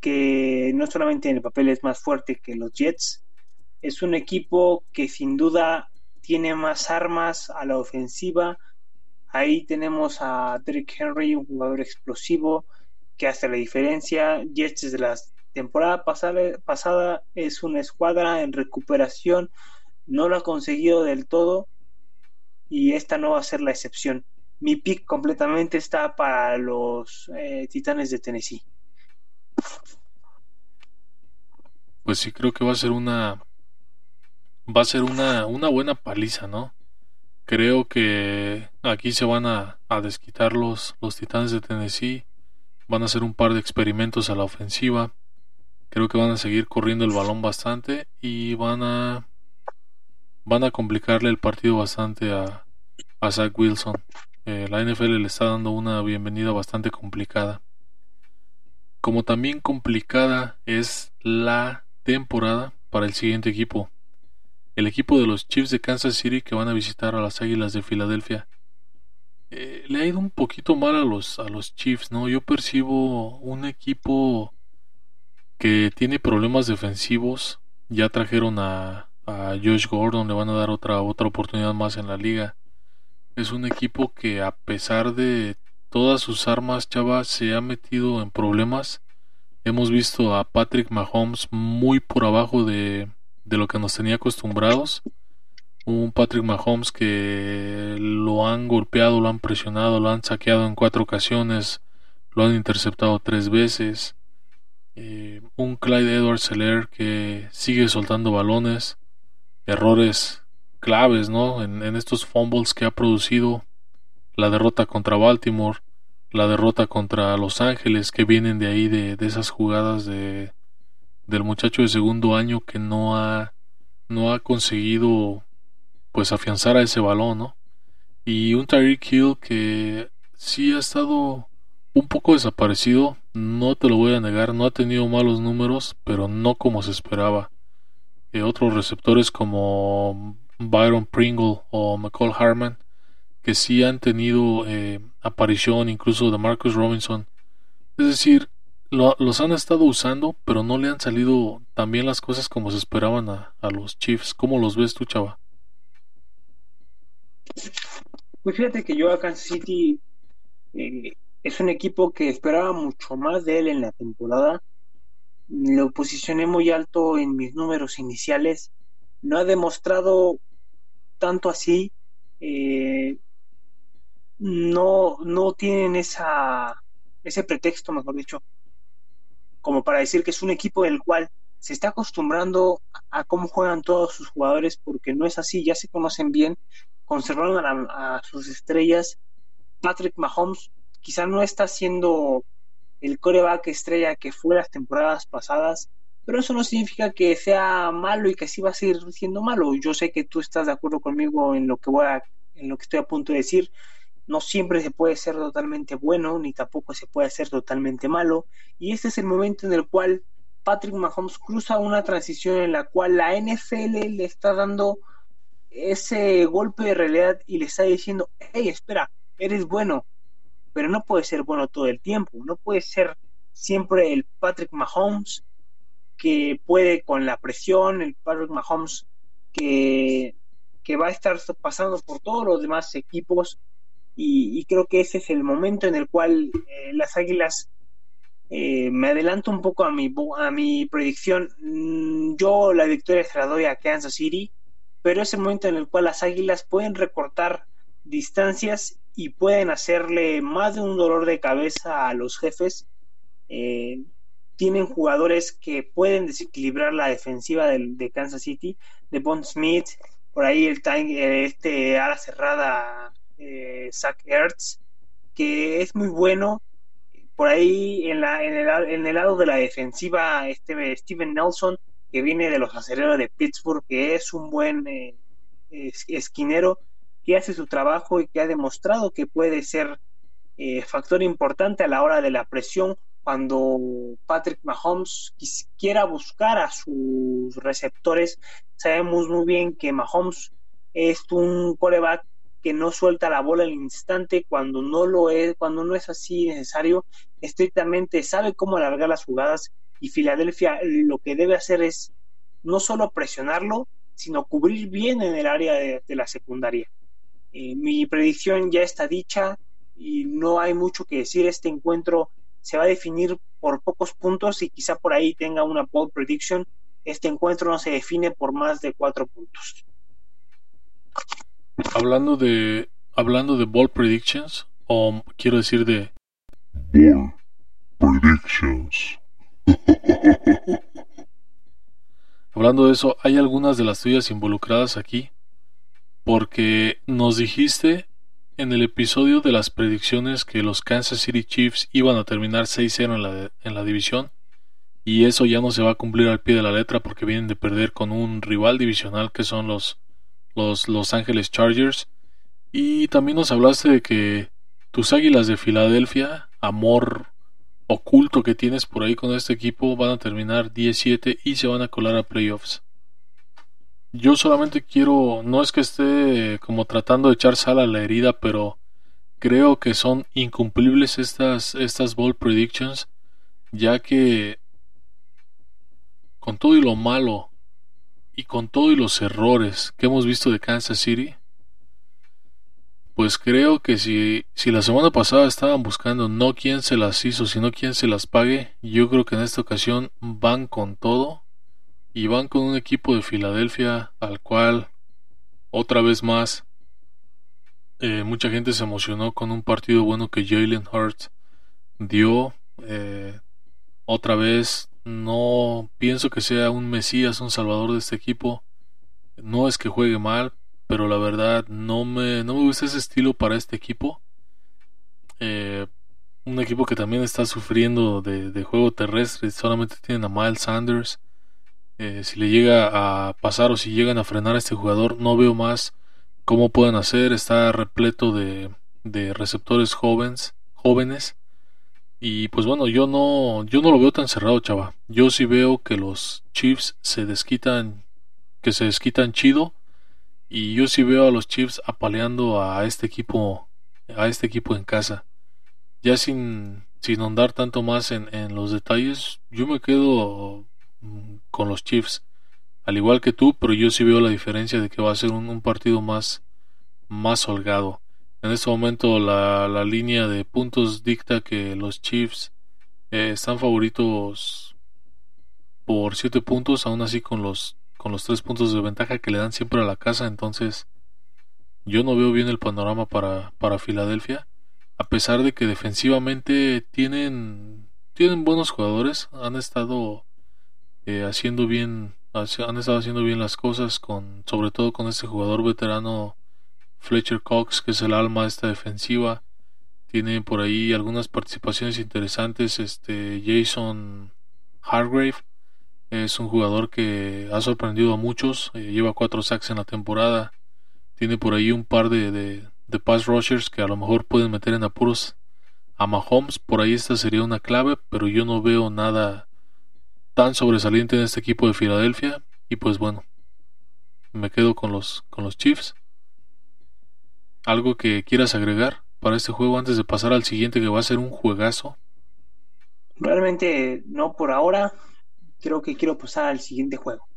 que no solamente en el papel es más fuerte que los Jets, es un equipo que sin duda tiene más armas a la ofensiva. Ahí tenemos a Derrick Henry, un jugador explosivo que hace la diferencia. Jets desde la temporada pasada, es una escuadra en recuperación, no lo ha conseguido del todo y esta no va a ser la excepción. Mi pick completamente está para los eh, Titanes de Tennessee. Pues sí, creo que va a ser una. Va a ser una, una buena paliza, ¿no? Creo que aquí se van a, a desquitar los, los titanes de Tennessee. Van a hacer un par de experimentos a la ofensiva. Creo que van a seguir corriendo el balón bastante y van a van a complicarle el partido bastante a, a Zach Wilson. Eh, la NFL le está dando una bienvenida bastante complicada como también complicada es la temporada para el siguiente equipo, el equipo de los Chiefs de Kansas City que van a visitar a las Águilas de Filadelfia. Eh, le ha ido un poquito mal a los, a los Chiefs, ¿no? Yo percibo un equipo que tiene problemas defensivos. Ya trajeron a, a Josh Gordon, le van a dar otra, otra oportunidad más en la liga. Es un equipo que a pesar de todas sus armas, Chava se ha metido en problemas Hemos visto a Patrick Mahomes muy por abajo de, de lo que nos tenía acostumbrados. Un Patrick Mahomes que lo han golpeado, lo han presionado, lo han saqueado en cuatro ocasiones, lo han interceptado tres veces. Eh, un Clyde Edwards Seller que sigue soltando balones, errores claves, ¿no? En, en estos fumbles que ha producido la derrota contra Baltimore, la derrota contra Los Ángeles, que vienen de ahí, de, de esas jugadas de, del muchacho de segundo año que no ha, no ha conseguido pues afianzar a ese balón, ¿no? Y un Tyreek Hill que sí ha estado un poco desaparecido, no te lo voy a negar, no ha tenido malos números, pero no como se esperaba. Eh, otros receptores como Byron Pringle o McCall Harman, que sí han tenido eh, aparición incluso de Marcus Robinson. Es decir, los han estado usando, pero no le han salido tan bien las cosas como se esperaban a, a los Chiefs. ¿Cómo los ves tú, chava? Pues fíjate que yo a Kansas City eh, es un equipo que esperaba mucho más de él en la temporada. Lo posicioné muy alto en mis números iniciales. No ha demostrado tanto así. Eh, no, no tienen esa, ese pretexto, mejor dicho, como para decir que es un equipo del cual se está acostumbrando a cómo juegan todos sus jugadores, porque no es así, ya se conocen bien, conservaron a, sus estrellas. Patrick Mahomes quizá no está siendo el coreback estrella que fue las temporadas pasadas, pero eso no significa que sea malo y que así va a seguir siendo malo. Yo sé que tú estás de acuerdo conmigo en lo que voy a, en lo que estoy a punto de decir. No siempre se puede ser totalmente bueno, ni tampoco se puede ser totalmente malo. Y este es el momento en el cual Patrick Mahomes cruza una transición en la cual la NFL le está dando ese golpe de realidad y le está diciendo, hey, espera, eres bueno, pero no puede ser bueno todo el tiempo, no puede ser siempre el Patrick Mahomes que puede con la presión, el Patrick Mahomes que, que va a estar pasando por todos los demás equipos y, creo que ese es el momento en el cual eh, las Águilas eh, me adelanto un poco a mi, a mi predicción. Mm, yo la victoria se la doy a Kansas City, pero es el momento en el cual las Águilas pueden recortar distancias y pueden hacerle más de un dolor de cabeza a los jefes. Eh, tienen jugadores que pueden desequilibrar la defensiva de, de Kansas City, de Bond Smith, por ahí el este ala cerrada eh, Zach Ertz, que es muy bueno. Por ahí en, la, en, el, en el lado de la defensiva, este Steven Nelson, que viene de los acereros de Pittsburgh, que es un buen eh, esquinero, que hace su trabajo y que ha demostrado que puede ser eh, factor importante a la hora de la presión cuando Patrick Mahomes quiera buscar a sus receptores. Sabemos muy bien que Mahomes es un coreback que no suelta la bola al instante cuando no lo es, cuando no es así necesario, estrictamente sabe cómo alargar las jugadas y Filadelfia lo que debe hacer es no solo presionarlo, sino cubrir bien en el área de, la secundaria. Eh, mi predicción ya está dicha y no hay mucho que decir. Este encuentro se va a definir por pocos puntos y quizá por ahí tenga una bold prediction. Este encuentro no se define por más de cuatro puntos. Hablando de hablando de ball predictions o quiero decir de ball predictions. (laughs) Hablando de eso, hay algunas de las tuyas involucradas aquí porque nos dijiste en el episodio de las predicciones que los Kansas City Chiefs iban a terminar 6-0 en la, en la división y eso ya no se va a cumplir al pie de la letra porque vienen de perder con un rival divisional que son los los Los Ángeles Chargers. Y también nos hablaste de que tus Águilas de Filadelfia, amor oculto que tienes por ahí con este equipo, van a terminar 17 y se van a colar a playoffs. Yo solamente quiero, no es que esté como tratando de echar sal a la herida, pero creo que son incumplibles estas, estas predictions, ya que con todo y lo malo y con todo y los errores que hemos visto de Kansas City, pues creo que si, si la semana pasada estaban buscando no quién se las hizo, sino quién se las pague, yo creo que en esta ocasión van con todo y van con un equipo de Filadelfia al cual otra vez más eh, mucha gente se emocionó con un partido bueno que Jalen Hurts dio. Eh, otra vez no pienso que sea un Mesías, un salvador de este equipo. No es que juegue mal, pero la verdad no me, no me gusta ese estilo para este equipo. Eh, un equipo que también está sufriendo de, juego terrestre, solamente tienen a Miles Sanders. Eh, si le llega a pasar o si llegan a frenar a este jugador, no veo más cómo pueden hacer. Está repleto de, de receptores jóvenes, jóvenes. Y pues bueno, yo no, yo no lo veo tan cerrado, chava. Yo sí veo que los Chiefs se desquitan, que se desquitan chido y yo sí veo a los Chiefs apaleando a este equipo, a este equipo en casa. Ya sin, sin ahondar tanto más en, en los detalles, yo me quedo mm, con los Chiefs. Al igual que tú, pero yo sí veo la diferencia de que va a ser un, partido más, más holgado. En este momento la, la, línea de puntos dicta que los Chiefs eh, están favoritos por 7 puntos, aún así con los con los tres puntos de ventaja que le dan siempre a la casa, entonces yo no veo bien el panorama para, para Filadelfia, a pesar de que defensivamente tienen, tienen buenos jugadores, han estado eh, haciendo bien, han estado haciendo bien las cosas, con, sobre todo con este jugador veterano Fletcher Cox, que es el alma de esta defensiva. Tiene por ahí algunas participaciones interesantes, este Jason Hargrave, es un jugador que ha sorprendido a muchos. Eh, lleva cuatro sacks en la temporada. Tiene por ahí un par de, de, pass rushers que a lo mejor pueden meter en apuros a Mahomes. Por ahí esta sería una clave, pero yo no veo nada tan sobresaliente en este equipo de Filadelfia. Y pues bueno, me quedo con los, con los Chiefs. ¿Algo que quieras agregar para este juego antes de pasar al siguiente que va a ser un juegazo? Realmente no por ahora creo que quiero pasar al siguiente juego.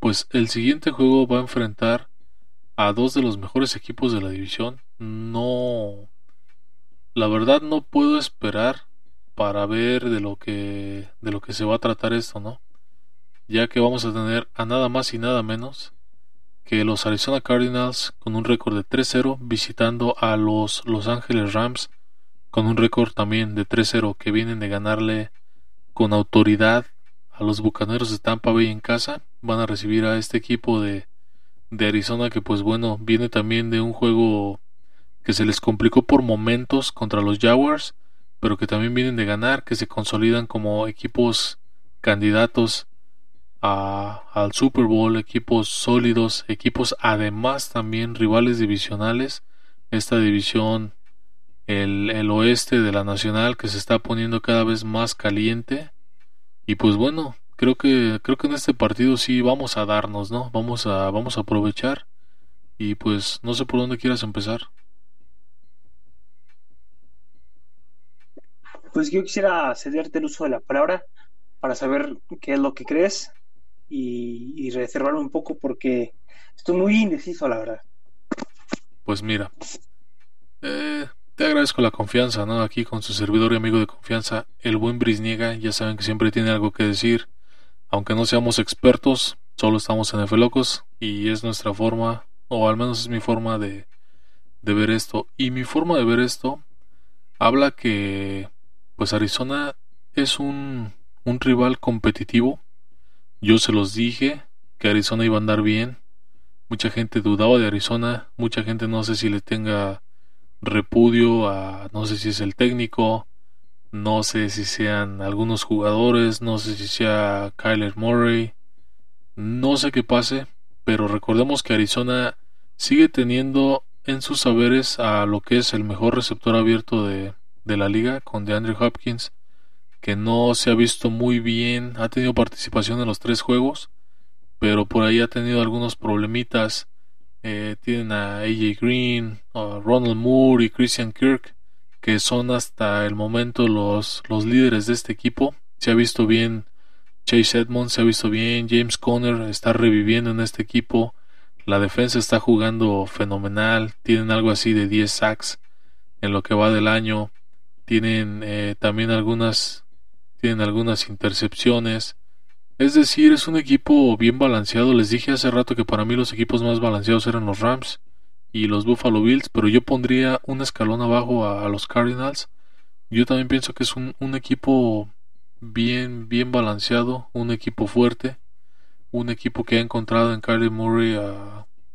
Pues el siguiente juego va a enfrentar a dos de los mejores equipos de la división. No, la verdad no puedo esperar para ver de lo que de lo que se va a tratar esto, ¿no? Ya que vamos a tener a nada más y nada menos que los Arizona Cardinals con un récord de 3-0 visitando a los Los Angeles Rams con un récord también de 3-0 que vienen de ganarle con autoridad a los Bucaneros de Tampa Bay en casa. Van a recibir a este equipo de, de Arizona que pues bueno, viene también de un juego que se les complicó por momentos contra los Jaguars, pero que también vienen de ganar, que se consolidan como equipos candidatos al Super Bowl, equipos sólidos, equipos además también rivales divisionales. Esta división, el, el oeste de la Nacional, que se está poniendo cada vez más caliente y pues bueno, creo que creo que en este partido sí vamos a darnos, ¿no? Vamos a vamos a aprovechar y pues no sé por dónde quieras empezar. Pues yo quisiera cederte el uso de la palabra para saber qué es lo que crees y, y reservarme un poco porque estoy muy indeciso, la verdad. Pues mira, eh, te agradezco la confianza, ¿no? Aquí con su servidor y amigo de confianza, el buen Brisniega. Ya saben que siempre tiene algo que decir. Aunque no seamos expertos, solo estamos en F Locos y es nuestra forma, o al menos es mi forma de, de ver esto. Y mi forma de ver esto habla que, pues Arizona es un, un rival competitivo. Yo se los dije que Arizona iba a andar bien. Mucha gente dudaba de Arizona. Mucha gente no sé si le tenga repudio a no sé si es el técnico, no sé si sean algunos jugadores, no sé si sea Kyler Murray, no sé qué pase, pero recordemos que Arizona sigue teniendo en sus saberes a lo que es el mejor receptor abierto de, de la liga con DeAndre Hopkins, que no se ha visto muy bien, ha tenido participación en los tres juegos, pero por ahí ha tenido algunos problemitas eh, tienen a AJ Green, Ronald Moore y Christian Kirk, que son hasta el momento los, los líderes de este equipo. Se ha visto bien Chase Edmonds, se ha visto bien James Conner, está reviviendo en este equipo. La defensa está jugando fenomenal. Tienen algo así de 10 sacks en lo que va del año. Tienen eh, también algunas, tienen algunas intercepciones. Es decir, es un equipo bien balanceado. Les dije hace rato que para mí los equipos más balanceados eran los Rams y los Buffalo Bills, pero yo pondría un escalón abajo a, los Cardinals. Yo también pienso que es un, equipo bien, bien balanceado, un equipo fuerte un equipo que ha encontrado en Kylie Murray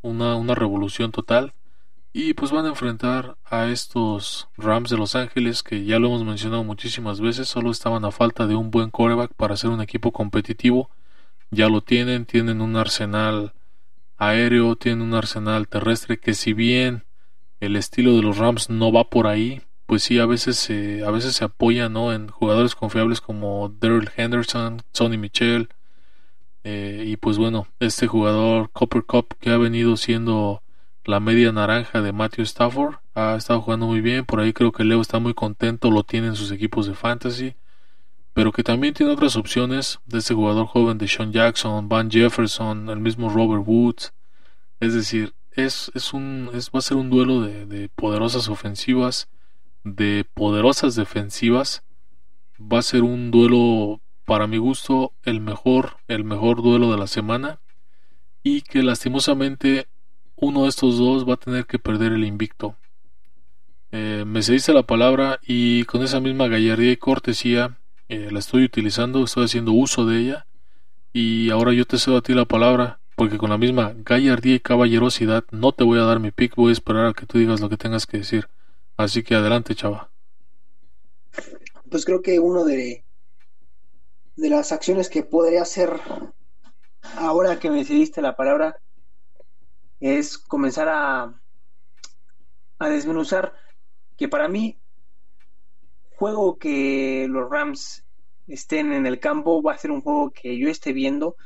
una, una revolución total. Y pues van a enfrentar a estos Rams de Los Ángeles que ya lo hemos mencionado muchísimas veces, solo estaban a falta de un buen quarterback para ser un equipo competitivo. Ya lo tienen, tienen un arsenal aéreo, tienen un arsenal terrestre que si bien el estilo de los Rams no va por ahí, pues sí a veces se, a veces se apoya ¿no? en jugadores confiables como Daryl Henderson, Sonny Michel, eh, y pues bueno, este jugador Copper Cup que ha venido siendo la media naranja de Matthew Stafford ha estado jugando muy bien. Por ahí creo que Leo está muy contento, lo tiene en sus equipos de fantasy. Pero que también tiene otras opciones de este jugador joven de Sean Jackson, Van Jefferson, el mismo Robert Woods. Es decir, es, es un, va a ser un duelo de, de poderosas ofensivas, de poderosas defensivas. Va a ser un duelo para mi gusto el mejor, el mejor duelo de la semana y que lastimosamente uno de estos dos va a tener que perder el invicto. Eh, me se dice la palabra y con esa misma gallardía y cortesía eh, la estoy utilizando, estoy haciendo uso de ella y ahora yo te cedo a ti la palabra porque con la misma gallardía y caballerosidad no te voy a dar mi pick, voy a esperar a que tú digas lo que tengas que decir. Así que adelante, chava. Pues creo que uno de, de las acciones que podría hacer ahora que me decidiste la palabra es comenzar a, a desmenuzar que para mí juego que los Rams estén en el campo va a ser un juego que yo esté viendo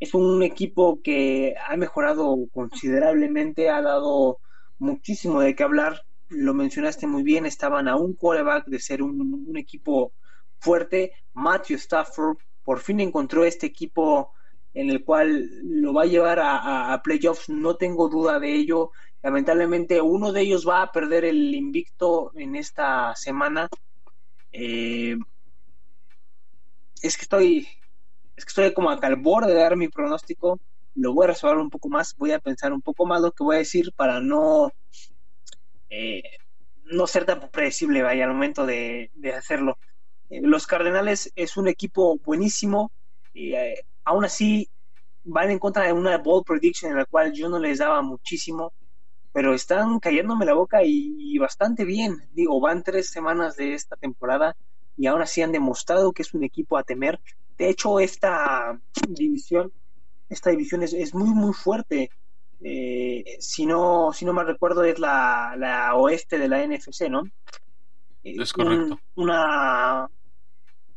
es un equipo que ha mejorado considerablemente ha dado muchísimo de qué hablar lo mencionaste muy bien estaban a un quarterback de ser un, un equipo fuerte. Matthew Stafford por fin encontró este equipo en el cual lo va a llevar a, playoffs, no tengo duda de ello. Lamentablemente uno de ellos va a perder el invicto en esta semana. Eh, es que estoy, es que estoy como acá al borde de dar mi pronóstico. Lo voy a resolver un poco más, voy a pensar un poco más lo que voy a decir para no, eh, no ser tan predecible vaya al momento de hacerlo. Eh, los Cardenales es un equipo buenísimo, aún así van en contra de una bold prediction en la cual yo no les daba muchísimo, pero están cayéndome la boca y, bastante bien. Digo, van tres semanas de esta temporada y ahora sí han demostrado que es un equipo a temer. De hecho, esta división, esta división es, muy, muy fuerte. Eh, si, no, si no me recuerdo, es la, la oeste de la NFC, ¿no? Es correcto. una,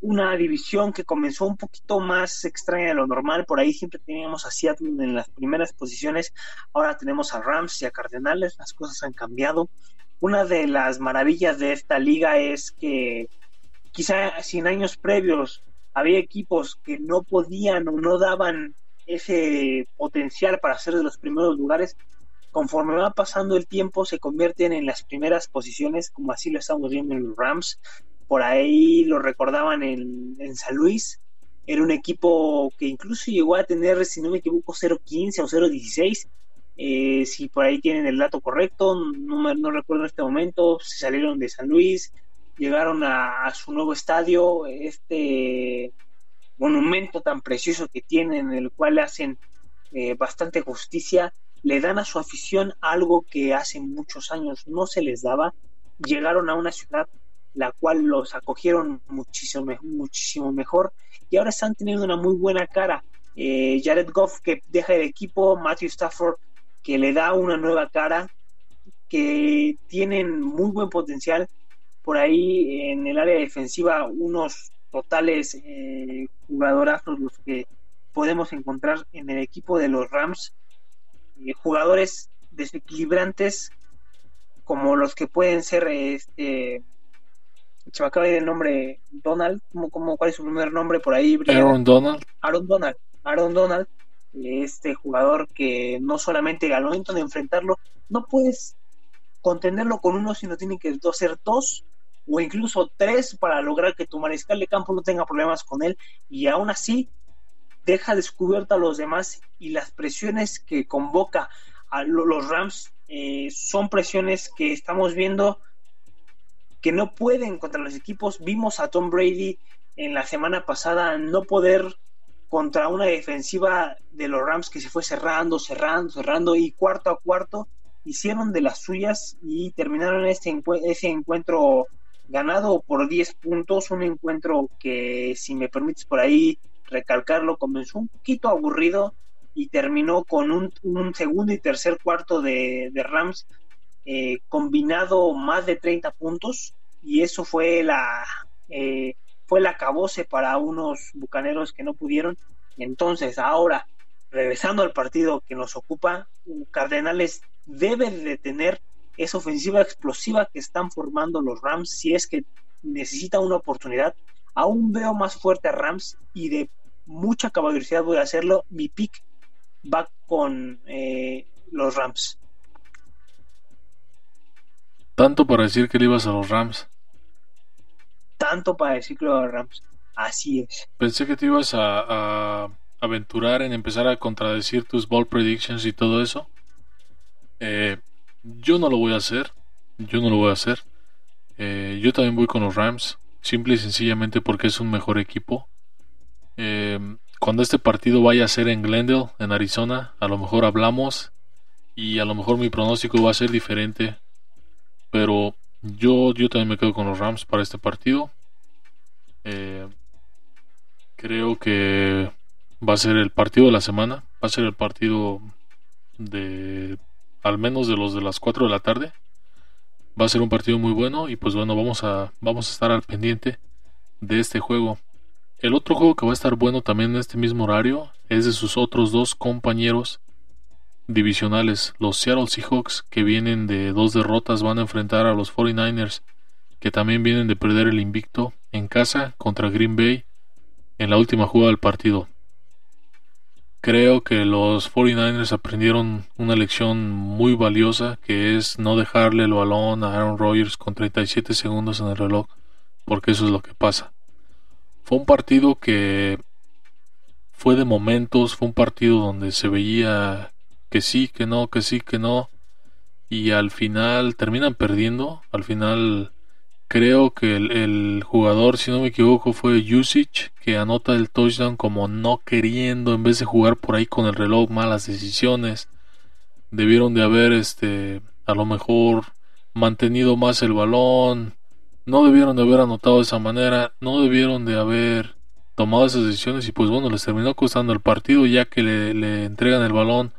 una división que comenzó un poquito más extraña de lo normal. Por ahí siempre teníamos a Seattle en las primeras posiciones. Ahora tenemos a Rams y a Cardenales. Las cosas han cambiado. Una de las maravillas de esta liga es que quizá en años previos había equipos que no podían o no daban ese potencial para ser de los primeros lugares, conforme va pasando el tiempo se convierten en las primeras posiciones, como así lo estamos viendo en los Rams. Por ahí lo recordaban en, San Luis. Era un equipo que incluso llegó a tener, si no me equivoco, 0.15 o 0.16. Eh, si por ahí tienen el dato correcto, no, no recuerdo en este momento, se salieron de San Luis, llegaron a, su nuevo estadio, este monumento tan precioso que tienen, en el cual hacen eh, bastante justicia le dan a su afición algo que hace muchos años no se les daba. Llegaron a una ciudad la cual los acogieron muchísimo, muchísimo mejor y ahora están teniendo una muy buena cara. Eh, Jared Goff que deja el equipo, Matthew Stafford que le da una nueva cara, que tienen muy buen potencial. Por ahí en el área defensiva unos totales eh, jugadorazos los que podemos encontrar en el equipo de los Rams eh, jugadores desequilibrantes como los que pueden ser este se me acaba de ir el nombre Donald como, como cuál es su primer nombre por ahí Aaron Donald. Aaron Donald Aaron Donald este jugador que no solamente al momento de enfrentarlo, no puedes contenerlo con uno, sino tiene que ser dos o incluso tres para lograr que tu mariscal de campo no tenga problemas con él. Y aún así deja descubierto a los demás y las presiones que convoca a los Rams eh, son presiones que estamos viendo que no pueden contra los equipos. Vimos a Tom Brady en la semana pasada no poder contra una defensiva de los Rams que se fue cerrando, cerrando, cerrando y cuarto a cuarto hicieron de las suyas y terminaron este ese encuentro ganado por 10 puntos, un encuentro que si me permites por ahí recalcarlo comenzó un poquito aburrido y terminó con un, segundo y tercer cuarto de, Rams eh, combinado más de 30 puntos y eso fue la eh, fue la cabose para unos bucaneros que no pudieron. Entonces ahora regresando al partido que nos ocupa Cardenales debe de tener esa ofensiva explosiva que están formando los Rams si es que necesita una oportunidad. Aún veo más fuerte a Rams y de mucha caballerosidad voy a hacerlo. Mi pick va con eh, los Rams tanto para decir que le ibas a los Rams tanto para decirlo a los Rams así es pensé que te ibas a aventurar en empezar a contradecir tus ball predictions y todo eso. Eh, yo no lo voy a hacer. Yo no lo voy a hacer. Eh, yo también voy con los Rams. Simple y sencillamente porque es un mejor equipo. Eh, cuando este partido vaya a ser en Glendale, en Arizona, a lo mejor hablamos. Y a lo mejor mi pronóstico va a ser diferente. Pero yo, yo también me quedo con los Rams para este partido. creo que va a ser el partido de la semana, va a ser el partido de al menos de los de las 4 de la tarde. Va a ser un partido muy bueno y pues bueno, vamos a vamos a estar al pendiente de este juego. El otro juego que va a estar bueno también en este mismo horario es de sus otros dos compañeros divisionales, los Seattle Seahawks que vienen de dos derrotas van a enfrentar a los 49ers que también vienen de perder el invicto en casa contra Green Bay en la última jugada del partido. Creo que los 49ers aprendieron una lección muy valiosa que es no dejarle el balón a Aaron Rodgers con 37 segundos en el reloj, porque eso es lo que pasa. Fue un partido que fue de momentos, fue un partido donde se veía que sí, que no, que sí, que no, y al final terminan perdiendo, al final Creo que el, jugador, si no me equivoco, fue Usage, que anota el touchdown como no queriendo, en vez de jugar por ahí con el reloj, malas decisiones. Debieron de haber, este, a lo mejor mantenido más el balón. No debieron de haber anotado de esa manera. No debieron de haber tomado esas decisiones y pues bueno, les terminó costando el partido ya que le entregan el balón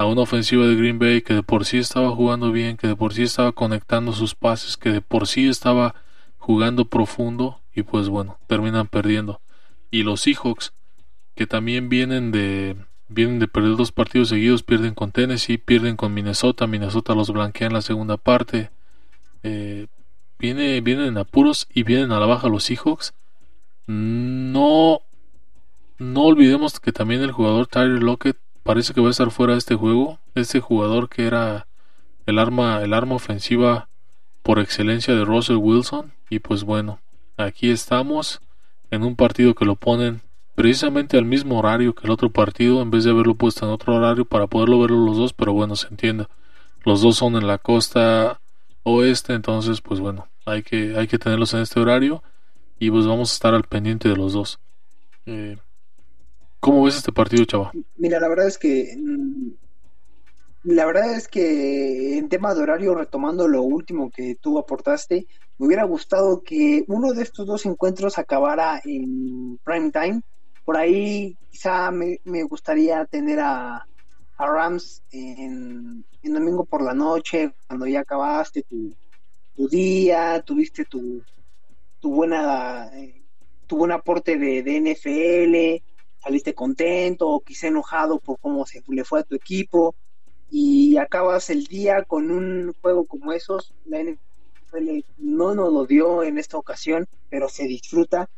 a una ofensiva de Green Bay que de por sí estaba jugando bien, que de por sí estaba conectando sus pases, que de por sí estaba jugando profundo y pues bueno, terminan perdiendo. Y los Seahawks que también vienen de vienen de perder dos partidos seguidos, pierden con Tennessee, pierden con Minnesota, Minnesota los blanquea en la segunda parte. Eh, viene, vienen en apuros y vienen a la baja los Seahawks. No no olvidemos que también el jugador Tyler Lockett parece que va a estar fuera de este juego. Este jugador que era el arma, el arma ofensiva por excelencia de Russell Wilson. Y pues bueno, aquí estamos en un partido que lo ponen precisamente al mismo horario que el otro partido, en vez de haberlo puesto en otro horario para poderlo ver los dos, pero bueno, se entiende. Los dos son en la costa oeste, entonces pues bueno, hay que, hay que tenerlos en este horario y pues vamos a estar al pendiente de los dos. Eh, ¿Cómo ves este partido, chava? Mira, la verdad es que mm, la verdad es que en tema de horario, retomando lo último que tú aportaste, me hubiera gustado que uno de estos dos encuentros acabara en prime time. Por ahí quizá me, gustaría tener a, Rams en, domingo por la noche, cuando ya acabaste tu, tu día, tuviste tu, tu buena eh, tu buen aporte de, de NFL, saliste contento o quizá enojado por cómo se le fue a tu equipo y acabas el día con un juego como esos, la NFL no nos lo dio en esta ocasión, pero se disfruta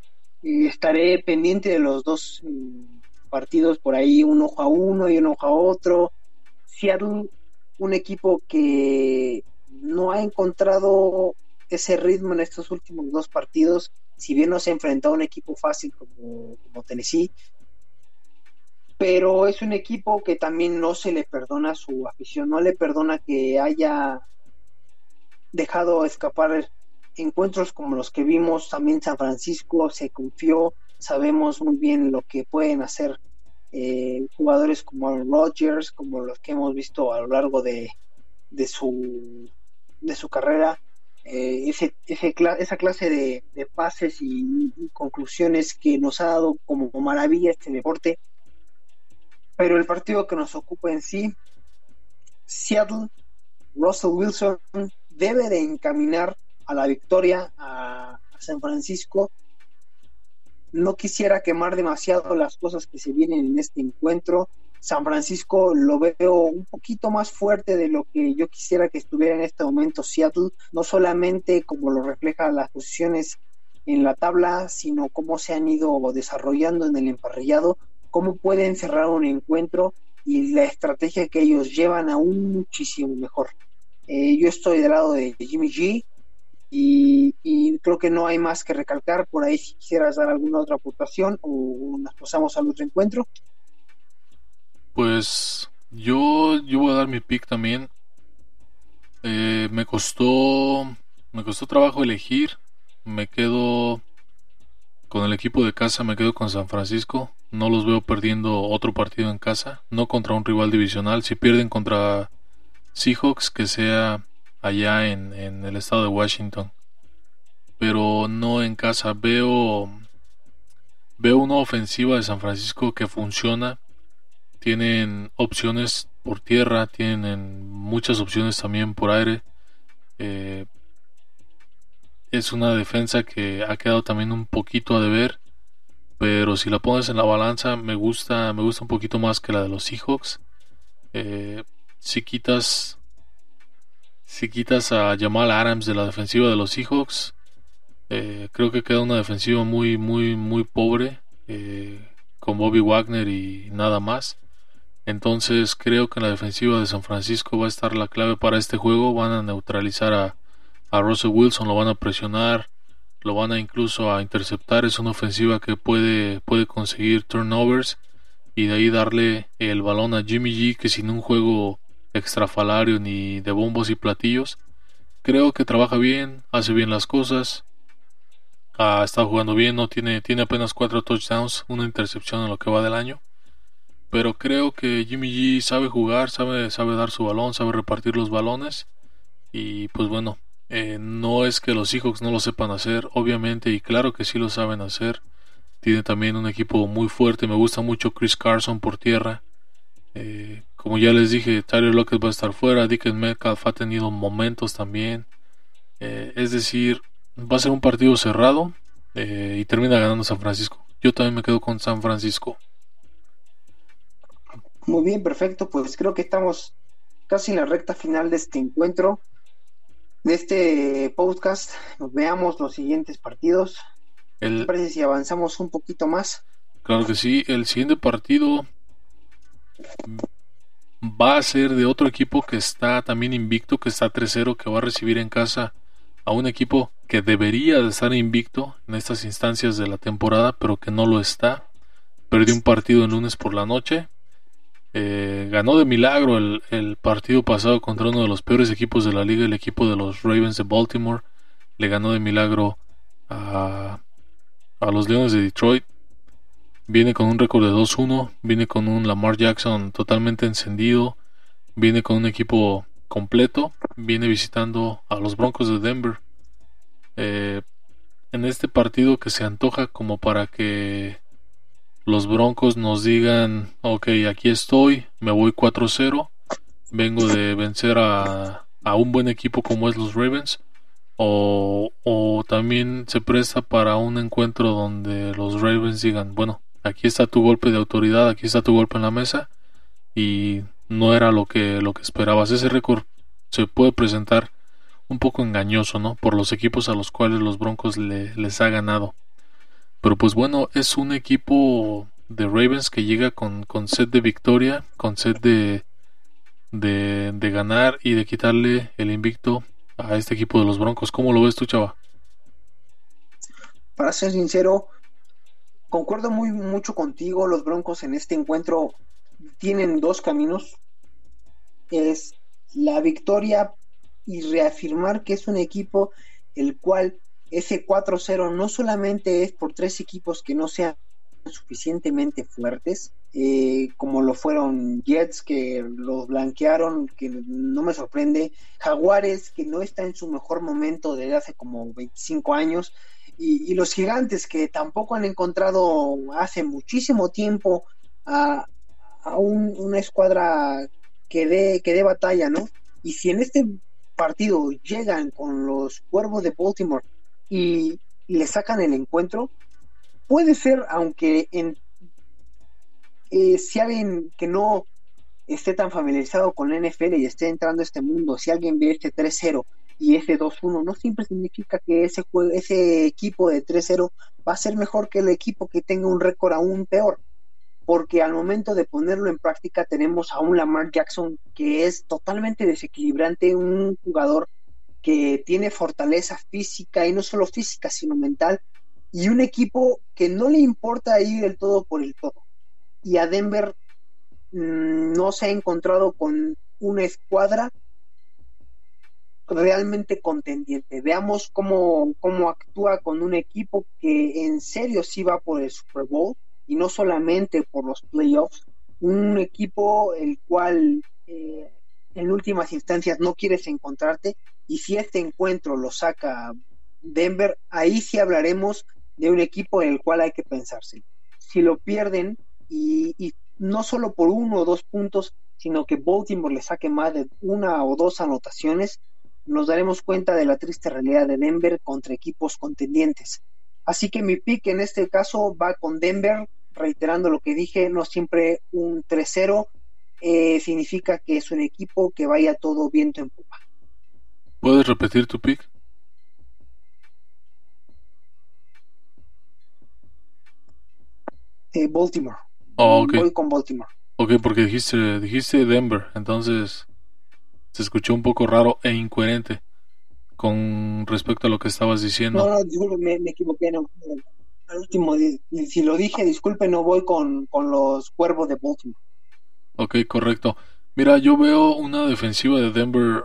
y estaré pendiente de los dos mm, partidos por ahí un ojo a uno y un ojo a otro. Seattle, un equipo que no ha encontrado ese ritmo en estos últimos dos partidos, si bien no se ha enfrentado a un equipo fácil como Tennessee, pero es un equipo que también no se le perdona su afición, no le perdona que haya dejado escapar encuentros como los que vimos también San Francisco, se confió, sabemos muy bien lo que pueden hacer eh, jugadores como Aaron Rodgers, como los que hemos visto a lo largo de, de su, de su carrera. Eh, ese, ese, esa clase de, de pases y, conclusiones que nos ha dado como maravilla este deporte. Pero el partido que nos ocupa en sí, Seattle, Russell Wilson debe de encaminar a la victoria a, San Francisco no quisiera quemar demasiado las cosas que se vienen en este encuentro. San Francisco lo veo un poquito más fuerte de lo que yo quisiera que estuviera en este momento Seattle, no solamente como lo refleja las posiciones en la tabla, sino cómo se han ido desarrollando en el emparrillado, cómo pueden cerrar un encuentro y la estrategia que ellos llevan aún muchísimo mejor. Eh, yo estoy del lado de Jimmy G, y, creo que no hay más que recalcar. Por ahí, si quisieras dar alguna otra aportación o nos pasamos al otro encuentro. Pues yo, yo voy a dar mi pick también. Eh, me costó me costó trabajo elegir. Me quedo con el equipo de casa, me quedo con San Francisco. No los veo perdiendo otro partido en casa, no contra un rival divisional. Si pierden contra Seahawks, que sea allá en, en el estado de Washington. Pero no en casa. Veo, veo una ofensiva de San Francisco que funciona. Tienen opciones por tierra, tienen muchas opciones también por aire. Eh, es una defensa que ha quedado también un poquito a deber. Pero si la pones en la balanza, me gusta, me gusta un poquito más que la de los Seahawks. Eh, si quitas si quitas a Jamal Adams de la defensiva de los Seahawks, eh, creo que queda una defensiva muy, muy, muy pobre eh, con Bobby Wagner y nada más. Entonces creo que la defensiva de San Francisco va a estar la clave para este juego. Van a neutralizar a, a Russell Wilson, lo van a presionar, lo van a incluso a interceptar. Es una ofensiva que puede, puede conseguir turnovers y de ahí darle el balón a Jimmy G, que sin un juego extrafalario ni de bombos y platillos. Creo que trabaja bien, hace bien las cosas. Ha estado jugando bien, no tiene, tiene apenas cuatro touchdowns, una intercepción en lo que va del año. Pero creo que Jimmy G sabe jugar, sabe, sabe dar su balón, sabe repartir los balones. Y pues bueno, eh, no es que los Seahawks no lo sepan hacer, obviamente, y claro que sí lo saben hacer. Tiene también un equipo muy fuerte, me gusta mucho Chris Carson por tierra. Eh, como ya les dije, Tyler Lockett va a estar fuera, Dickens Metcalf ha tenido momentos también. Eh, es decir, va a ser un partido cerrado y termina ganando San Francisco. Yo también me quedo con San Francisco. Muy bien, perfecto. Pues creo que estamos casi en la recta final de este encuentro, de este podcast. Veamos los siguientes partidos. El... ¿Qué parece si avanzamos un poquito más? Claro que sí. El siguiente partido va a ser de otro equipo que está también invicto, que está 3-0, que va a recibir en casa a un equipo que debería de estar invicto en estas instancias de la temporada, pero que no lo está. Perdió un partido el lunes por la noche. Eh, ganó de milagro el, el, partido pasado contra uno de los peores equipos de la liga, el equipo de los Ravens de Baltimore. Le ganó de milagro a, a los Leones de Detroit. Viene con un récord de 2-1, viene con un Lamar Jackson totalmente encendido, viene con un equipo completo, viene visitando a los Broncos de Denver. Eh, en este partido que se antoja como para que los Broncos nos digan, ok, aquí estoy, me voy 4-0, vengo de vencer a, a, un buen equipo como es los Ravens, o, o también se presta para un encuentro donde los Ravens digan, bueno, aquí está tu golpe de autoridad, aquí está tu golpe en la mesa y no era lo que lo que esperabas. Ese récord se puede presentar un poco engañoso, ¿no? Por los equipos a los cuales los Broncos le, les ha ganado. Pero pues bueno, es un equipo de Ravens que llega con, con sed de victoria, con sed de, de, de ganar y de quitarle el invicto a este equipo de los Broncos. ¿Cómo lo ves tú, chava? Para ser sincero, concuerdo muy mucho contigo. Los Broncos en este encuentro tienen dos caminos. Es la victoria y reafirmar que es un equipo el cual ese 4-0 no solamente es por tres equipos que no sean suficientemente fuertes, eh, como lo fueron Jets que los blanquearon, que no me sorprende, Jaguares que no está en su mejor momento desde hace como 25 años, y, los gigantes que tampoco han encontrado hace muchísimo tiempo a, una escuadra que dé, que dé batalla, ¿no? Y si en este partido llegan con los cuervos de Baltimore y, le sacan el encuentro, puede ser, aunque en, eh, si alguien que no esté tan familiarizado con la NFL y esté entrando a este mundo, si alguien ve este 3-0 y ese 2-1, no siempre significa que ese, ese equipo de 3-0 va a ser mejor que el equipo que tenga un récord aún peor. Porque al momento de ponerlo en práctica tenemos a un Lamar Jackson que es totalmente desequilibrante, un jugador que tiene fortaleza física y no solo física, sino mental, y un equipo que no le importa ir del todo por el todo. Y a Denver mmm, no se ha encontrado con una escuadra realmente contendiente. Veamos cómo, cómo actúa con un equipo que en serio sí va por el Super Bowl y no solamente por los playoffs. Un equipo el cual eh, en últimas instancias no quieres encontrarte y si este encuentro lo saca Denver, ahí sí hablaremos de un equipo en el cual hay que pensarse. Si lo pierden y, no solo por uno o dos puntos, sino que Baltimore le saque más de una o dos anotaciones, nos daremos cuenta de la triste realidad de Denver contra equipos contendientes. Así que mi pick en este caso va con Denver, reiterando lo que dije, no siempre un 3-0 eh, significa que es un equipo que vaya todo viento en popa. ¿Puedes repetir tu pick? Eh, Baltimore. Oh, okay. Voy con Baltimore. Ok, porque dijiste, dijiste Denver, entonces se escuchó un poco raro e incoherente con respecto a lo que estabas diciendo. No, no, disculpe, me, me equivoqué. No. Al último, si lo dije, disculpe, no voy con, con los cuervos de Baltimore. Ok, correcto. Mira, yo veo una defensiva de Denver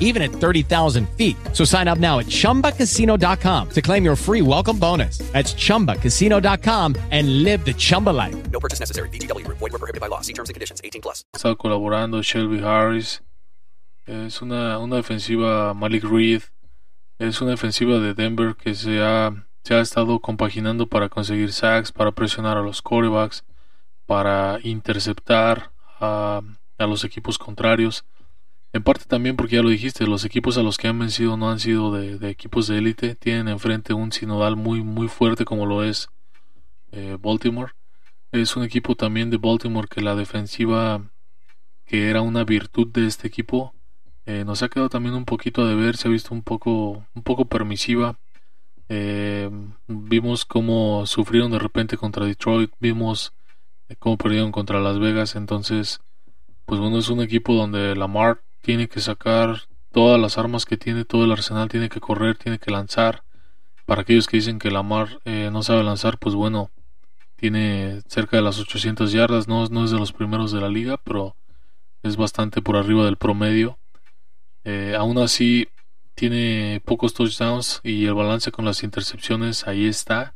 even at 30,000 feet. So sign up now at ChumbaCasino.com to claim your free welcome bonus. That's ChumbaCasino.com and live the Chumba life. No purchase necessary. BGW. Void were prohibited by law. See terms and conditions. 18 plus. Está colaborando Shelby Harris. Es una, una defensiva Malik Reed. Es una defensiva de Denver que se ha, se ha estado compaginando para conseguir sacks, para presionar a los quarterbacks, para interceptar a, a los equipos contrarios. En parte también porque ya lo dijiste, los equipos a los que han vencido no han sido de, equipos de élite, tienen enfrente un sinodal muy muy fuerte como lo es eh, Baltimore. Es un equipo también de Baltimore que la defensiva, que era una virtud de este equipo, eh, nos ha quedado también un poquito de ver, se ha visto un poco, un poco permisiva. Eh, vimos cómo sufrieron de repente contra Detroit, vimos cómo perdieron contra Las Vegas, entonces, pues bueno, es un equipo donde Lamar tiene que sacar todas las armas que tiene, todo el arsenal, tiene que correr, tiene que lanzar. Para aquellos que dicen que Lamar eh, no sabe lanzar, pues bueno, tiene cerca de las 800 yardas, no, no es de los primeros de la liga, pero es bastante por arriba del promedio. Eh, aún así, tiene pocos touchdowns y el balance con las intercepciones ahí está.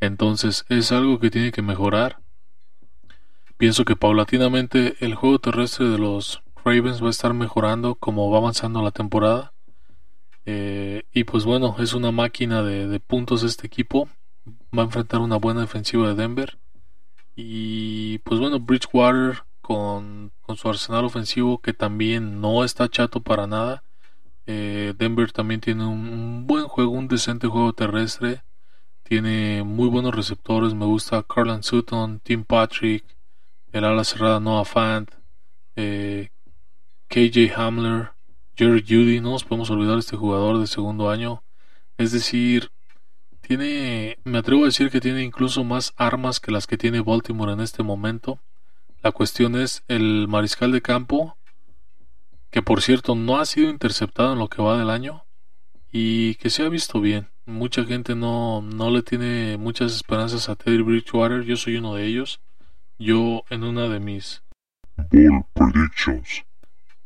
Entonces es algo que tiene que mejorar. Pienso que paulatinamente el juego terrestre de los Ravens va a estar mejorando como va avanzando la temporada. Eh, y pues bueno, es una máquina de, puntos este equipo. Va a enfrentar una buena defensiva de Denver. Y pues bueno, Bridgewater con, su arsenal ofensivo que también no está chato para nada. Eh, Denver también tiene un, buen juego, un decente juego terrestre. Tiene muy buenos receptores. Me gusta Carlan Sutton, Tim Patrick, el ala cerrada Noah Fant, eh, KJ Hamler, Jerry Judy. No nos podemos olvidar este jugador de segundo año. Es decir, tiene, me atrevo a decir que tiene incluso más armas que las que tiene Baltimore en este momento. La cuestión es el mariscal de campo, que por cierto no ha sido interceptado en lo que va del año y que se ha visto bien. Mucha gente no, no le tiene muchas esperanzas a Teddy Bridgewater, yo soy uno de ellos. Yo en una de mis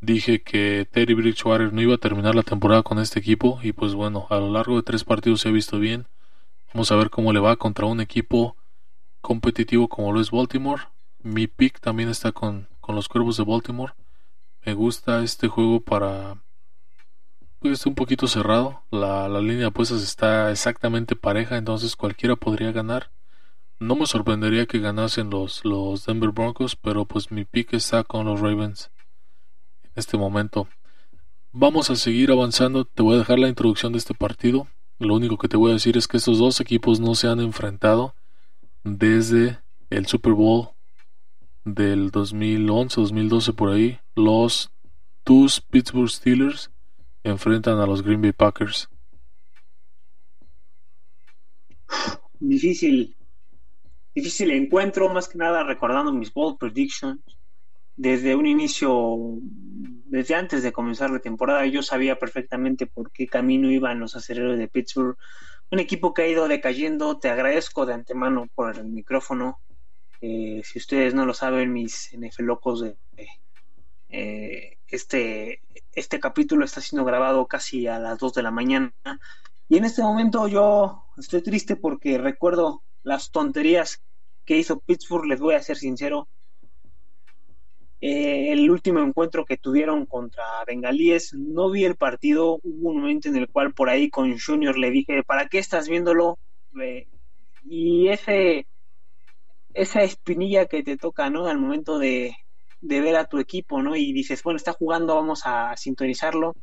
dije que Teddy Bridgewater no iba a terminar la temporada con este equipo y pues bueno, a lo largo de tres partidos se ha visto bien. Vamos a ver cómo le va contra un equipo competitivo como lo es Baltimore. Mi pick también está con, con los Cuervos de Baltimore. Me gusta este juego para... Pues un poquito cerrado. La, la línea de apuestas está exactamente pareja, entonces cualquiera podría ganar. No me sorprendería que ganasen los, los Denver Broncos, pero pues mi pick está con los Ravens en este momento. Vamos a seguir avanzando. Te voy a dejar la introducción de este partido. Lo único que te voy a decir es que estos dos equipos no se han enfrentado desde el Super Bowl del 2011-2012 por ahí. Los dos Pittsburgh Steelers enfrentan a los Green Bay Packers. Difícil difícil encuentro, más que nada recordando mis bold predictions. Desde un inicio, desde antes de comenzar la temporada, yo sabía perfectamente por qué camino iban los aceleros de Pittsburgh. Un equipo que ha ido decayendo. Te agradezco de antemano por el micrófono. Eh, si ustedes no lo saben, mis NF locos, de, eh, este, este capítulo está siendo grabado casi a las 2 de la mañana. Y en este momento yo estoy triste porque recuerdo las tonterías que hizo Pittsburgh, les voy a ser sincero. Eh, el último encuentro que tuvieron contra Bengalíes, no vi el partido. Hubo un momento en el cual por ahí con Junior le dije, ¿para qué estás viéndolo? y ese, esa espinilla que te toca, ¿no? Al momento de, de ver a tu equipo, ¿no? Y dices, bueno, está jugando, vamos a sintonizarlo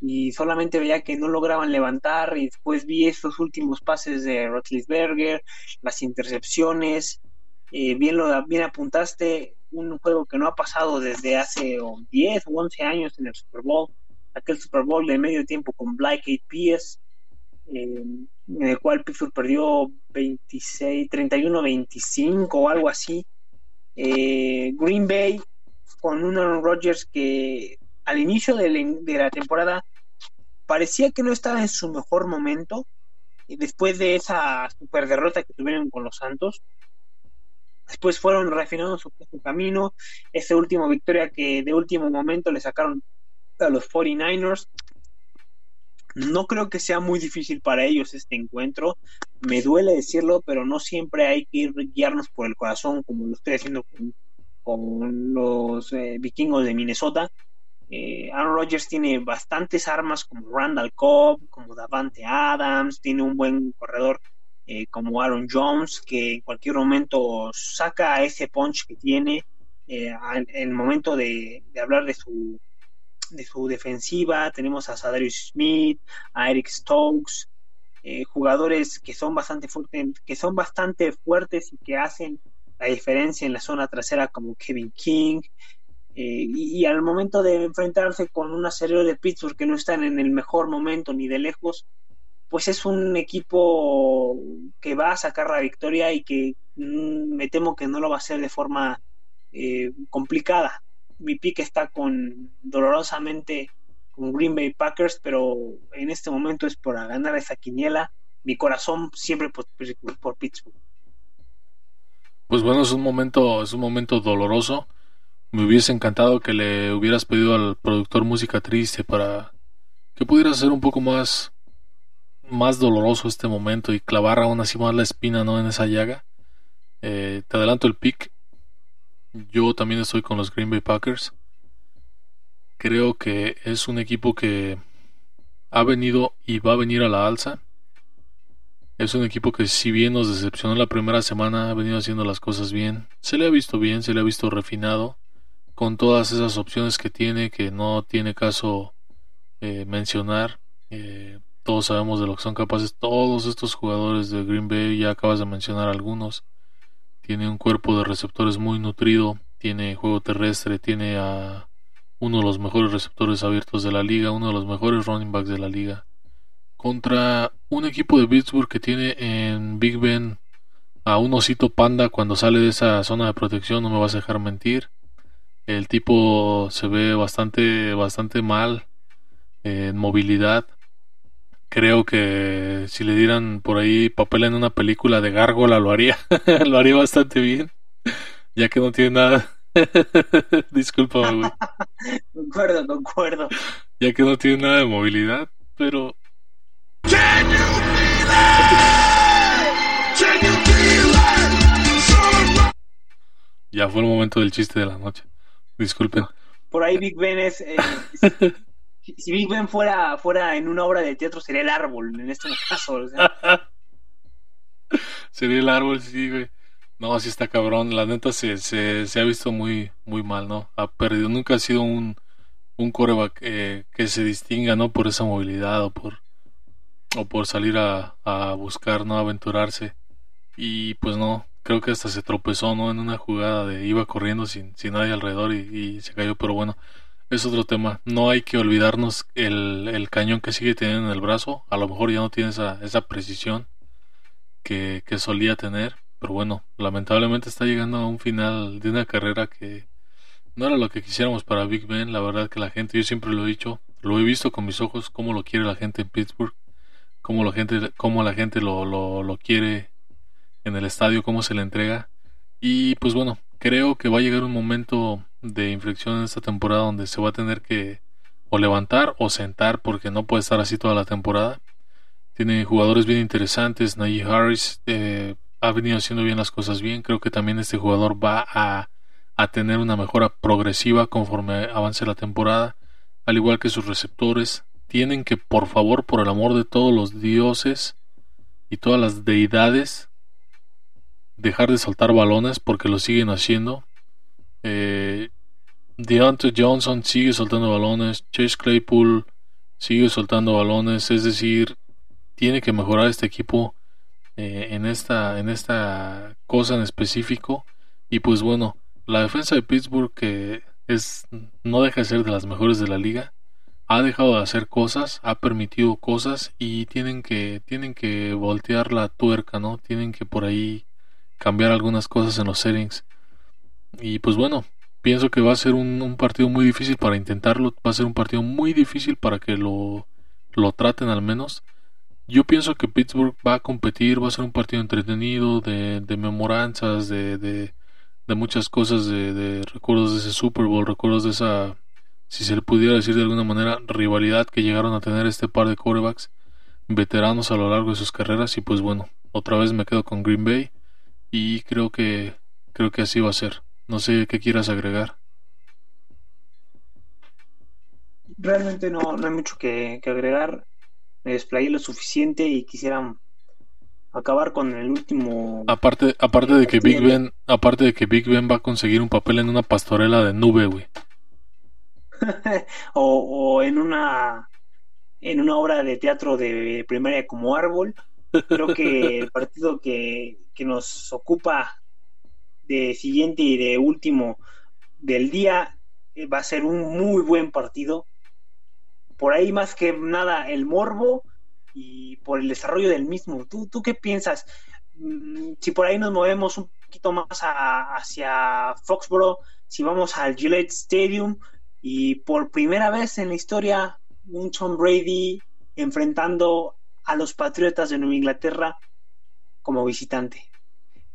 y solamente veía que no lograban levantar y después vi estos últimos pases de Rotlisberger, las intercepciones, eh, bien lo bien apuntaste, un juego que no ha pasado desde hace 10 o 11 años en el Super Bowl, aquel Super Bowl de medio tiempo con Black APS, eh, en el cual Pittsburgh perdió 26, 31-25 o algo así. Eh, Green Bay con un Aaron Rodgers que al inicio de la temporada parecía que no estaba en su mejor momento después de esa super derrota que tuvieron con los Santos. Después fueron refinando su, camino. Esa última victoria que de último momento le sacaron a los 49ers. No creo que sea muy difícil para ellos este encuentro. Me duele decirlo, pero no siempre hay que ir guiarnos por el corazón como lo estoy haciendo con, los eh, vikingos de Minnesota. Eh, Aaron Rodgers tiene bastantes armas como Randall Cobb, como Davante Adams, tiene un buen corredor eh, como Aaron Jones, que en cualquier momento saca ese punch que tiene eh, en el momento de, hablar de su, de su defensiva. Tenemos a Sadarius Smith, a Eric Stokes, jugadores que son bastante fuertes, que son bastante fuertes y que hacen la diferencia en la zona trasera como Kevin King, eh, y, al momento de enfrentarse con una serie de Pittsburgh que no están en el mejor momento ni de lejos, pues es un equipo que va a sacar la victoria y que mm, me temo que no lo va a hacer de forma eh, complicada. Mi pique está con dolorosamente con Green Bay Packers, pero en este momento es por ganar esa quiniela. Mi corazón siempre por, por Pittsburgh. Pues bueno, es un momento, es un momento doloroso Me hubiese encantado que le hubieras pedido al productor música triste para que pudiera hacer un poco más más doloroso este momento y clavar aún así más la espina no en esa llaga. Eh, te adelanto el pick. Yo también estoy con los Green Bay Packers. Creo que es un equipo que ha venido y va a venir a la alza. Es un equipo que si bien nos decepcionó la primera semana, ha venido haciendo las cosas bien. Se le ha visto bien, se le ha visto refinado, con todas esas opciones que tiene que no tiene caso eh, mencionar. Eh, todos sabemos de lo que son capaces todos estos jugadores de Green Bay, ya acabas de mencionar algunos. Tiene un cuerpo de receptores muy nutrido, tiene juego terrestre, tiene a uno de los mejores receptores abiertos de la liga, uno de los mejores running backs de la liga. Contra un equipo de Pittsburgh que tiene en Big Ben a un osito panda cuando sale de esa zona de protección, no me vas a dejar mentir. El tipo se ve bastante, bastante mal en movilidad. Creo que si le dieran por ahí papel en una película de gárgola lo haría, (laughs) lo haría bastante bien, ya que no tiene nada (laughs) Disculpa, güey. concuerdo, concuerdo. Ya que no tiene nada de movilidad, pero. Ya fue el momento del chiste de la noche. Disculpen. Por ahí Big Ben es. Eh, (laughs) si Big Ben fuera, fuera en una obra de teatro, sería el árbol en este caso. (laughs) Sería el árbol, sí, güey. No, sí está cabrón. La neta se, se, ha visto muy, muy mal, ¿no? Ha perdido. Nunca ha sido un, un coreback eh, que se distinga, ¿no? Por esa movilidad o por, o por salir a, a buscar, ¿no? Aventurarse. Y pues no, creo que hasta se tropezó, ¿no? En una jugada de iba corriendo sin, sin nadie alrededor y se cayó. Pero bueno, es otro tema. No hay que olvidarnos el, el cañón que sigue teniendo en el brazo. A lo mejor ya no tiene esa, esa precisión que, que solía tener pero bueno, lamentablemente está llegando a un final de una carrera que no era lo que quisiéramos para Big Ben. La verdad que la gente, yo siempre lo he dicho, lo he visto con mis ojos, cómo lo quiere la gente en Pittsburgh, cómo la gente, cómo la gente lo, lo, lo quiere en el estadio, cómo se le entrega. Y pues bueno, creo que va a llegar un momento de inflexión en esta temporada donde se va a tener que o levantar o sentar porque no puede estar así toda la temporada. Tiene jugadores bien interesantes, Najee Harris, eh, ha venido haciendo bien las cosas bien. Creo que también este jugador va a, a tener una mejora progresiva conforme avance la temporada. Al igual que sus receptores, tienen que, por favor, por el amor de todos los dioses y todas las deidades, dejar de soltar balones porque lo siguen haciendo. Eh, Deontay Johnson sigue soltando balones. Chase Claypool sigue soltando balones. Es decir, tiene que mejorar este equipo eh, en, esta, en esta cosa en específico. Y pues bueno, la defensa de Pittsburgh que es, no deja de ser de las mejores de la liga. Ha dejado de hacer cosas, ha permitido cosas y tienen que, tienen que voltear la tuerca, ¿no? Tienen que por ahí cambiar algunas cosas en los settings. Y pues bueno, pienso que va a ser un, partido muy difícil para intentarlo. Va a ser un partido muy difícil para que lo, lo traten al menos. Yo pienso que Pittsburgh va a competir, va a ser un partido entretenido, de, de memoranzas, de, de, muchas cosas, de, de, recuerdos de ese Super Bowl, recuerdos de esa, si se le pudiera decir de alguna manera, rivalidad que llegaron a tener este par de quarterbacks veteranos a lo largo de sus carreras. Y pues bueno, otra vez me quedo con Green Bay y creo que, creo que así va a ser. No sé qué quieras agregar. Realmente no, no hay mucho que, que agregar. Me desplayé lo suficiente y quisieran acabar con el último aparte aparte de que Big Ben aparte de que Big Ben va a conseguir un papel en una pastorela de nube güey. (laughs) O, o, en una en una obra de teatro de primaria como árbol. Creo que el (laughs) partido que, que nos ocupa de siguiente y de último del día eh, va a ser un muy buen partido por ahí más que nada el morbo y por el desarrollo del mismo. ¿Tú, tú qué piensas? Mm, si por ahí nos movemos un poquito más a, hacia Foxborough, si vamos al Gillette Stadium y por primera vez en la historia un Tom Brady enfrentando a los Patriotas de Nueva Inglaterra como visitante.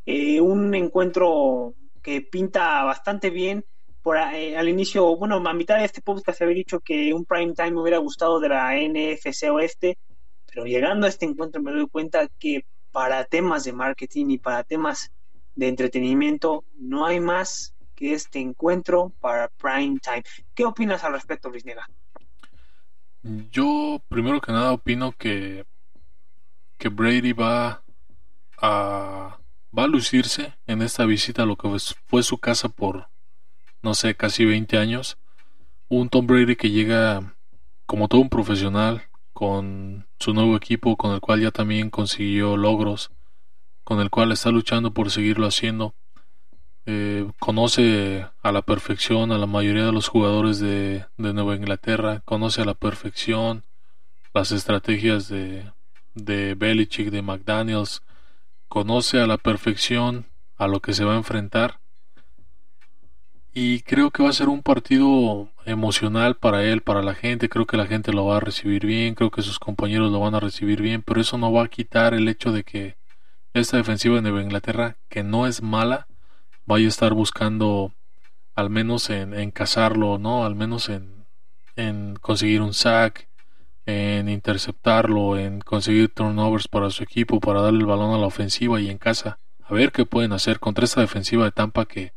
Eh, un encuentro que pinta bastante bien por eh, al inicio, bueno, a mitad de este podcast había dicho que un prime time me hubiera gustado de la NFC Oeste, pero llegando a este encuentro me doy cuenta que para temas de marketing y para temas de entretenimiento no hay más que este encuentro para prime time. ¿Qué opinas al respecto, Luis Nega? Yo, primero que nada, opino que, que Brady va a, va a lucirse en esta visita a lo que fue su casa por, no sé, casi 20 años. Un Tom Brady que llega como todo un profesional con su nuevo equipo, con el cual ya también consiguió logros, con el cual está luchando por seguirlo haciendo. Eh, conoce a la perfección a la mayoría de los jugadores de, Nueva Inglaterra, conoce a la perfección las estrategias de, de Belichick, de McDaniels, conoce a la perfección a lo que se va a enfrentar y creo que va a ser un partido emocional para él, para la gente, creo que la gente lo va a recibir bien, creo que sus compañeros lo van a recibir bien, pero eso no va a quitar el hecho de que esta defensiva de Nueva Inglaterra, que no es mala, vaya a estar buscando al menos en, en cazarlo, ¿no? Al menos en, en conseguir un sack, en interceptarlo, en conseguir turnovers para su equipo, para darle el balón a la ofensiva y en casa. A ver qué pueden hacer contra esta defensiva de Tampa que,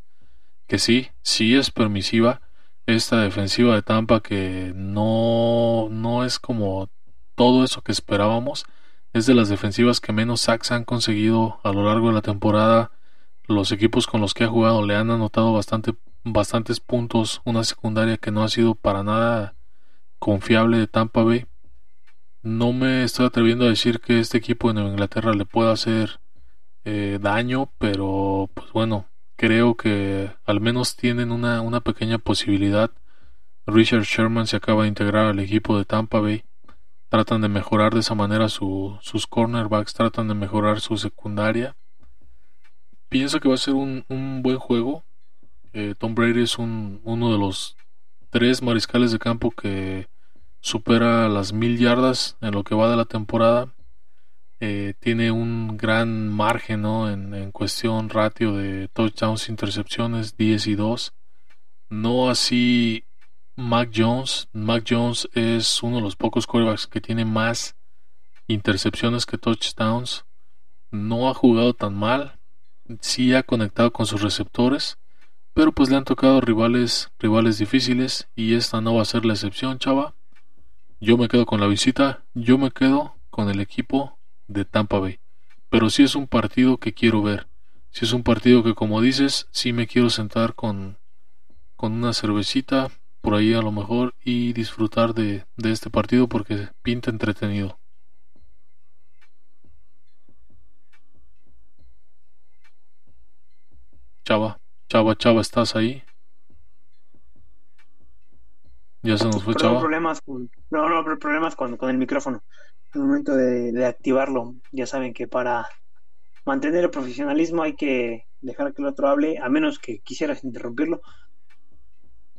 que sí, sí es permisiva. Esta defensiva de Tampa que no, no es como todo eso que esperábamos. Es de las defensivas que menos sacks han conseguido a lo largo de la temporada los equipos con los que ha jugado le han anotado bastante, bastantes puntos, una secundaria que no ha sido para nada confiable de Tampa Bay. No me estoy atreviendo a decir que este equipo de Nueva Inglaterra le pueda hacer eh, daño, pero pues bueno, creo que al menos tienen una, una pequeña posibilidad. Richard Sherman se acaba de integrar al equipo de Tampa Bay. Tratan de mejorar de esa manera sus cornerbacks, tratan de mejorar su secundaria pienso que va a ser un, buen juego. Eh, Tom Brady es un, uno de los tres mariscales de campo que supera las mil yardas en lo que va de la temporada. Eh, tiene un gran margen en, en, cuestión ratio de touchdowns, intercepciones, 10 y 2. No así Mac Jones. Mac Jones es uno de los pocos quarterbacks que tiene más intercepciones que touchdowns. No ha jugado tan mal sí ha conectado con sus receptores, pero pues le han tocado rivales, rivales difíciles y esta no va a ser la excepción, chava. Yo me quedo con la visita, yo me quedo con el equipo de Tampa Bay. Pero si es un partido que quiero ver. Si es un partido que como dices, sí me quiero sentar con, con una cervecita por ahí a lo mejor y disfrutar de, de este partido porque pinta entretenido. Chava, Chava, Chava, ¿estás ahí? Ya se nos fue, Chava. Problemas con, no, no, problemas con, con el micrófono. el momento de, activarlo, ya saben que para mantener el profesionalismo hay que dejar que el otro hable, a menos que quisieras interrumpirlo.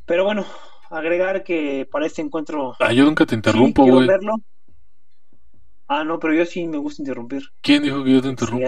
Pero bueno, agregar que para este encuentro. Ah, yo nunca te interrumpo, güey. ah, no, pero yo sí me gusta interrumpir. ¿Quién dijo que yo te interrumpo?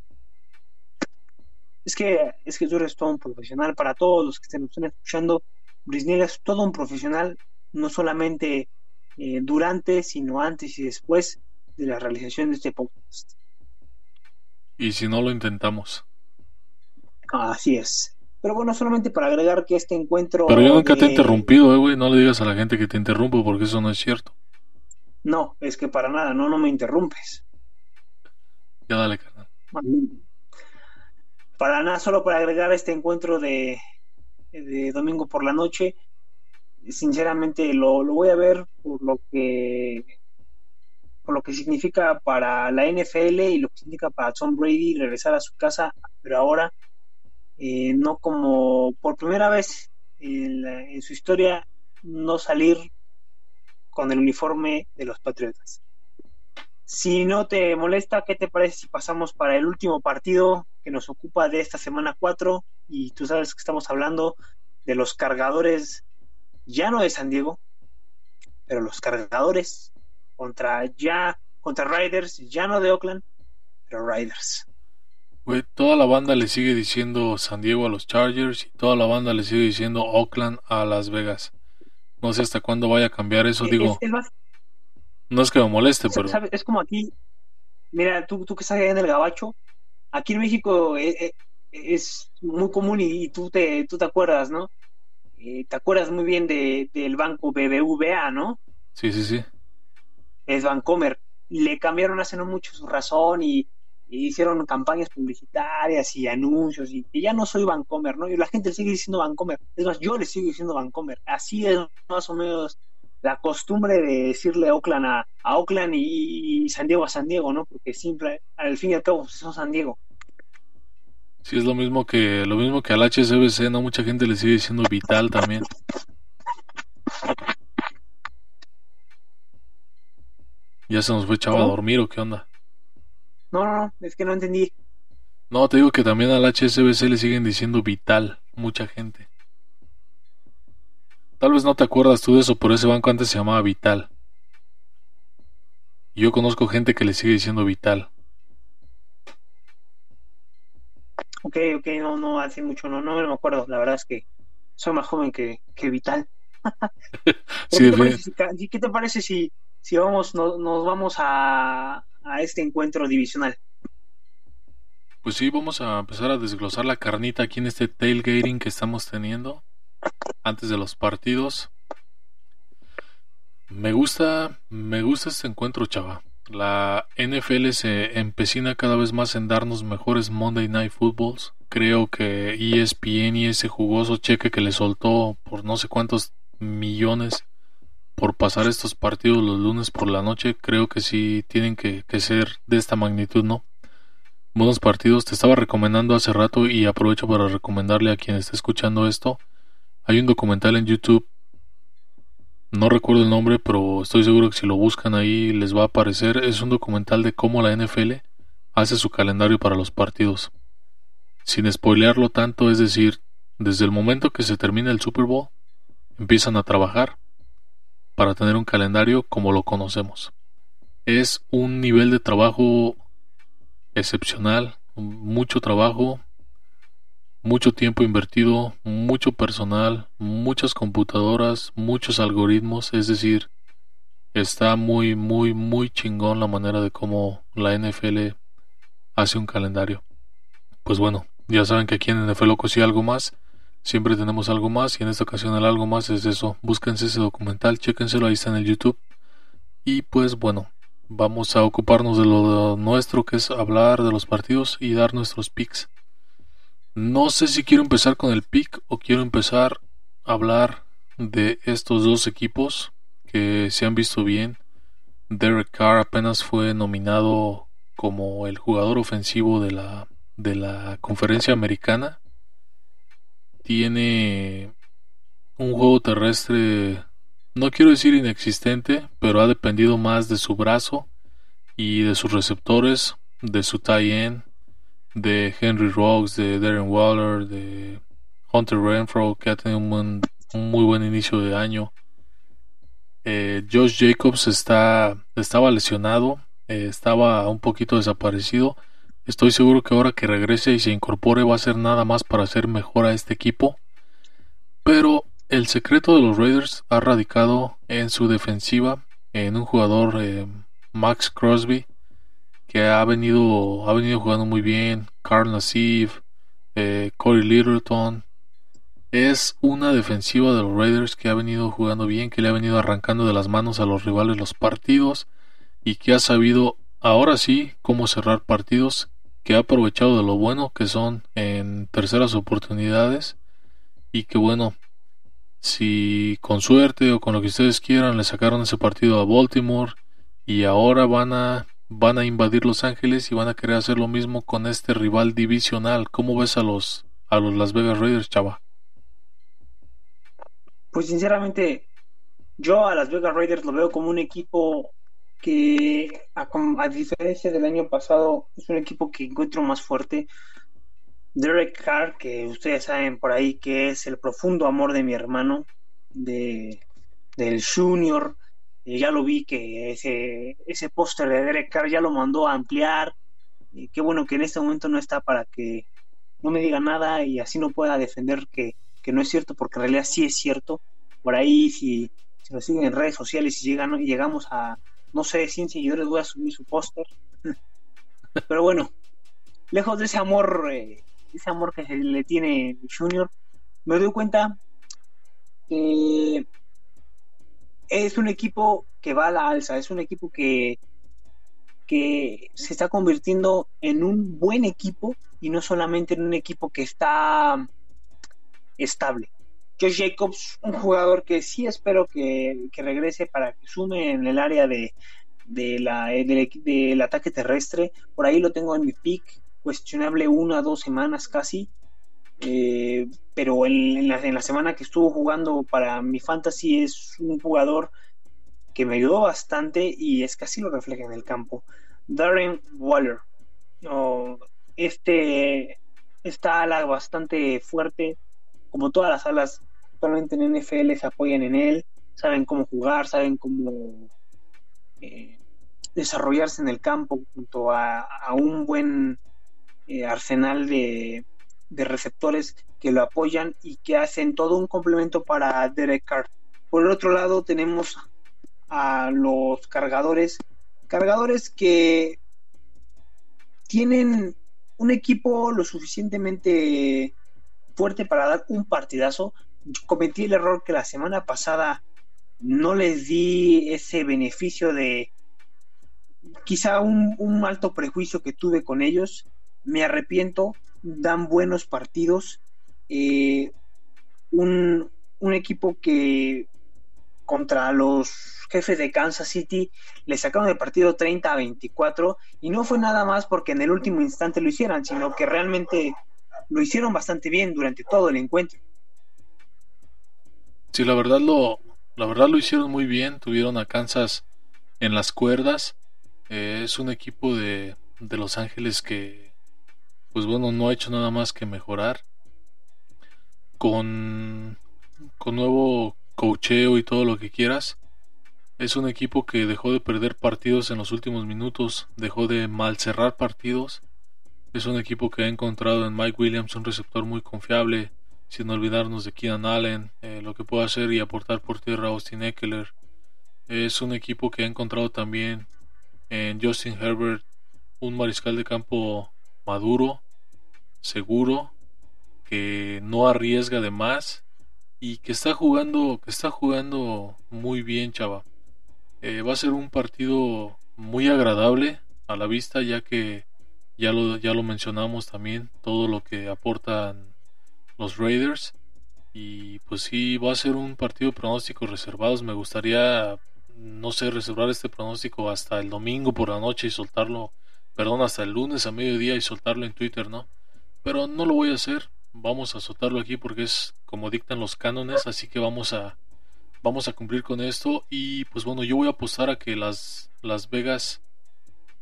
Es que, es que tú eres todo un profesional. Para todos los que estén, están escuchando, Brisniel es todo un profesional, no solamente eh, durante, sino antes y después de la realización de este podcast. Y si no lo intentamos. Así es. Pero bueno, solamente para agregar que este encuentro. Pero yo nunca te he interrumpido, eh, güey. No le digas a la gente que te interrumpo porque eso no es cierto. No, es que para nada, no, no me interrumpes. Ya dale, carnal. Para nada, solo para agregar este encuentro de, de domingo por la noche. Sinceramente lo, lo voy a ver por lo que por lo que significa para la NFL y lo que significa para Tom Brady regresar a su casa, pero ahora eh, no como por primera vez en, la- en su historia no salir con el uniforme de los Patriotas. Si no te molesta, ¿qué te parece si pasamos para el último partido que nos ocupa de esta semana 4? Y tú sabes que estamos hablando de los cargadores, ya no de San Diego, pero los cargadores contra ya contra Riders, ya no de Oakland, pero Riders. Güey, toda la banda le sigue diciendo San Diego a los Chargers y toda la banda le sigue diciendo Oakland a Las Vegas. No sé hasta cuándo vaya a cambiar eso, Es- digo. es No es que me moleste, pero. Es como aquí, mira, tú, tú que estás allá en el Gabacho, aquí en México eh, eh, es, muy común y, y tú, te, tú te acuerdas, ¿no? Eh, te acuerdas muy bien de, del banco BBVA, ¿no? sí, sí, sí. Es Bancomer. Le cambiaron hace no mucho su razón y, y hicieron campañas publicitarias y anuncios y, y ya no soy Bancomer, ¿no? Y la gente le sigue diciendo Bancomer. Es más, yo le sigo diciendo Bancomer. Así es más o menos la costumbre de decirle Oakland a, a Oakland y, y San Diego a San Diego, ¿no? Porque siempre, al fin y al cabo, pues, son San Diego. Sí, es lo mismo que lo mismo que al HSBC, ¿no? Mucha gente le sigue diciendo Vital también. ¿Ya se nos fue chavo a dormir o qué onda? No, no, no, es que no entendí. No, te digo que también al HSBC le siguen diciendo Vital, mucha gente. Tal vez no te acuerdas tú de eso, pero ese banco antes se llamaba Vital. Y Yo conozco gente que le sigue diciendo Vital. Ok, ok, no, no, hace mucho, no, no me acuerdo. La verdad es que soy más joven que, que Vital. (laughs) Sí, ¿qué, te parece, si, ca- ¿Qué te parece si, si vamos, no- nos vamos a, a este encuentro divisional? Pues sí, vamos a empezar a desglosar la carnita aquí en este tailgating que estamos teniendo antes de los partidos. Me gusta, me gusta este encuentro, chava. La NFL se empecina cada vez más en darnos mejores Monday Night Footballs. Creo que ESPN y ese jugoso cheque que le soltó por no sé cuántos millones por pasar estos partidos los lunes por la noche, creo que sí tienen que, que ser de esta magnitud, ¿no? buenos partidos. Te estaba recomendando hace rato y aprovecho para recomendarle a quien esté escuchando esto. Hay un documental en YouTube. No recuerdo el nombre, pero estoy seguro que si lo buscan ahí les va a aparecer. Es un documental de cómo la NFL hace su calendario para los partidos. Sin spoilearlo tanto, es decir, desde el momento que se termina el Super Bowl, empiezan a trabajar para tener un calendario como lo conocemos. Es un nivel de trabajo excepcional, mucho trabajo, mucho tiempo invertido, mucho personal, muchas computadoras, muchos algoritmos, es decir, está muy, muy, muy chingón la manera de cómo la NFL hace un calendario. Pues bueno, ya saben que aquí en NFL Loco sí algo más, siempre tenemos algo más y en esta ocasión el algo más es eso, búsquense ese documental, chéquenselo, ahí está en el YouTube. Y pues bueno, vamos a ocuparnos de lo nuestro, que es hablar de los partidos y dar nuestros picks. No sé si quiero empezar con el pick o quiero empezar a hablar de estos dos equipos que se han visto bien. Derek Carr apenas fue nominado como el jugador ofensivo de la, de la conferencia americana. Tiene un juego terrestre no quiero decir inexistente, pero ha dependido más de su brazo y de sus receptores, de su tie end, de Henry Rocks, de Darren Waller, de Hunter Renfro, que ha tenido un, muy buen inicio de año. Eh, Josh Jacobs está, estaba lesionado, eh, estaba un poquito desaparecido. Estoy seguro que ahora que regrese y se incorpore va a ser nada más para hacer mejor a este equipo. Pero el secreto de los Raiders ha radicado en su defensiva, en un jugador eh, Max Crosby que ha venido ha venido jugando muy bien, Carl Nassif, eh, Corey Littleton. Es una defensiva de los Raiders que ha venido jugando bien, que le ha venido arrancando de las manos a los rivales los partidos y que ha sabido ahora sí cómo cerrar partidos, que ha aprovechado de lo bueno que son en terceras oportunidades y que bueno, si con suerte o con lo que ustedes quieran le sacaron ese partido a Baltimore y ahora van a van a invadir Los Ángeles y van a querer hacer lo mismo con este rival divisional. ¿Cómo ves a los a los Las Vegas Raiders, chava? Pues sinceramente, yo a Las Vegas Raiders lo veo como un equipo que, a, a, diferencia del año pasado, es un equipo que encuentro más fuerte. Derek Carr, que ustedes saben por ahí que es el profundo amor de mi hermano, de, del Junior. Eh, ya lo vi que ese, ese póster de Derek Carr ya lo mandó a ampliar. Y qué bueno que en este momento no está para que no me diga nada y así no pueda defender que, que no es cierto, porque en realidad sí es cierto. Por ahí, si, si nos siguen en redes sociales y llegan, llegamos a, no sé, 100 seguidores, voy a subir su póster. (laughs) Pero bueno, lejos de ese amor, eh, ese amor que le tiene Junior, me doy cuenta que es un equipo que va a la alza, es un equipo que, que se está convirtiendo en un buen equipo y no solamente en un equipo que está estable. Josh Jacobs, un jugador que sí espero que, que regrese para que sume en el área de, de la, de, del ataque terrestre. Por ahí lo tengo en mi pick, cuestionable una o dos semanas casi. Eh, pero en, la, semana que estuvo jugando para mi fantasy es un jugador que me ayudó bastante y es así lo refleja en el campo. Darren Waller. Oh, este, esta ala bastante fuerte, como todas las alas actualmente en NFL se apoyan en él, saben cómo jugar, saben cómo eh, desarrollarse en el campo junto a, a un buen eh, arsenal de, de, receptores que lo apoyan y que hacen todo un complemento para Derek Carr. Por el otro lado tenemos a los cargadores, cargadores que tienen un equipo lo suficientemente fuerte para dar un partidazo, cometí el error que la semana pasada no les di ese beneficio de quizá un, un, alto prejuicio que tuve con ellos. Me arrepiento, dan buenos partidos. Eh, un, un, equipo que contra los jefes de Kansas City le sacaron el partido 30 a 24 y no fue nada más porque en el último instante lo hicieran, sino que realmente lo hicieron bastante bien durante todo el encuentro. Sí, la verdad lo, la verdad lo hicieron muy bien. Tuvieron a Kansas en las cuerdas. Eh, es un equipo de, de, Los Ángeles que, pues bueno, no ha hecho nada más que mejorar. Con, con nuevo cocheo y todo lo que quieras. Es un equipo que dejó de perder partidos en los últimos minutos, dejó de mal cerrar partidos. Es un equipo que ha encontrado en Mike Williams un receptor muy confiable, sin olvidarnos de Keenan Allen, eh, lo que puede hacer y aportar por tierra Austin Eckler. Es un equipo que ha encontrado también en Justin Herbert un mariscal de campo maduro, seguro, que no arriesga de más y que está jugando, que está jugando muy bien, chava. Eh, va a ser un partido muy agradable a la vista, ya que ya lo, ya lo mencionamos también, todo lo que aportan los Raiders. Y pues sí, va a ser un partido de pronósticos reservados. Me gustaría, no sé, reservar este pronóstico hasta el domingo por la noche y soltarlo, perdón, hasta el lunes a mediodía y soltarlo en Twitter, ¿no? Pero no lo voy a hacer. Vamos a soltarlo aquí porque es como dictan los cánones, así que vamos a vamos a cumplir con esto y pues bueno, yo voy a apostar a que las Las Vegas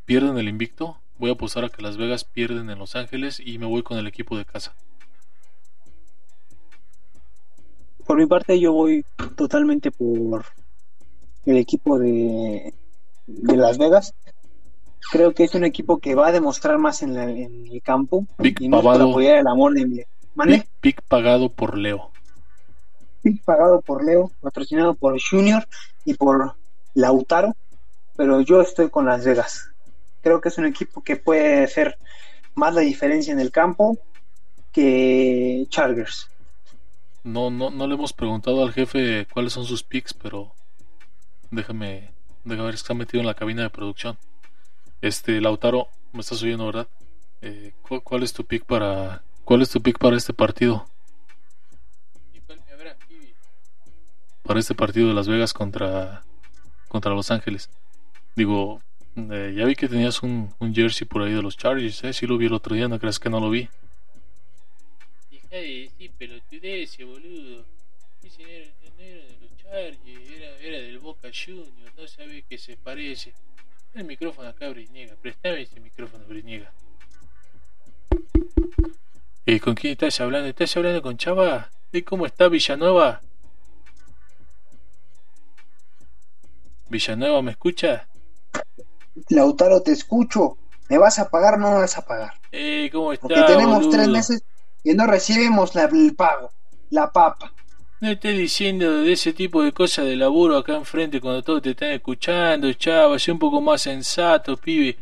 pierden el invicto. Voy a apostar a que Las Vegas pierden en Los Ángeles y me voy con el equipo de casa. por mi parte yo voy totalmente por el equipo de, de Las Vegas. Creo que es un equipo que va a demostrar más en, la, en el campo Pick y no pagado, para apoyar el amor de mi. Pick, pick pagado por Leo. Pick pagado por Leo, patrocinado por Junior y por Lautaro, pero yo estoy con Las Vegas. Creo que es un equipo que puede hacer más la diferencia en el campo que Chargers. No, no, no le hemos preguntado al jefe cuáles son sus picks, pero déjame, déjame ver, está metido en la cabina de producción. Este, Lautaro, me estás oyendo, ¿verdad? Eh, ¿cuál, ¿cuál, es tu pick para, cuál es tu pick para este partido? Para este partido de Las Vegas contra, contra Los Ángeles. Digo, eh, ya vi que tenías un, un jersey por ahí de los Chargers, ¿eh? Sí lo vi el otro día, ¿no crees que no lo vi? Deja de decir pelotudeces, boludo. Ese no era, era de los Chargers, era, del Boca Junior, no sabes que se parece. El micrófono acá, Brisniega, prestame ese micrófono, Brisniega. ¿Y con quién estás hablando? ¿Estás hablando con Chava? ¿Y cómo está Villanueva? ¿Villanueva me escucha? Lautaro, te escucho. ¿Me vas a pagar o no me vas a pagar? Eh, ¿cómo está, Porque tenemos boludo? tres meses y no recibimos la- el pago, la papa. No estés diciendo de ese tipo de cosas de laburo acá enfrente cuando todos te están escuchando, chava, sé un poco más sensato, pibe.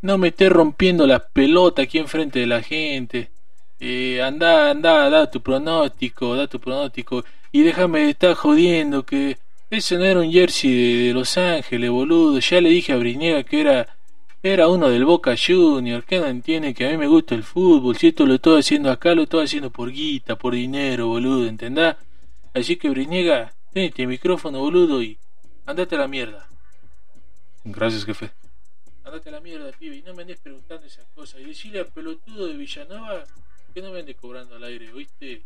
No me estés rompiendo las pelotas aquí enfrente de la gente. Eh, anda, anda, da tu pronóstico, da tu pronóstico. Y déjame de estar jodiendo que ese no era un jersey de, de Los Ángeles, boludo. Ya le dije a Brinega que era, era uno del Boca Junior, que no entiende que a mí me gusta el fútbol. Si esto lo estoy haciendo acá, lo estoy haciendo por guita, por dinero, boludo, ¿entendás? Así que Briniega, tenete el micrófono, boludo, y andate a la mierda. Gracias, jefe. Andate a la mierda, pibe, y no me andes preguntando esas cosas. Y decirle al pelotudo de Villanova que no me ande cobrando al aire, ¿oíste?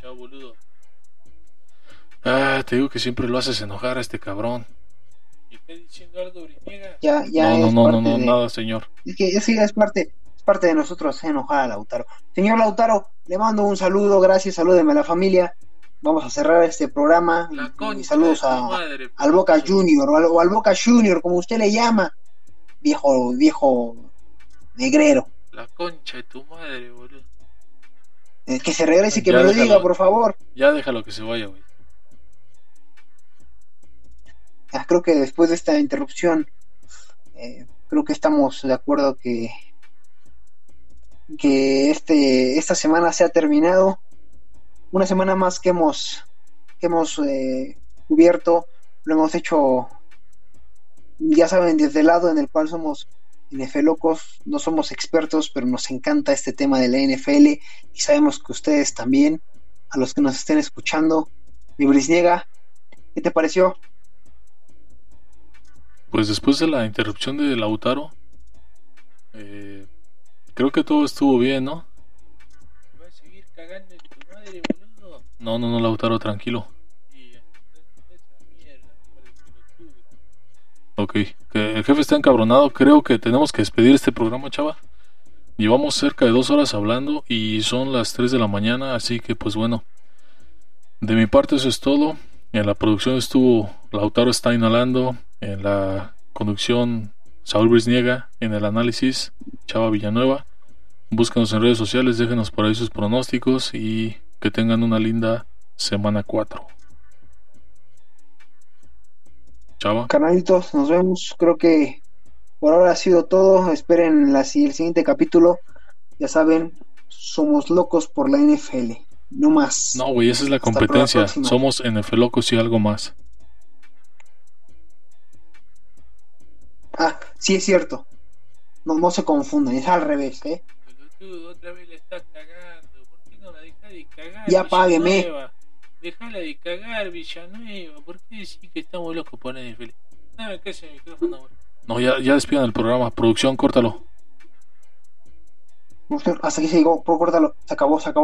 Chao, boludo. Ah, te digo que siempre lo haces enojar a este cabrón. ¿Y estás diciendo algo, Briniega? Ya, ya no, no, es no, no, parte no, de- nada, señor. Es que es, es parte, es parte de nosotros enojar a Lautaro. Señor Lautaro, le mando un saludo, gracias, salúdeme a la familia. Vamos a cerrar este programa. y- y saludos a, madre, al Boca Junior o al, o al Boca Junior, como usted le llama. Viejo, viejo negrero. La concha de tu madre, boludo. Eh, que se regrese y que Ya me lo diga, por favor. Ya déjalo que se vaya, güey. Ah, creo que después de esta interrupción, eh, creo que estamos de acuerdo que que este esta semana se ha terminado. Una semana más que hemos que hemos eh, cubierto, lo hemos hecho, ya saben, desde el lado en el cual somos NFL locos, no somos expertos, pero nos encanta este tema de la NFL y sabemos que ustedes también, a los que nos estén escuchando, mi Brisniega, ¿qué te pareció? Pues después de la interrupción de Lautaro, eh, creo que todo estuvo bien, ¿no? No, no, no, Lautaro, tranquilo. Ok, el jefe está encabronado. Creo que tenemos que despedir este programa, chava. Llevamos cerca de dos horas hablando y son las 3 de la mañana, así que pues bueno. De mi parte eso es todo. En la producción estuvo Lautaro está inhalando. En la conducción Saúl Brisniega. En el análisis Chava Villanueva. Búscanos en redes sociales, déjenos por ahí sus pronósticos y que tengan una linda semana 4. Chava. Carnalitos, nos vemos. Creo que por ahora ha sido todo. Esperen la, el siguiente capítulo. Ya saben, somos locos por la NFL. No más. No, güey, esa es la Hasta competencia. la. Somos NFL locos y algo más. Ah, sí es cierto. No, no se confundan, es al revés, ¿eh? Pelotudo, otra vez la estás cagando. Cagar? Ya págueme. Dejala de cagar, Villanueva. ¿Por qué decís que estamos locos por la NFL? Dame acá ese micrófono. No, ya, ya despidan el programa. Producción, córtalo. Hasta aquí se llegó, córtalo. Se acabó, se acabó.